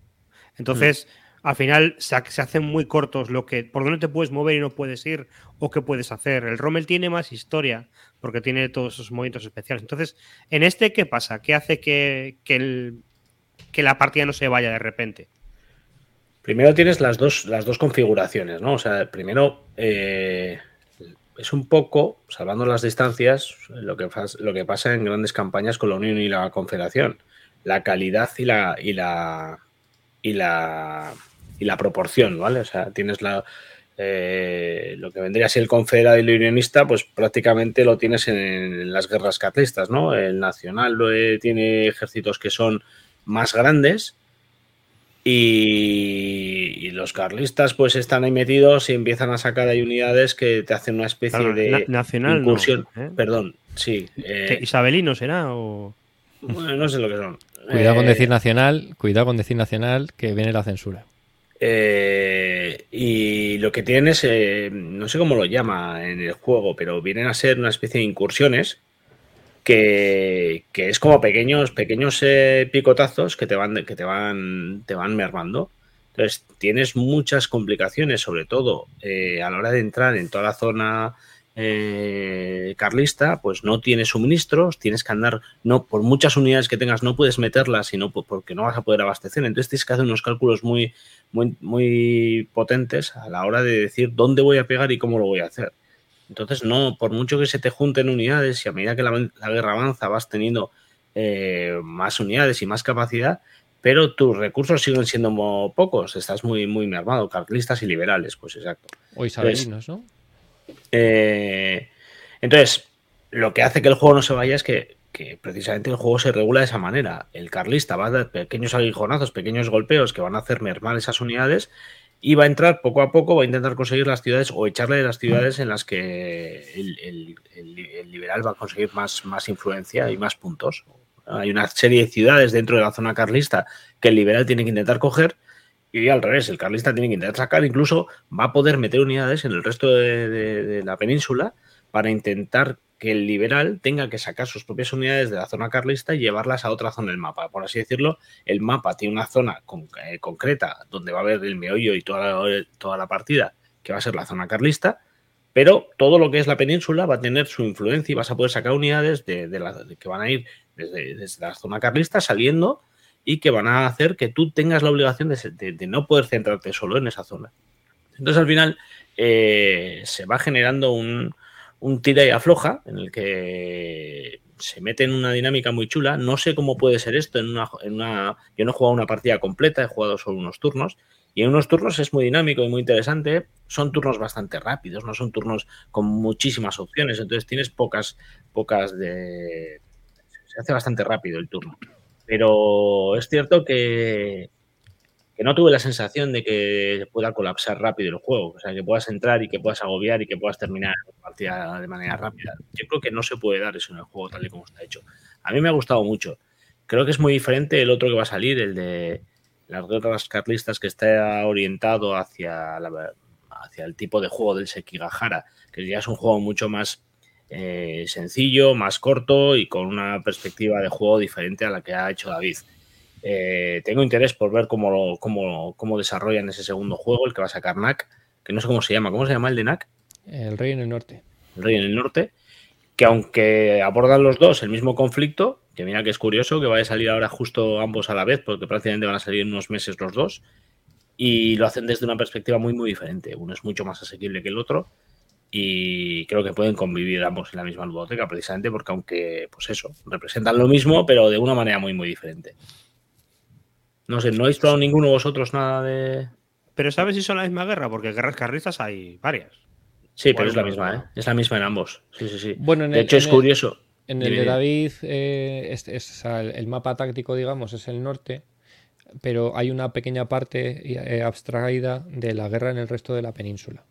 Entonces, al final se, se hacen muy cortos lo que por dónde te puedes mover y no puedes ir o qué puedes hacer. El Rommel tiene más historia porque tiene todos esos movimientos especiales. Entonces, en este, ¿qué pasa? ¿Qué hace que, que, el- que la partida no se vaya de repente? Primero tienes las dos, las dos configuraciones, ¿no? O sea, primero eh, es un poco, salvando las distancias, lo que, lo que pasa en grandes campañas con la Unión y la Confederación. La calidad y la, y la, y la, y la proporción, ¿vale? O sea, tienes la, eh, lo que vendría a ser el confederado y el unionista, pues prácticamente lo tienes en, en las guerras carlistas, ¿no? El nacional eh, tiene ejércitos que son más grandes y, y los carlistas pues están ahí metidos y empiezan a sacar ahí unidades que te hacen una especie Claro, de na- nacional no, incursión. ¿eh? Perdón, sí. eh, ¿Qué, ¿Isabelino será? O... bueno, no sé lo que son. Cuidado con decir nacional, cuidado con decir nacional, que viene la censura. Eh, y lo que tienen es, eh, no sé cómo lo llama en el juego, pero vienen a ser una especie de incursiones que, es como pequeños, pequeños eh, picotazos que te van, que te van, te van mermando. Entonces tienes muchas complicaciones, sobre todo eh, a la hora de entrar en toda la zona eh, carlista, pues no tienes suministros, tienes que andar, no por muchas unidades que tengas no puedes meterlas, sino po- porque no vas a poder abastecer. Entonces tienes que hacer unos cálculos muy, muy, muy potentes a la hora de decir dónde voy a pegar y cómo lo voy a hacer. Entonces, no, por mucho que se te junten unidades y a medida que la, la guerra avanza vas teniendo eh, más unidades y más capacidad, pero tus recursos siguen siendo pocos, estás muy, muy mermado, carlistas y liberales, pues exacto. O isabelinos, ¿no? Eh, entonces, lo que hace que el juego no se vaya es que, precisamente el juego se regula de esa manera. El carlista va a dar pequeños aguijonazos, pequeños golpeos que van a hacer mermar esas unidades y va a entrar poco a poco, va a intentar conseguir las ciudades o echarle de las ciudades en las que el- el liberal va a conseguir más, más influencia y más puntos. Hay una serie de ciudades dentro de la zona carlista que el liberal tiene que intentar coger y al revés, el carlista tiene que intentar sacar, incluso va a poder meter unidades en el resto de, la península para intentar que el liberal tenga que sacar sus propias unidades de la zona carlista y llevarlas a otra zona del mapa. Por así decirlo, el mapa tiene una zona con- eh, concreta donde va a haber el meollo y toda la, toda la partida, que va a ser la zona carlista, pero todo lo que es la península va a tener su influencia y vas a poder sacar unidades de, la- que van a ir desde la zona carlista saliendo y que van a hacer que tú tengas la obligación de, de- de no poder centrarte solo en esa zona. Entonces al final eh, se va generando un, un tira y afloja en el que se mete en una dinámica muy chula. No sé cómo puede ser esto en una, en una... Yo no he jugado una partida completa, he jugado solo unos turnos. Y en unos turnos es muy dinámico y muy interesante. Son turnos bastante rápidos, no son turnos con muchísimas opciones. Entonces tienes pocas, pocas de... Se hace bastante rápido el turno. Pero es cierto que, que no tuve la sensación de que pueda colapsar rápido el juego. O sea, que puedas entrar y que puedas agobiar y que puedas terminar la partida de manera rápida. Yo creo que no se puede dar eso en el juego tal y como está hecho. A mí me ha gustado mucho. Creo que es muy diferente el otro que va a salir, el de las guerras carlistas, que está orientado hacia la, hacia el tipo de juego del Sekigahara, que ya es un juego mucho más eh, sencillo, más corto y con una perspectiva de juego diferente a la que ha hecho David. Eh, tengo interés por ver cómo, cómo, cómo desarrollan ese segundo juego, el que va a sacar NAC, que no sé cómo se llama. ¿Cómo se llama el de NAC? El rey en el norte. El Rey en el Norte. Que aunque abordan los dos el mismo conflicto, que mira que es curioso que vaya a salir ahora justo ambos a la vez, porque prácticamente van a salir en unos meses los dos, y lo hacen desde una perspectiva muy, muy diferente. Uno es mucho más asequible que el otro, y creo que pueden convivir ambos en la misma ludoteca, precisamente porque aunque, pues eso, representan lo mismo, pero de una manera muy, muy diferente. No sé, ¿no habéis probado ninguno de vosotros nada de...? Pero ¿sabes si son la misma guerra? Porque guerras carlistas hay varias. Sí, pero es la misma, ¿eh? Es la misma en ambos. Sí, sí, sí. Bueno, en de el- hecho, es el- curioso. En el de. David, eh, es- el mapa táctico, digamos, es el norte, pero hay una pequeña parte eh, abstraída de la guerra en el resto de la península.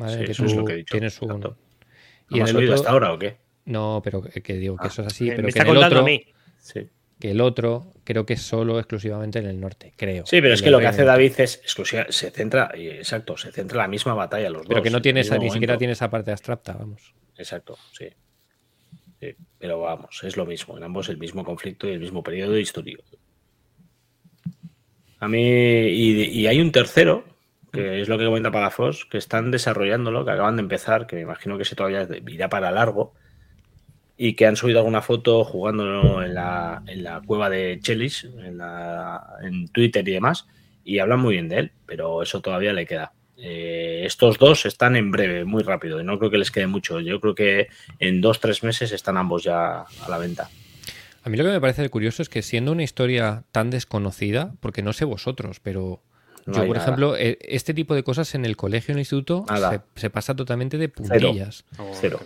¿Vale? Sí, que eso es lo que he dicho, tienes un... exacto. Y ¿No has el oído otro- hasta ahora o qué? No, pero que, digo que Ah. eso es así, Me- pero me que está contando otro, a mí. Sí. que el otro creo que es solo exclusivamente en el norte, creo. Sí, pero es que lo que hace. David es exclusiva, se centra, exacto, se centra en la misma batalla los Pero dos. que no en tiene esa, ni siquiera tiene esa parte abstracta, vamos. Exacto, sí. Sí, Pero vamos, es lo mismo, en ambos el mismo conflicto y el mismo periodo histórico. A mí, y, y hay un tercero, que es lo que comenta Palafos, que están desarrollándolo, que acaban de empezar, que me imagino que ese todavía irá para largo, y que han subido alguna foto jugándolo en la, en la cueva de Chelis, en, la- en Twitter y demás, y hablan muy bien de él, pero eso todavía le queda. Eh, estos dos están en breve, muy rápido, y no creo que les quede mucho. Yo creo que en dos, tres meses están ambos ya a la venta. A mí lo que me parece curioso es que siendo una historia tan desconocida, porque no sé vosotros, pero No yo, por nada. ejemplo, eh, este tipo de cosas en el colegio, en el instituto, se, se pasa totalmente de puntillas. Cero.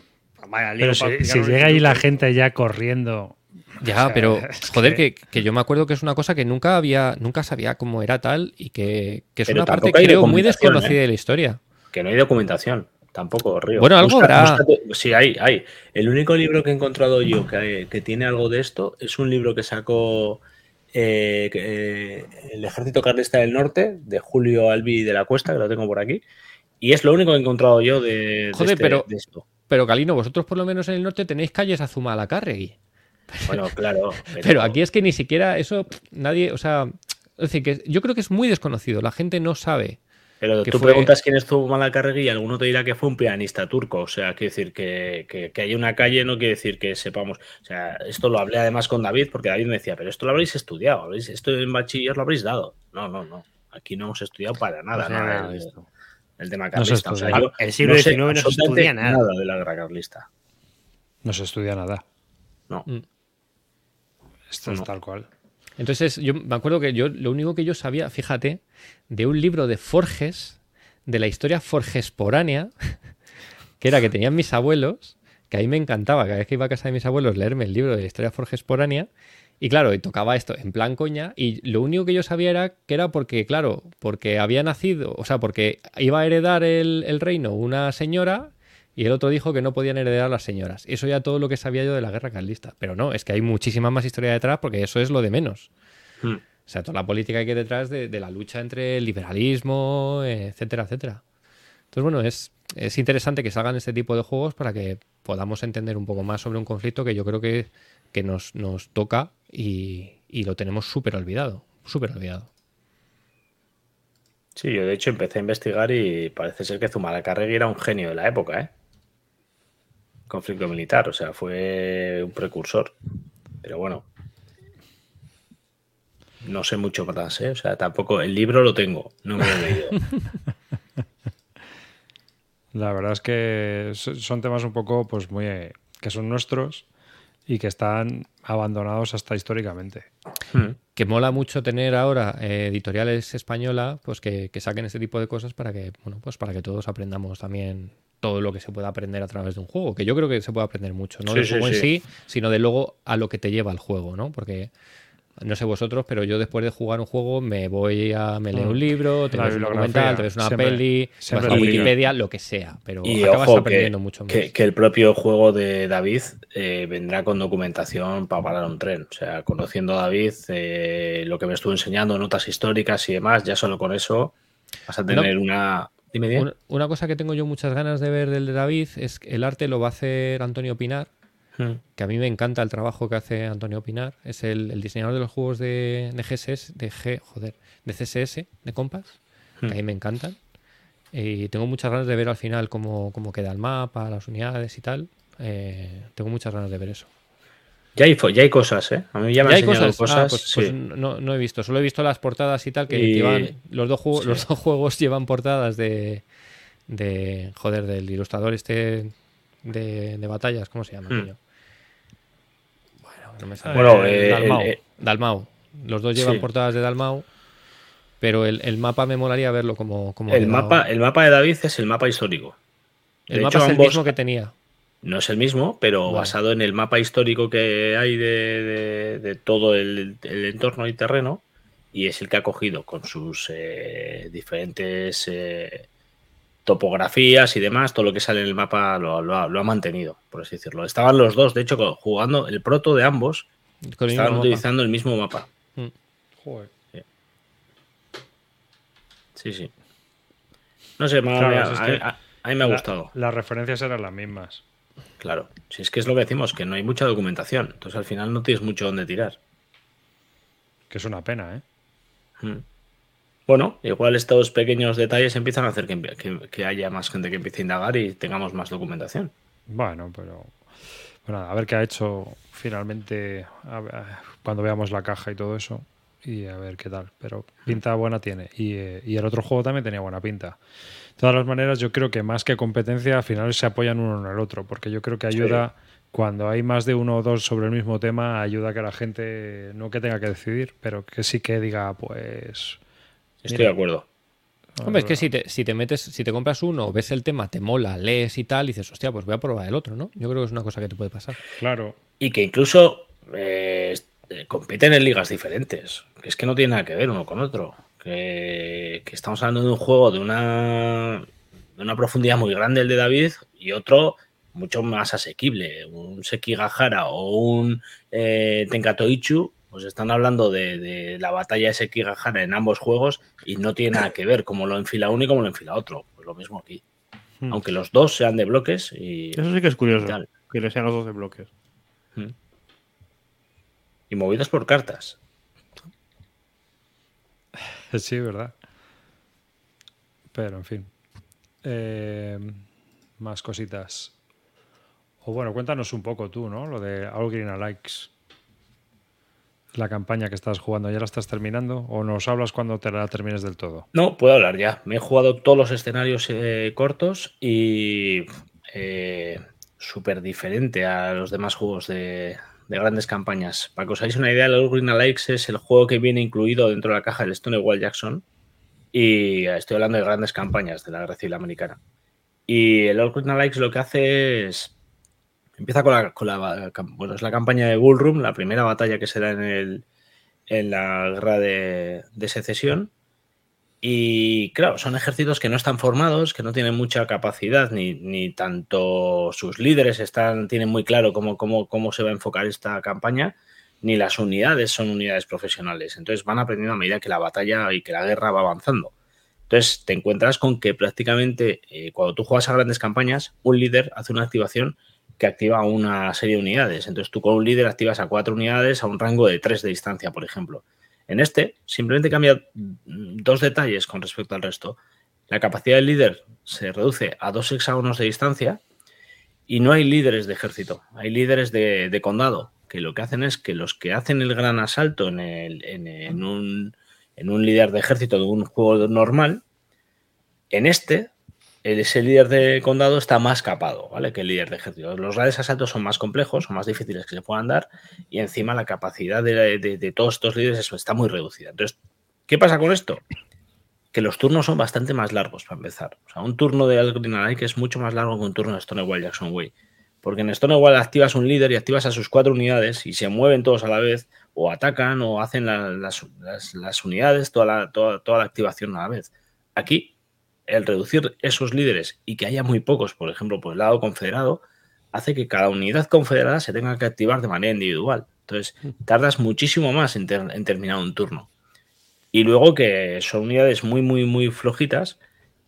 Vaya lío Pero si, llega ahí la gente ya corriendo. Ya, O sea, pero [LAUGHS] joder, que- que, que yo me acuerdo que es una cosa que nunca había, nunca sabía cómo era tal y que, que es Pero una parte creo muy documentación, desconocida ¿eh? de la historia. Que no hay documentación, tampoco, Río. Bueno, algo habrá. búscate- sí, hay, hay. El único libro que he encontrado yo que, que tiene algo de esto es un libro que sacó eh, eh, el Ejército Carlista del Norte, de Julio Albi de la Cuesta, que lo tengo por aquí. Y es lo único que he encontrado yo de, este- pero- de esto. Pero Calino, vosotros por lo menos en el norte tenéis calles a Zumalacárregui. [LAUGHS] Bueno, claro. Pero aquí es que ni siquiera eso, nadie, o sea, es decir, que yo creo que es muy desconocido. La gente no sabe. Pero que tú fue- preguntas quién estuvo Malacarregui y alguno te dirá que fue un pianista turco. O sea, quiere decir que, que, que haya una calle no quiere decir que sepamos. O sea, esto lo hablé además con David, porque David me decía, pero esto lo habréis estudiado, habréis- esto en bachiller lo habréis dado. No, no, no. Aquí no hemos estudiado para nada, No nada nada el, de esto. el tema No se carlista. O sea, estudia. yo El siglo no sé XIX no se estudia nada. de la guerra carlista. No se estudia nada. No. Mm. Esto es No. tal cual. Entonces, yo me acuerdo que yo lo único que yo sabía, fíjate, de un libro de Forges, de la historia forgesporánea, [LAUGHS] que era que tenían mis abuelos, que a mí me encantaba, cada vez que iba a casa de mis abuelos, leerme el libro de la historia forgesporánea. Y claro, tocaba esto en plan coña, y lo único que yo sabía era que era porque, claro, porque había nacido, o sea, porque iba a heredar el, el reino una señora y el otro dijo que no podían heredar las señoras. Eso ya todo lo que sabía yo de la guerra carlista. Pero no, es que hay muchísima más historia detrás porque eso es lo de menos. Hmm. O sea, toda la política que hay detrás de, de la lucha entre el liberalismo, etcétera, etcétera. Entonces, bueno, es, es interesante que salgan este tipo de juegos para que podamos entender un poco más sobre un conflicto que yo creo que, que nos, nos toca y, y lo tenemos súper olvidado. Súper olvidado. Sí, yo de hecho empecé a investigar y parece ser que Zumalacárregui era un genio de la época, ¿eh? Conflicto militar, o sea, fue un precursor. Pero bueno. No sé mucho más, ¿eh? O sea, tampoco. El libro lo tengo, no me lo he leído. [LAUGHS] La verdad es que so- son temas un poco, pues muy. eh, que son nuestros y que están abandonados hasta históricamente. Que mola mucho tener ahora eh, editoriales españolas pues que, que saquen este tipo de cosas para que, bueno, pues para que todos aprendamos también todo lo que se pueda aprender a través de un juego. Que yo creo que se puede aprender mucho, no Sí, del sí, juego en sí. sí, sino de luego a lo que te lleva el juego, ¿no? Porque no sé vosotros, pero yo después de jugar un juego me voy a me leo Mm. un libro, te ves un documental, te ves una siempre- peli, siempre vas a lo Wikipedia, lo que sea, pero Y acabas ojo, que, aprendiendo mucho más. que, que el propio juego de David eh, vendrá con documentación para parar un tren. O sea, conociendo a David, eh, lo que me estuvo enseñando, notas históricas y demás, ya solo con eso vas a tener una Dime. Una, una cosa que tengo yo muchas ganas de ver del de David es que el arte lo va a hacer Antonio Pinar, Mm. que a mí me encanta el trabajo que hace Antonio Pinar. Es el, el diseñador de los juegos de, de GSS, de G, joder, de CSS, de Compass, que a mí me encantan. Y tengo muchas ganas de ver al final cómo, cómo queda el mapa, las unidades y tal. Eh, tengo muchas ganas de ver eso. Ya hay, ya hay cosas, ¿eh? A mí ya me ¿Ya han hay cosas? cosas. Ah, pues, sí. pues no, no he visto. Solo he visto las portadas y tal, que Y- llevan. Los dos, juegos, sí. los dos juegos llevan portadas de. de joder, del ilustrador este de, de batallas. ¿Cómo se llama, Hmm. Bueno, no me sale. Bueno, Eh, eh, Dalmau. eh, Dalmau. Los dos llevan Sí. portadas de Dalmau. Pero el, el mapa me molaría verlo como. como el, mapa, el mapa de David es el mapa histórico. El de mapa hecho, es el ambos- mismo que tenía. No es el mismo, pero Vale. basado en el mapa histórico que hay de, de- de todo el, el entorno y terreno, y es el que ha cogido con sus eh, diferentes eh, topografías y demás, todo lo que sale en el mapa lo, lo ha, lo ha mantenido, por así decirlo. Estaban los dos, de hecho, jugando el proto de ambos, Con el mismo estaban mapa. utilizando el mismo mapa. Joder. Sí, sí. No sé, ha- Claro, me ha- es a, que a- a mí me ha La- gustado. Las referencias eran las mismas. Claro, si es que es lo que decimos, que no hay mucha documentación, entonces al final no tienes mucho donde tirar. Que es una pena, ¿eh? Mm. Bueno, igual estos pequeños detalles empiezan a hacer que, que- que haya más gente que empiece a indagar y tengamos más documentación. Bueno, pero. Bueno, a ver qué ha hecho finalmente ver, cuando veamos la caja y todo eso. Y a ver qué tal. Pero pinta buena tiene. Y, eh, y el otro juego también tenía buena pinta. De todas las maneras, yo creo que más que competencia, al final se apoyan uno en el otro. Porque yo creo que ayuda, cuando hay más de uno o dos sobre el mismo tema, ayuda a que la gente no que tenga que decidir, pero que sí que diga, pues. Estoy Mira. de acuerdo. Hombre, es que si te, si te metes, si te compras uno, ves el tema, te mola, lees y tal, y dices, hostia, pues voy a probar el otro, ¿no? Yo creo que es una cosa que te puede pasar. Claro. Y que incluso eh, eh, compiten en ligas diferentes. Que es que no tiene nada que ver uno con otro. Que, que estamos hablando de un juego de una, de una profundidad muy grande, el de David, y otro mucho más asequible. Un Sekigahara o un eh, Tenkatoichu, pues están hablando de, de la batalla de Sekigahara en ambos juegos y no tiene nada que ver como lo enfila uno y como lo enfila otro. Pues lo mismo aquí. Hmm. Aunque los dos sean de bloques y, Eso sí que es curioso. Que le sean los 12 bloques. Y movidos por cartas. [LAUGHS] Sí, verdad. Pero, en fin. Eh, más cositas. O bueno, cuéntanos un poco tú, ¿no? Lo de All Green Alikes. La campaña que estás jugando, ¿ya la estás terminando? ¿O nos hablas cuando te la termines del todo? No, puedo hablar ya. Me he jugado todos los escenarios eh, cortos y eh, súper diferente a los demás juegos de, de grandes campañas. Para que os hagáis una idea, el All Green Lakes es el juego que viene incluido dentro de la caja del Stonewall Jackson. Y estoy hablando de grandes campañas de la Guerra Civil Americana. Y el All Green lo que hace es. Empieza con la, con la- Bueno, es la campaña de Bullroom, la primera batalla que se da en, el, en la guerra de, de secesión. Y claro, son ejércitos que no están formados, que no tienen mucha capacidad, ni, ni tanto sus líderes están, tienen muy claro cómo, cómo, cómo se va a enfocar esta campaña, ni las unidades son unidades profesionales. Entonces van aprendiendo a medida que la batalla y que la guerra va avanzando. Entonces te encuentras con que prácticamente eh, cuando tú juegas a grandes campañas, un líder hace una activación que activa una serie de unidades. Entonces tú con un líder activas a cuatro unidades a un rango de tres de distancia, por ejemplo. En este simplemente cambia mm, dos detalles con respecto al resto. La capacidad del líder se reduce a dos hexágonos de distancia y no hay líderes de ejército, hay líderes de, condado, que lo que hacen es que los que hacen el gran asalto en, el- en- un, en un líder de ejército de un juego normal, en este, ese líder de condado está más capado, ¿vale? Que el líder de ejército. Los grandes asaltos son más complejos, son más difíciles que se puedan dar, y encima la capacidad de, todos estos líderes está muy reducida. Entonces, ¿qué pasa con esto? Que los turnos son bastante más largos para empezar. O sea, un turno de Algrin Alike es mucho más largo que un turno de Stonewall Jackson Way. Porque en Stonewall activas un líder y activas a sus cuatro unidades y se mueven todos a la vez, o atacan o hacen la- las, las- las unidades, toda la, toda, toda la activación a la vez. Aquí, el reducir esos líderes y que haya muy pocos, por ejemplo, por el lado confederado, hace que cada unidad confederada se tenga que activar de manera individual. Entonces, tardas muchísimo más en, ter- en terminar un turno. Y luego que son unidades muy, muy, muy flojitas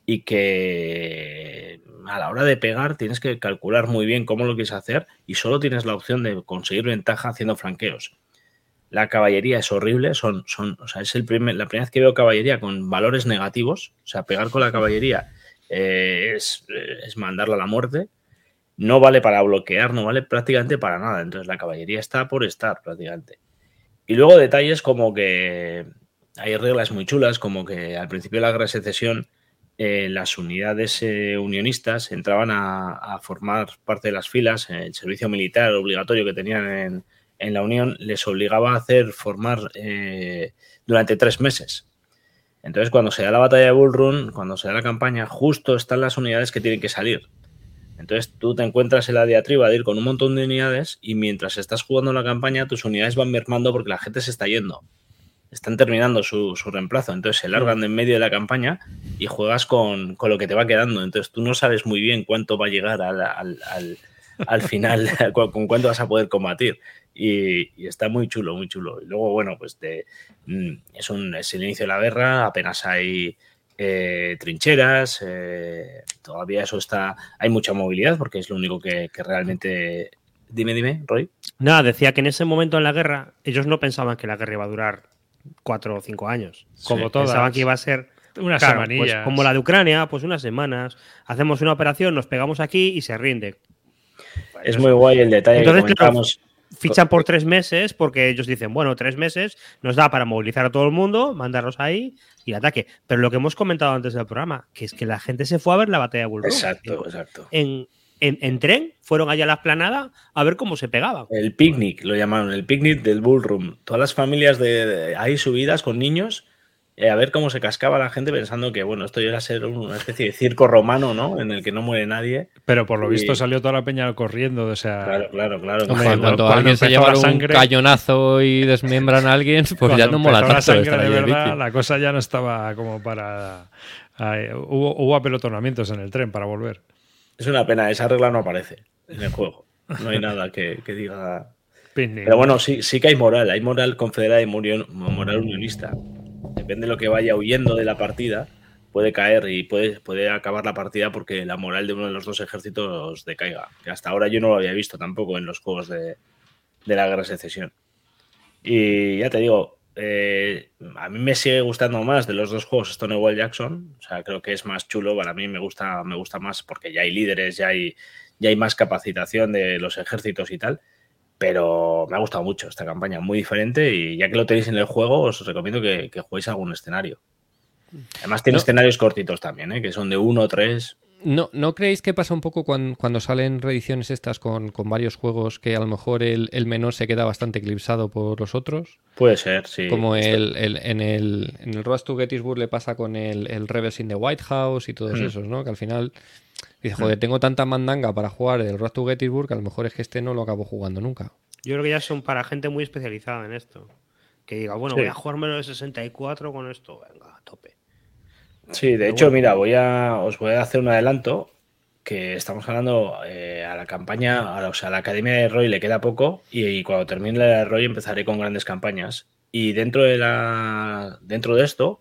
y que a la hora de pegar tienes que calcular muy bien cómo lo quieres hacer y solo tienes la opción de conseguir ventaja haciendo franqueos. La caballería es horrible, son, son, o sea, es el primer, la primera vez que veo caballería con valores negativos, o sea, pegar con la caballería eh, es, es mandarla a la muerte. No vale para bloquear, no vale prácticamente para nada. Entonces la caballería está por estar prácticamente. Y luego detalles como que hay reglas muy chulas, como que al principio de la guerra de secesión eh, las unidades eh, unionistas entraban a, a, formar parte de las filas, el servicio militar obligatorio que tenían en, en la Unión les obligaba a hacer formar eh, durante tres meses. Entonces, cuando se da la batalla de Bull Run, cuando se da la campaña, justo están las unidades que tienen que salir. Entonces, tú te encuentras en la diatriba de ir con un montón de unidades y mientras estás jugando la campaña, tus unidades van mermando porque la gente se está yendo. Están terminando su, su reemplazo. Entonces, se largan de en medio de la campaña y juegas con, con, lo que te va quedando. Entonces, tú no sabes muy bien cuánto va a llegar al, al final, [LAUGHS] con cuánto vas a poder combatir. Y, y, está muy chulo, muy chulo. Y luego, bueno, pues de, mm, es, un, es el inicio de la guerra, apenas hay eh, trincheras, eh, todavía eso está, hay mucha movilidad porque es lo único que, que, realmente... Dime, dime, Roy. Nada, decía que en ese momento en la guerra ellos no pensaban que la guerra iba a durar cuatro o cinco años, como sí, todas. Pensaban que iba a ser unas claro, semanillas. Pues, como la de Ucrania, pues unas semanas. Hacemos una operación, nos pegamos aquí y se rinde. Es muy guay el detalle Entonces, que comentamos. Claro, fichan por tres meses porque ellos dicen, bueno, tres meses nos da para movilizar a todo el mundo, mandarlos ahí y el ataque. Pero lo que hemos comentado antes del programa, que es que la gente se fue a ver la batalla de Bull. Exacto, exacto. En, en, en, tren fueron allá a la esplanada a ver cómo se pegaba. El picnic, lo llamaron, el picnic del Bull Room. Todas las familias de, de ahí subidas con niños a ver cómo se cascaba la gente pensando que, bueno, esto iba a ser una especie de circo romano, ¿no? En el que no muere nadie. Pero por lo visto salió toda la peña corriendo, o sea... Claro, claro, claro. Hombre, cuando, cuando alguien se lleva sangre... un cañonazo y desmembran a alguien, pues ya no mola tanto. La sangre de verdad, la cosa ya no estaba como para... Ay, hubo, hubo apelotonamientos en el tren para volver. Es una pena, esa regla no aparece en el juego. No hay nada que, que diga... [LAUGHS] Pero bueno, sí, sí que hay moral, hay moral confederada y moral unionista depende de lo que vaya huyendo de la partida, puede caer y puede, puede acabar la partida porque la moral de uno de los dos ejércitos decaiga. Que hasta ahora yo no lo había visto tampoco en los juegos de, de la guerra de secesión. Y ya te digo, eh, a mí me sigue gustando más de los dos juegos Stonewall Jackson. O sea, creo que es más chulo. Para mí me gusta, me gusta más porque ya hay líderes, ya hay, ya hay más capacitación de los ejércitos y tal pero me ha gustado mucho esta campaña, muy diferente y ya que lo tenéis en el juego os recomiendo que, que juguéis algún escenario. Además tiene no. escenarios cortitos también, ¿eh? que son de uno o tres. ¿No, ¿No creéis que pasa un poco cuando, cuando salen reediciones estas con, con, varios juegos que a lo mejor el, el, menor se queda bastante eclipsado por los otros? Puede ser, sí. Como el, el, en el, en el Road to Gettysburg le pasa con el, el Rebels in the White House y todos mm. esos, ¿no? Que al final dice, joder, tengo tanta mandanga para jugar el Road to Gettysburg que a lo mejor es que este no lo acabo jugando nunca. Yo creo que ya son para gente muy especializada en esto. Que diga, bueno, sí. voy a jugármelo de 64 con esto, venga, a tope. Sí, de Pero hecho, bueno. mira, voy a, os voy a hacer un adelanto que estamos hablando eh, a la campaña, a la, o sea, a la Academia de Roy le queda poco y, y, cuando termine la de Roy empezaré con grandes campañas. Y dentro de, la, dentro de esto,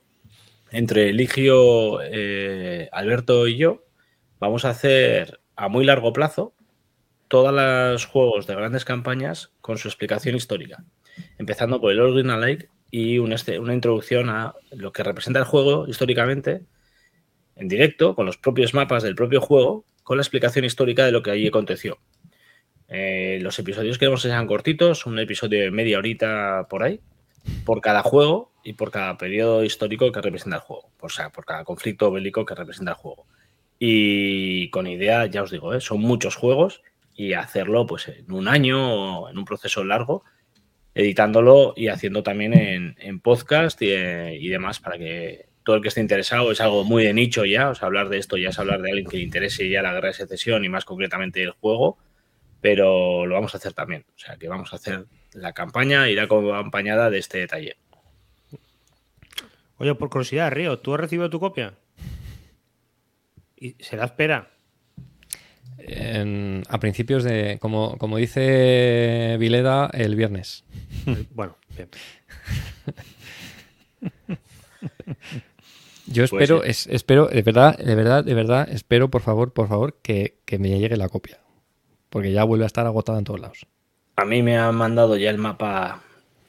entre Eligio, eh, Alberto y yo, vamos a hacer a muy largo plazo todos los juegos de grandes campañas con su explicación histórica, empezando por el Original Lake y este, una introducción a lo que representa el juego históricamente en directo, con los propios mapas del propio juego, con la explicación histórica de lo que allí aconteció. Eh, los episodios queremos que sean cortitos, un episodio de media horita por ahí, por cada juego y por cada periodo histórico que representa el juego, o sea, por cada conflicto bélico que representa el juego. Y con idea, ya os digo, ¿eh? son muchos juegos y hacerlo pues en un año o en un proceso largo, editándolo y haciendo también en, en podcast y, y, demás para que todo el que esté interesado es algo muy de nicho ya, o sea, hablar de esto ya es hablar de alguien que le interese ya la guerra de secesión y más concretamente el juego, pero lo vamos a hacer también, o sea, que vamos a hacer la campaña, irá acompañada de este detalle. Oye, por curiosidad, Río, ¿tú has recibido tu copia? ¿Y se la espera? en, a principios de, como, como dice Vileda, el viernes. [LAUGHS] Bueno, bien. [LAUGHS] Yo Puede espero, es- espero, de verdad, de verdad, de verdad, espero, por favor, por favor, que, que me llegue la copia. Porque ya vuelve a estar agotada en todos lados. A mí me han mandado ya el mapa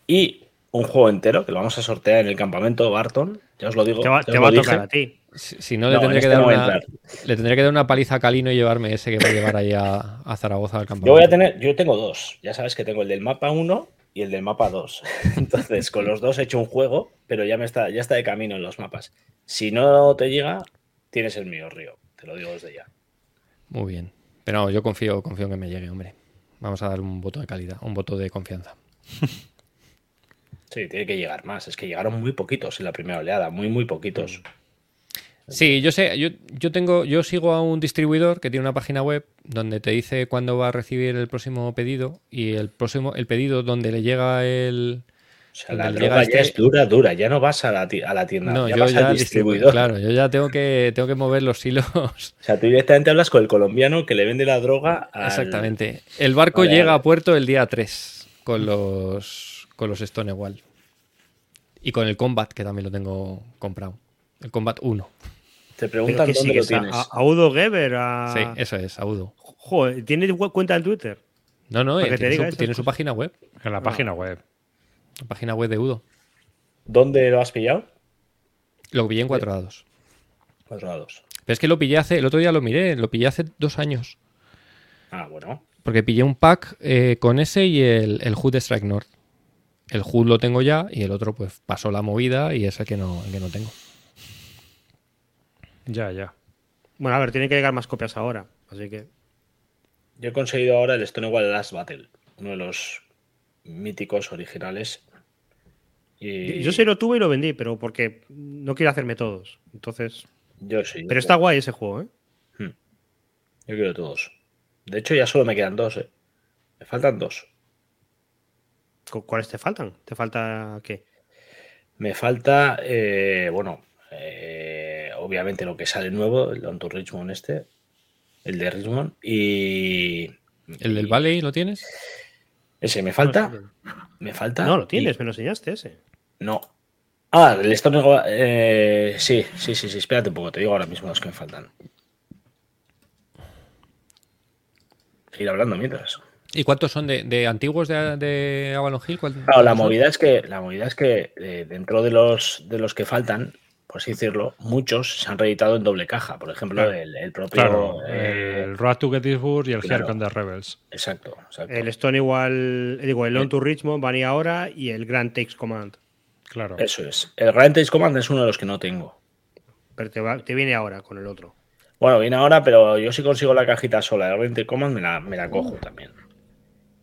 y un juego entero que lo vamos a sortear en el campamento Barton. Ya os lo digo. Te va, te va a tocar dije. a ti. Si, si no, No, le, en tendré que este dar no una, le tendré que dar una paliza a Calino y llevarme ese que va a llevar ahí a, a Zaragoza al campamento. Yo voy a tener, yo tengo dos. Ya sabes que tengo el del mapa 1 y el del mapa 2. [LAUGHS] Entonces, con los dos he hecho un juego, pero ya me está, ya está de camino en los mapas. Si no te llega, tienes el mío, Río. Te lo digo desde ya. Muy bien. Pero no, yo confío, confío en que me llegue, hombre. Vamos a dar un voto de calidad, un voto de confianza. [LAUGHS] Sí, tiene que llegar más. Es que llegaron muy poquitos en la primera oleada, muy, muy poquitos. Sí, yo sé, yo, yo tengo, yo sigo a un distribuidor que tiene una página web donde te dice cuándo va a recibir el próximo pedido y el próximo, el pedido donde le llega el, O sea, la droga ya este- es dura, dura. Ya no vas a la, a la tienda, no, ya yo vas ya al distribuidor. claro, yo ya tengo que, tengo que mover los hilos. O sea, tú directamente hablas con el colombiano que le vende la droga al... Exactamente. El barco Vale, llega vale. a puerto el día 3 con los con los Stonewall. Y con el Combat, que también lo tengo comprado. El Combat 1. Te ¿Pero preguntan dónde lo sigues? ¿A, tienes. a- a Udo Geber? A... Sí, eso es, Audo. Joder, ¿tiene cu- cuenta en Twitter? No, no, eh, tiene, su, tiene su página web. En la página web. La página web de Udo. ¿Dónde lo has pillado? Lo pillé en cuatro dados. Cuatro lados. Pero es que lo pillé hace, el otro día lo miré, lo pillé hace dos años. Ah, bueno. Porque pillé un pack eh, con ese y el, el HUD de Strike North. El HUD lo tengo ya y el otro pues pasó la movida y es el que no, el que no tengo. Ya, ya. Bueno, a ver, tienen que llegar más copias ahora. Así que. Yo he conseguido ahora el Stonewall Last Battle. Uno de los míticos originales. Y Yo sí lo tuve y lo vendí, pero porque no quiero hacerme todos. Entonces. Yo sí. Pero está guay ese juego, ¿eh? Yo quiero todos. De hecho, ya solo me quedan dos, ¿eh? Me faltan dos. ¿Cu- ¿Cuáles te faltan? ¿Te falta qué? Me falta, eh, bueno, eh, obviamente lo que sale nuevo, el On to Richmond este, el de Richmond, y... ¿El del y- Valley lo tienes? Ese me falta, me falta... No, lo y- tienes, me lo enseñaste ese. No. Ah, el Stone eh, sí, sí, sí, sí, espérate un poco, te digo ahora mismo los que me faltan. Ir hablando mientras. ¿Y cuántos son de, de antiguos de, de Avalon Hill? ¿Cuál- Claro, la son? movida es que, la movida es que eh, dentro de los, de los que faltan, por así decirlo, muchos se han reeditado en doble caja. Por ejemplo, Claro. el, el propio. Claro, eh, el Road to Gettysburg y el claro. And the Rebels. Exacto, exacto. El Stone igual. Digo, el On to Richmond van ahora y el Grand Takes Command. Claro. Eso es. El Grand Taste Command es uno de los que no tengo. Pero te, va- te viene ahora con el otro. Bueno, viene ahora, pero yo si consigo la cajita sola de Grand Taste Command me la, me la cojo también.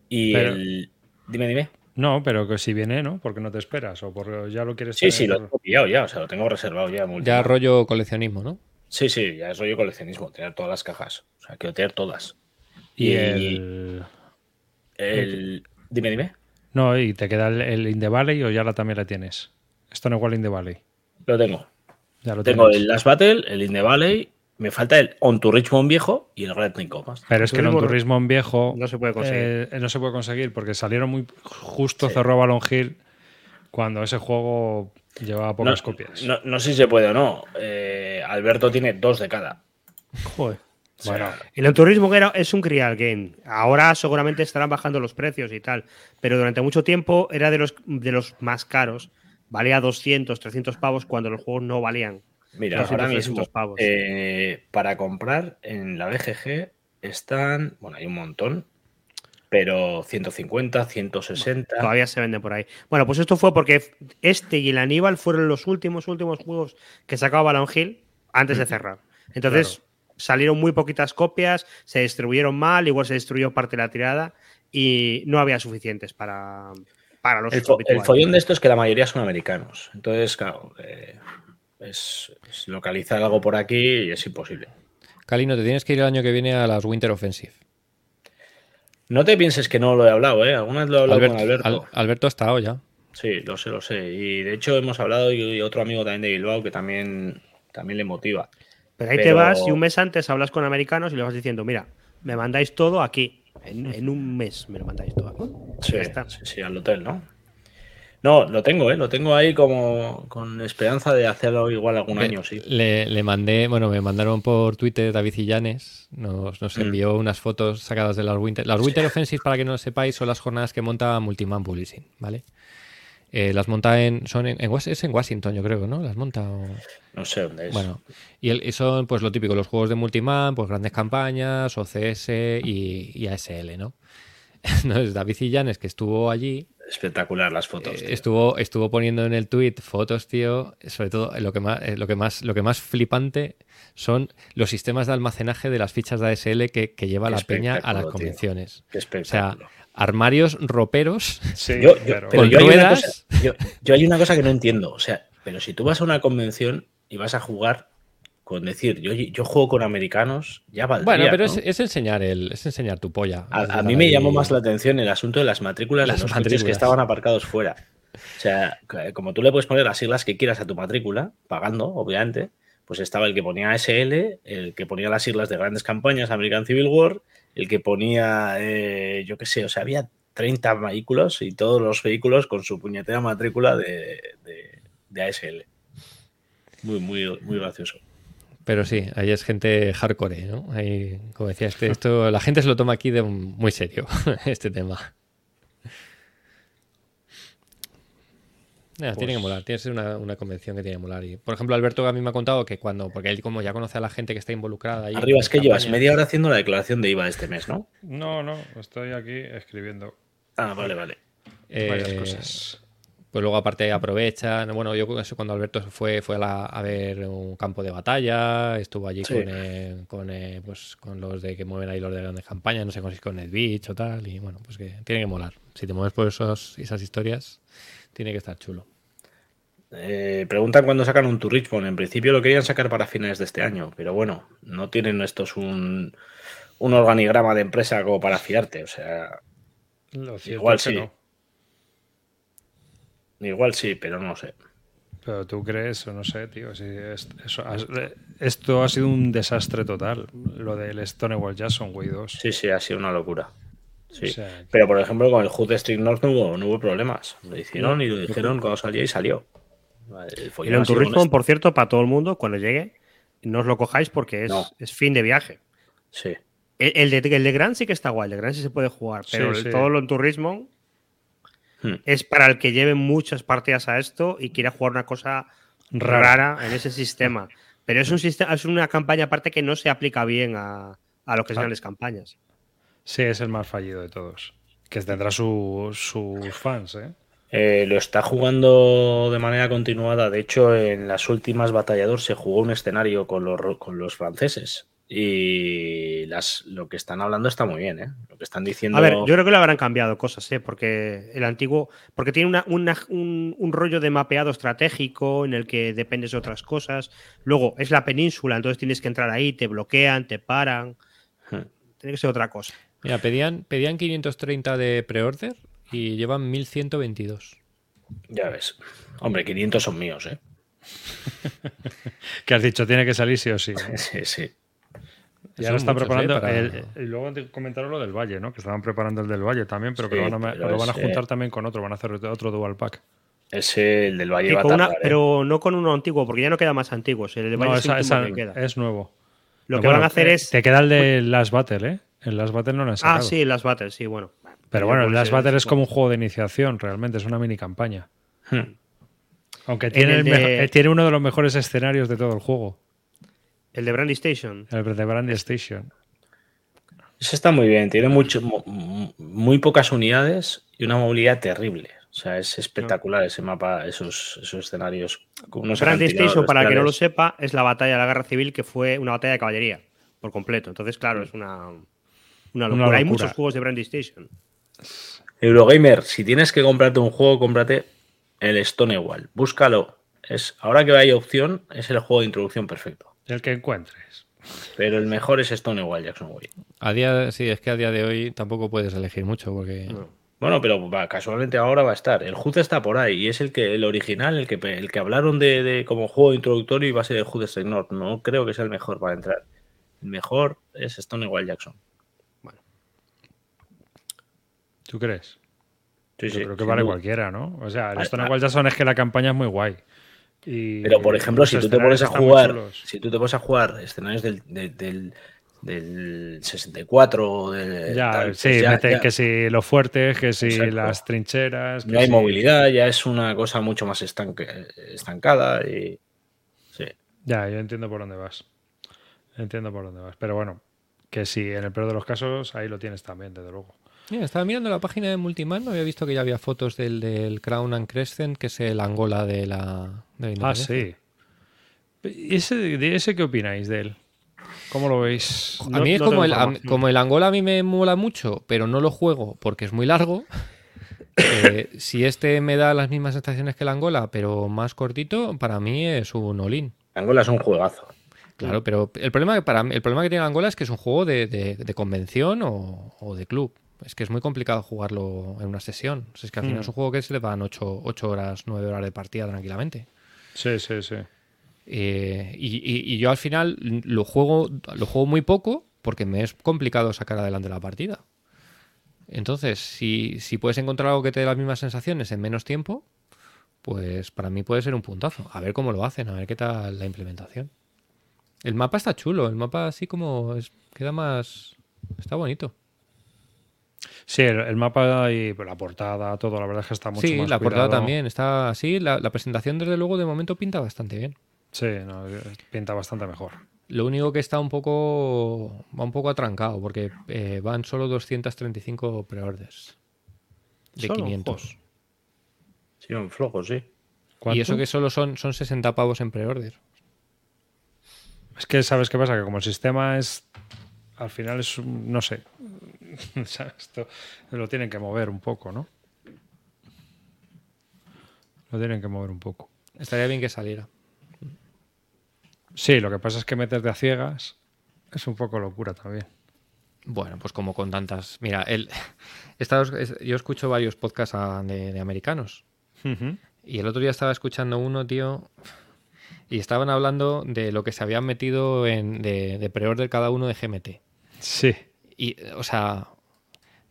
Y Pero- el. Dime, dime. No, pero que si viene, ¿no? Porque no te esperas o porque ya lo quieres Sí, sí, lo tener. tengo pillado ya, o sea, lo tengo reservado ya. muy Ya rollo coleccionismo, ¿no? Sí, sí, ya es rollo coleccionismo, tener todas las cajas. O sea, quiero tener todas. Y y- el. El... Dime, dime. No, y te queda el, el In the Valley o ya la, también la tienes. Esto no igual In the Valley. Lo tengo. Ya lo Tengo tienes. el Last Battle, el In the Valley, me falta el On to Richmond viejo y el Red Command. Pero es que el turismo en viejo no se puede conseguir. eh, no se puede conseguir porque salieron muy justo Sí. cerró Balon Hill cuando ese juego llevaba pocas copias. No, no sé si se puede o no. Eh, Alberto tiene dos de cada. Joder. Bueno. El turismo que era, es un Crial Game. Ahora seguramente estarán bajando los precios y tal. Pero durante mucho tiempo era de los, de los más caros. Valía 200, 300 pavos cuando los juegos no valían. Mira, 200, ahora 300 mismo pavos. eh, para comprar en la BGG están, bueno, hay un montón, pero 150, 160. Todavía se venden por ahí. Bueno, pues esto fue porque este y el Aníbal fueron los últimos, últimos juegos que sacaba Balon Hill antes de cerrar. Entonces salieron muy poquitas copias, se distribuyeron mal, igual se destruyó parte de la tirada y no había suficientes para, para los El, fo- el follón de esto es que la mayoría son americanos. Entonces, claro, eh, es, es localizar algo por aquí y es imposible. Calino, te tienes que ir el año que viene a las Winter Offensive. No te pienses que no lo he hablado, ¿eh? Alguna vez lo he hablado Alberto, con Alberto. Al- Alberto ha estado ya. Sí, lo sé, lo sé. Y de hecho hemos hablado y, y otro amigo también de Bilbao que también, también le motiva. Pero ahí te vas y un mes antes hablas con americanos y le vas diciendo, mira, me mandáis todo aquí. En, en un mes me lo mandáis todo aquí. Sí, sí, al hotel, ¿no? No, lo tengo, ¿eh? Lo tengo ahí como con esperanza de hacerlo igual algún Le- año, sí. Le, le mandé, bueno, me mandaron por Twitter David Illanes, nos, nos Mm. envió unas fotos sacadas de las Winter. Las Winter Offensive, para que no lo sepáis, son las jornadas que monta Multiman Publishing, ¿vale? Eh, las monta en, son en, en es en Washington, yo creo, ¿no? Las monta. o- No sé dónde es. Bueno, y, el- y son pues lo típico, los juegos de Multiman, pues grandes campañas, OCS y, y ASL, ¿no? [LAUGHS] Entonces, David Illanes, que estuvo allí, Espectacular las fotos. eh, estuvo, estuvo poniendo en el tweet fotos, tío. Sobre todo, lo que más, eh, lo que más, lo que más flipante son los sistemas de almacenaje de las fichas de ASL que, que lleva Qué la peña a las convenciones. Qué O sea, armarios roperos. Sí, Yo, yo- pero- Con yo hay, una ruedas. cosa, yo, yo hay una cosa que no entiendo. O sea, pero si tú vas a una convención y vas a jugar con decir, yo, yo juego con americanos, ya valdría. Bueno, pero ¿no? es, es enseñar el, es enseñar tu polla. A, mí me ahí. llamó más la atención el asunto de las matrículas Las de los coches que matrículas. estaban aparcados fuera. O sea, como tú le puedes poner las siglas que quieras a tu matrícula, pagando, obviamente, pues estaba el que ponía SL, el que ponía las siglas de grandes campañas, American Civil War, el que ponía, eh, yo qué sé, o sea, había 30 vehículos y todos los vehículos con su puñetera matrícula de, de, de ASL. Muy, muy, muy gracioso. Pero sí, ahí es gente hardcore, ¿no? Ahí, como decía este, esto, la gente se lo toma aquí de muy serio, [LAUGHS] este tema. Nada, tiene que molar, tiene que ser una, una convención que tiene que molar. Y, por ejemplo, Alberto a mí me ha contado que cuando, porque él como ya conoce a la gente que está involucrada ahí. Arriba, es que llevas media hora haciendo la declaración de IVA este mes, ¿no? No, no, estoy aquí escribiendo Ah, vale, vale. eh, varias cosas. Pues luego aparte aprovechan. Bueno, yo eso cuando Alberto fue, fue a, la- a ver un campo de batalla, estuvo allí Sí. con, eh, con, eh, pues, con los de que mueven ahí los de grandes campañas, no sé si con el Beach o tal, y bueno, pues que tiene que molar. Si te mueves por esos, esas historias, tiene que estar chulo. Eh, preguntan cuándo sacan un Tour Richmond. En principio lo querían sacar para finales de este año, pero bueno, no tienen estos un, un organigrama de empresa como para fiarte. O sea, igual sí. no. Igual sí, pero no sé. Pero tú crees, o no sé, tío, si es- eso has- esto ha sido un desastre total, lo del Stonewall Jackson Way 2. Sí, sí, ha sido una locura. Sí. O sea, que- Pero por ejemplo, con el Hood Street North no hubo, no hubo problemas. Lo hicieron y lo dijeron cuando salía y salió. El con por cierto, para todo el mundo, cuando llegue, no os lo cojáis porque es, No. es fin de viaje. Sí. El, el de, el de Grand sí que está guay, el de Grand sí se puede jugar, pero Sí, el- sí. todo lo en turismo Hmm. es para el que lleve muchas partidas a esto y quiera jugar una cosa Rara. rara, en ese sistema. Pero es un sistema, es una campaña aparte que no se aplica bien a, a lo que son Ah. las campañas. sí, es el más fallido de todos. Que tendrá su- sus fans, ¿eh? Eh, lo está jugando de manera continuada. De hecho, en las últimas Batallador se jugó un escenario con los, con los franceses. Y las, lo que están hablando está muy bien, ¿eh? Lo que están diciendo. A ver, yo creo que le habrán cambiado cosas, ¿eh? porque el antiguo, porque tiene una- una- un, un rollo de mapeado estratégico en el que dependes de otras cosas. Luego es la península, entonces tienes que entrar ahí, te bloquean, te paran. Hmm. Tiene que ser otra cosa. Mira, pedían, pedían 530 de pre-order y llevan 1122. Ya ves. Hombre, 500 son míos, ¿eh? [LAUGHS] Que has dicho, tiene que salir sí o sí. [LAUGHS] Sí, sí. Y ahora están preparando. ¿eh? Para- el- y luego te comentaron lo del Valle, ¿no? Que estaban preparando el del Valle también, pero que Sí, lo van a, pero lo van a ese- juntar también con otro. Van a hacer otro dual pack. Ese, el del Valle Sí, va a con una- tardar, ¿eh? pero no con uno antiguo, porque ya no queda más antiguos. El de No, Valle es el esa- esa que queda. es nuevo. Lo que bueno, van a hacer eh, es. Te queda el de Last Battle, ¿eh? El Last Battle no lo han sacado. Ah, sí, las battles, sí, bueno. Pero bueno, el Puede Last Battle es como un juego de iniciación, realmente, es una mini campaña. Hmm. Aunque tiene, el el de- mejo- eh, tiene uno de los mejores escenarios de todo el juego, El de Brandy Station. el de Brandy Station. Ese está muy bien. Tiene mucho, mu- mu- muy pocas unidades y una movilidad terrible. O sea, es espectacular ese mapa, esos, esos escenarios. Unos Brandy Station, para el que no lo sepa, es la batalla de la guerra civil que fue una batalla de caballería por completo. Entonces, claro, es una, una, locura. Hay locura. muchos juegos de Brandy Station. Eurogamer, si tienes que comprarte un juego, cómprate el Stonewall. Búscalo. Es, ahora que hay opción, es el juego de introducción perfecto. El que encuentres. Pero el mejor es Stonewall Jackson Way. A día, sí, es que a día de hoy tampoco puedes elegir mucho porque Bueno, pero va, casualmente ahora va a estar. El HUD está por ahí y es el que el original, el que, el que hablaron de, de como juego introductorio y va a ser el North. No creo que sea el mejor para entrar. El mejor es Stonewall Jackson. ¿Tú crees? Sí, Yo sí, creo que vale duda. cualquiera, ¿no? O sea, el Ah, Stonewall ah. Jackson es que la campaña es muy guay. Y Pero, por ejemplo, si tú te pones a jugar, si tú te pones a jugar escenarios del, de- del, del 64 o del Ya, tal, sí, pues ya- que si los fuertes, que si Exacto. las trincheras. que no hay si- movilidad, ya es una cosa mucho más estanque- estancada y sí. Ya, yo entiendo por dónde vas. Entiendo por dónde vas. Pero bueno, que si en el peor de los casos, ahí lo tienes también, desde luego. Estaba mirando la página de Multiman, no había visto que ya había fotos del, del Crown and Crescent, que es el Angola de la, de la Ah, sí. ¿Y ese, de ese qué opináis de él? ¿Cómo lo veis? A No- mí es no como, el, a- como el Angola a mí me mola mucho, pero no lo juego porque es muy largo. [LAUGHS] Eh, si este me da las mismas sensaciones que el Angola, pero más cortito, para mí es un all-in. Angola es un juegazo. Claro, pero el problema, que para el problema que tiene Angola es que es un juego de, de- de convención o, o de club. Es que es muy complicado jugarlo en una sesión. O sea, es que al final Mm. es un juego que se le van 8, horas, 9 horas de partida tranquilamente. Sí, sí, sí. Eh, y, y- y yo al final lo juego, lo juego muy poco porque me es complicado sacar adelante la partida. Entonces, si, si puedes encontrar algo que te dé las mismas sensaciones en menos tiempo, pues para mí puede ser un puntazo. A ver cómo lo hacen, a ver qué tal la implementación. El mapa está chulo, el mapa así como es- queda más... Está bonito. Sí, el, el mapa y la portada, todo, la verdad es que está mucho sí, más la portada también está así. La, la presentación, desde luego, de momento pinta bastante bien. Sí, no, pinta bastante mejor. Lo único que está un poco va un poco atrancado porque eh, van solo 235 preorders de Solo, 500. joder. Sí, un flojo, sí. Y eso que solo son, son 60 pavos en preorder. Es que, ¿sabes qué pasa? Que como el sistema es. Al final es. un- No sé. [LAUGHS] ¿Sabes? Esto lo tienen que mover un poco, ¿no? Lo tienen que mover un poco. Estaría bien que saliera. Sí, lo que pasa es que meterte a ciegas es un poco locura también. Bueno, pues como con tantas. Mira, el, [LAUGHS] yo escucho varios podcasts a- de, de americanos. Y el otro día estaba escuchando uno, tío. Y estaban hablando de lo que se habían metido en, de, de preorder cada uno de GMT. Sí. Y, o sea,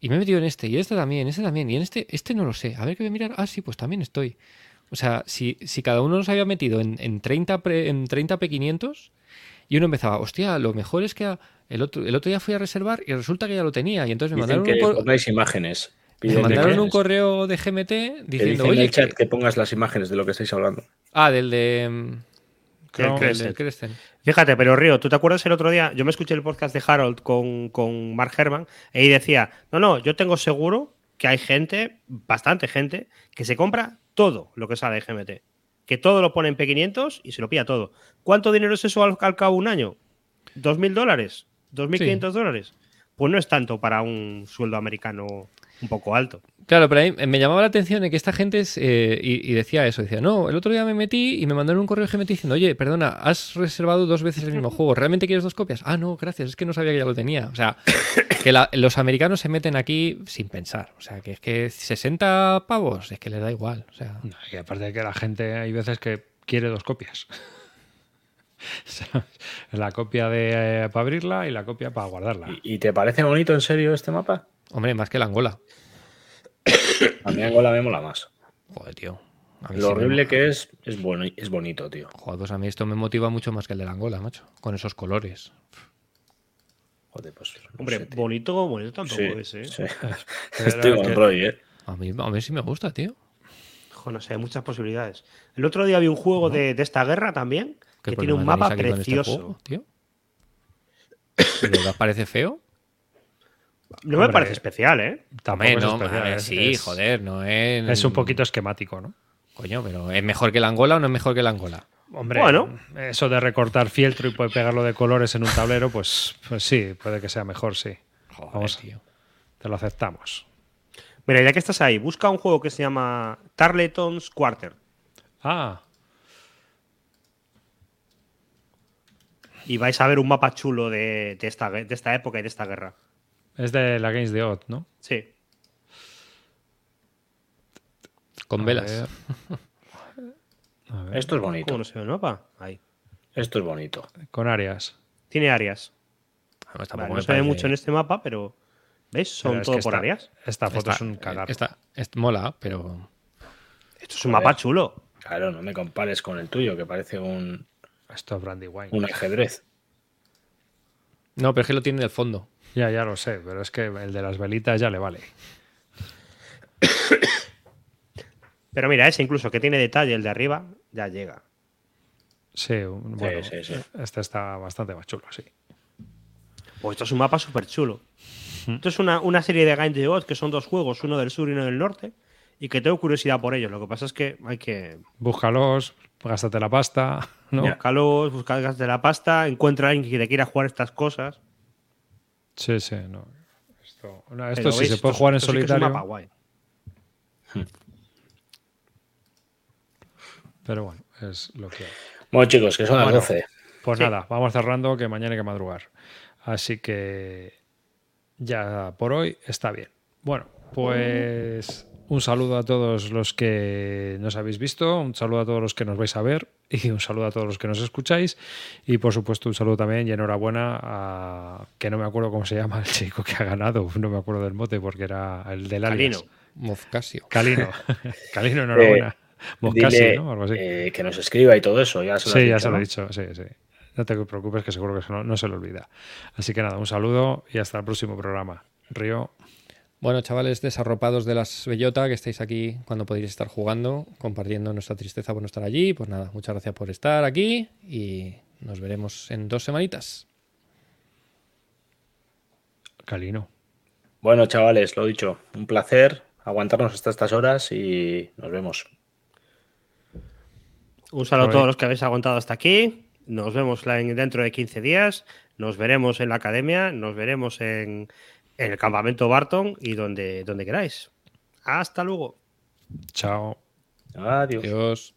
y me he metido en este, y este también, este también, y en este, este no lo sé. A ver qué voy a mirar. Ah, sí, pues también estoy. O sea, si, si cada uno nos había metido en, en 30, pre- en 30 P500 y uno empezaba, hostia, lo mejor es que a- el otro, el otro día fui a reservar y resulta que ya lo tenía. Y entonces me Dicen mandaron, que un, cor- pongáis imágenes. me mandaron un correo de GMT diciendo, dicen en oye, el chat que- que pongas las imágenes de lo que estáis hablando. ah, del de... Crescent. Fíjate, pero Río, ¿tú te acuerdas el otro día? Yo me escuché el podcast de Harold con, con Mark Herman y ahí decía, no, no, yo tengo seguro que hay gente, bastante gente, que se compra todo lo que sale de GMT. Que todo lo pone en P500 y se lo pilla todo. ¿Cuánto dinero es eso al, al cabo de un año? ¿2.000 dólares? ¿2.500 dólares? Pues no es tanto para un sueldo americano un poco alto. Claro, pero ahí me llamaba la atención de que esta gente es, eh, y, y decía eso, decía, no, el otro día me metí y me mandaron un correo GMT diciendo, oye, perdona, has reservado dos veces el mismo [LAUGHS] juego, ¿realmente quieres dos copias? Ah, no, gracias, es que no sabía que ya lo tenía. O sea, que la- los americanos se meten aquí sin pensar. O sea, que es que 60 pavos, es que les da igual. O sea, No, Y aparte de que la gente hay veces que quiere dos copias. [LAUGHS] La copia de, para abrirla y la copia para guardarla. ¿Y, y te parece bonito en serio este mapa? hombre, más que la Angola. A mí Angola me mola más. Joder, tío. Lo sí horrible que es, es, bueno, es bonito, tío. Joder, pues a mí esto me motiva mucho más que el de la Angola, macho. Con esos colores. Joder, pues. no Hombre, sé, bonito, bonito tampoco Sí, es, ¿eh? sí. [LAUGHS] [LAUGHS] Estoy es con Roy, ¿eh? A mí, a mí sí me gusta, tío. Jo, no sé, hay muchas posibilidades. El otro día vi un juego de, de esta guerra también ¿Qué que tiene un mapa este precioso. juego, tío? ¿De verdad parece feo? [COUGHS] No me parece especial, ¿eh? Es no, especial, ver, es- sí, es- joder, no es. Es un poquito esquemático, ¿no? Coño, pero ¿es mejor que la Angola o no es mejor que la Angola? Hombre, Bueno. eso de recortar fieltro y poder pegarlo de colores en un tablero, pues, pues sí, puede que sea mejor, sí. Joder, Vamos. tío. Te lo aceptamos. Mira, ya que estás ahí, busca un juego que se llama Tarleton's Quarter Ah, y vais a ver un mapa chulo de, de esta, de esta época y de esta guerra. Es de la Games de Odd, ¿no? Sí. Con A velas. ver. [LAUGHS] A ver, Esto es ¿Cómo bonito. no se ve el mapa? Ahí. Esto es bonito. Con áreas. Tiene áreas. Además, tampoco Vale, me no se ve mucho en este mapa, pero ¿Ves? Son Pero es todo que por esta- áreas. Esta foto es un cagar. Está, es- mola, pero. Esto es un mapa chulo. Claro, no me compares con el tuyo, que parece un, Esto es Brandy Wine. un ajedrez. No, pero es que lo tiene en el fondo. Ya, ya lo sé, pero es que el de las velitas ya le vale. Pero mira, ese incluso que tiene detalle, el de arriba, ya llega. Sí, un- bueno, sí, sí. este está bastante más chulo, sí. Pues esto es un mapa súper chulo. Esto es una, una serie de Game de God que son dos juegos, uno del sur y uno del norte, y que tengo curiosidad por ellos. Lo que pasa es que hay que Búscalos, gástate la pasta, ¿no? gas de la pasta, encuentra a alguien que te quiera jugar estas cosas. Sí, sí, no. Esto, no, esto sí veis, se puede esto- jugar en esto sí que es un solitario, mapa guay. pero bueno, es lo que hay. Bueno, chicos, que son las Bueno. 12. Pues Sí. nada, vamos cerrando que mañana hay que madrugar. Así que ya por hoy está bien. Bueno, pues un saludo a todos los que nos habéis visto, un saludo a todos los que nos vais a ver y un saludo a todos los que nos escucháis y por supuesto un saludo también y enhorabuena a que no me acuerdo cómo se llama el chico que ha ganado, no me acuerdo del mote porque era el del alias. Calino. Mozcasio. Calino. [LAUGHS] Calino, enhorabuena. Moscasi, Dile ¿no? Algo así. eh, que nos escriba y todo eso. Ya se lo Sí, ya dicho, se lo he ¿no? dicho, sí, sí. No te preocupes que seguro que no, no se lo olvida. Así que nada, un saludo y hasta el próximo programa. Río, Bueno, chavales desarropados de las bellota que estáis aquí cuando podéis estar jugando, compartiendo nuestra tristeza por no estar allí. Pues nada, muchas gracias por estar aquí y nos veremos en dos semanitas. Calino. Bueno, chavales, lo dicho, un placer aguantarnos hasta estas horas y nos vemos. Un saludo a todos los que habéis aguantado hasta aquí. Nos vemos dentro de 15 días. Nos veremos en la academia. Nos veremos en, en el campamento Barton y donde, donde queráis. Hasta luego. Chao. Adiós. Adiós.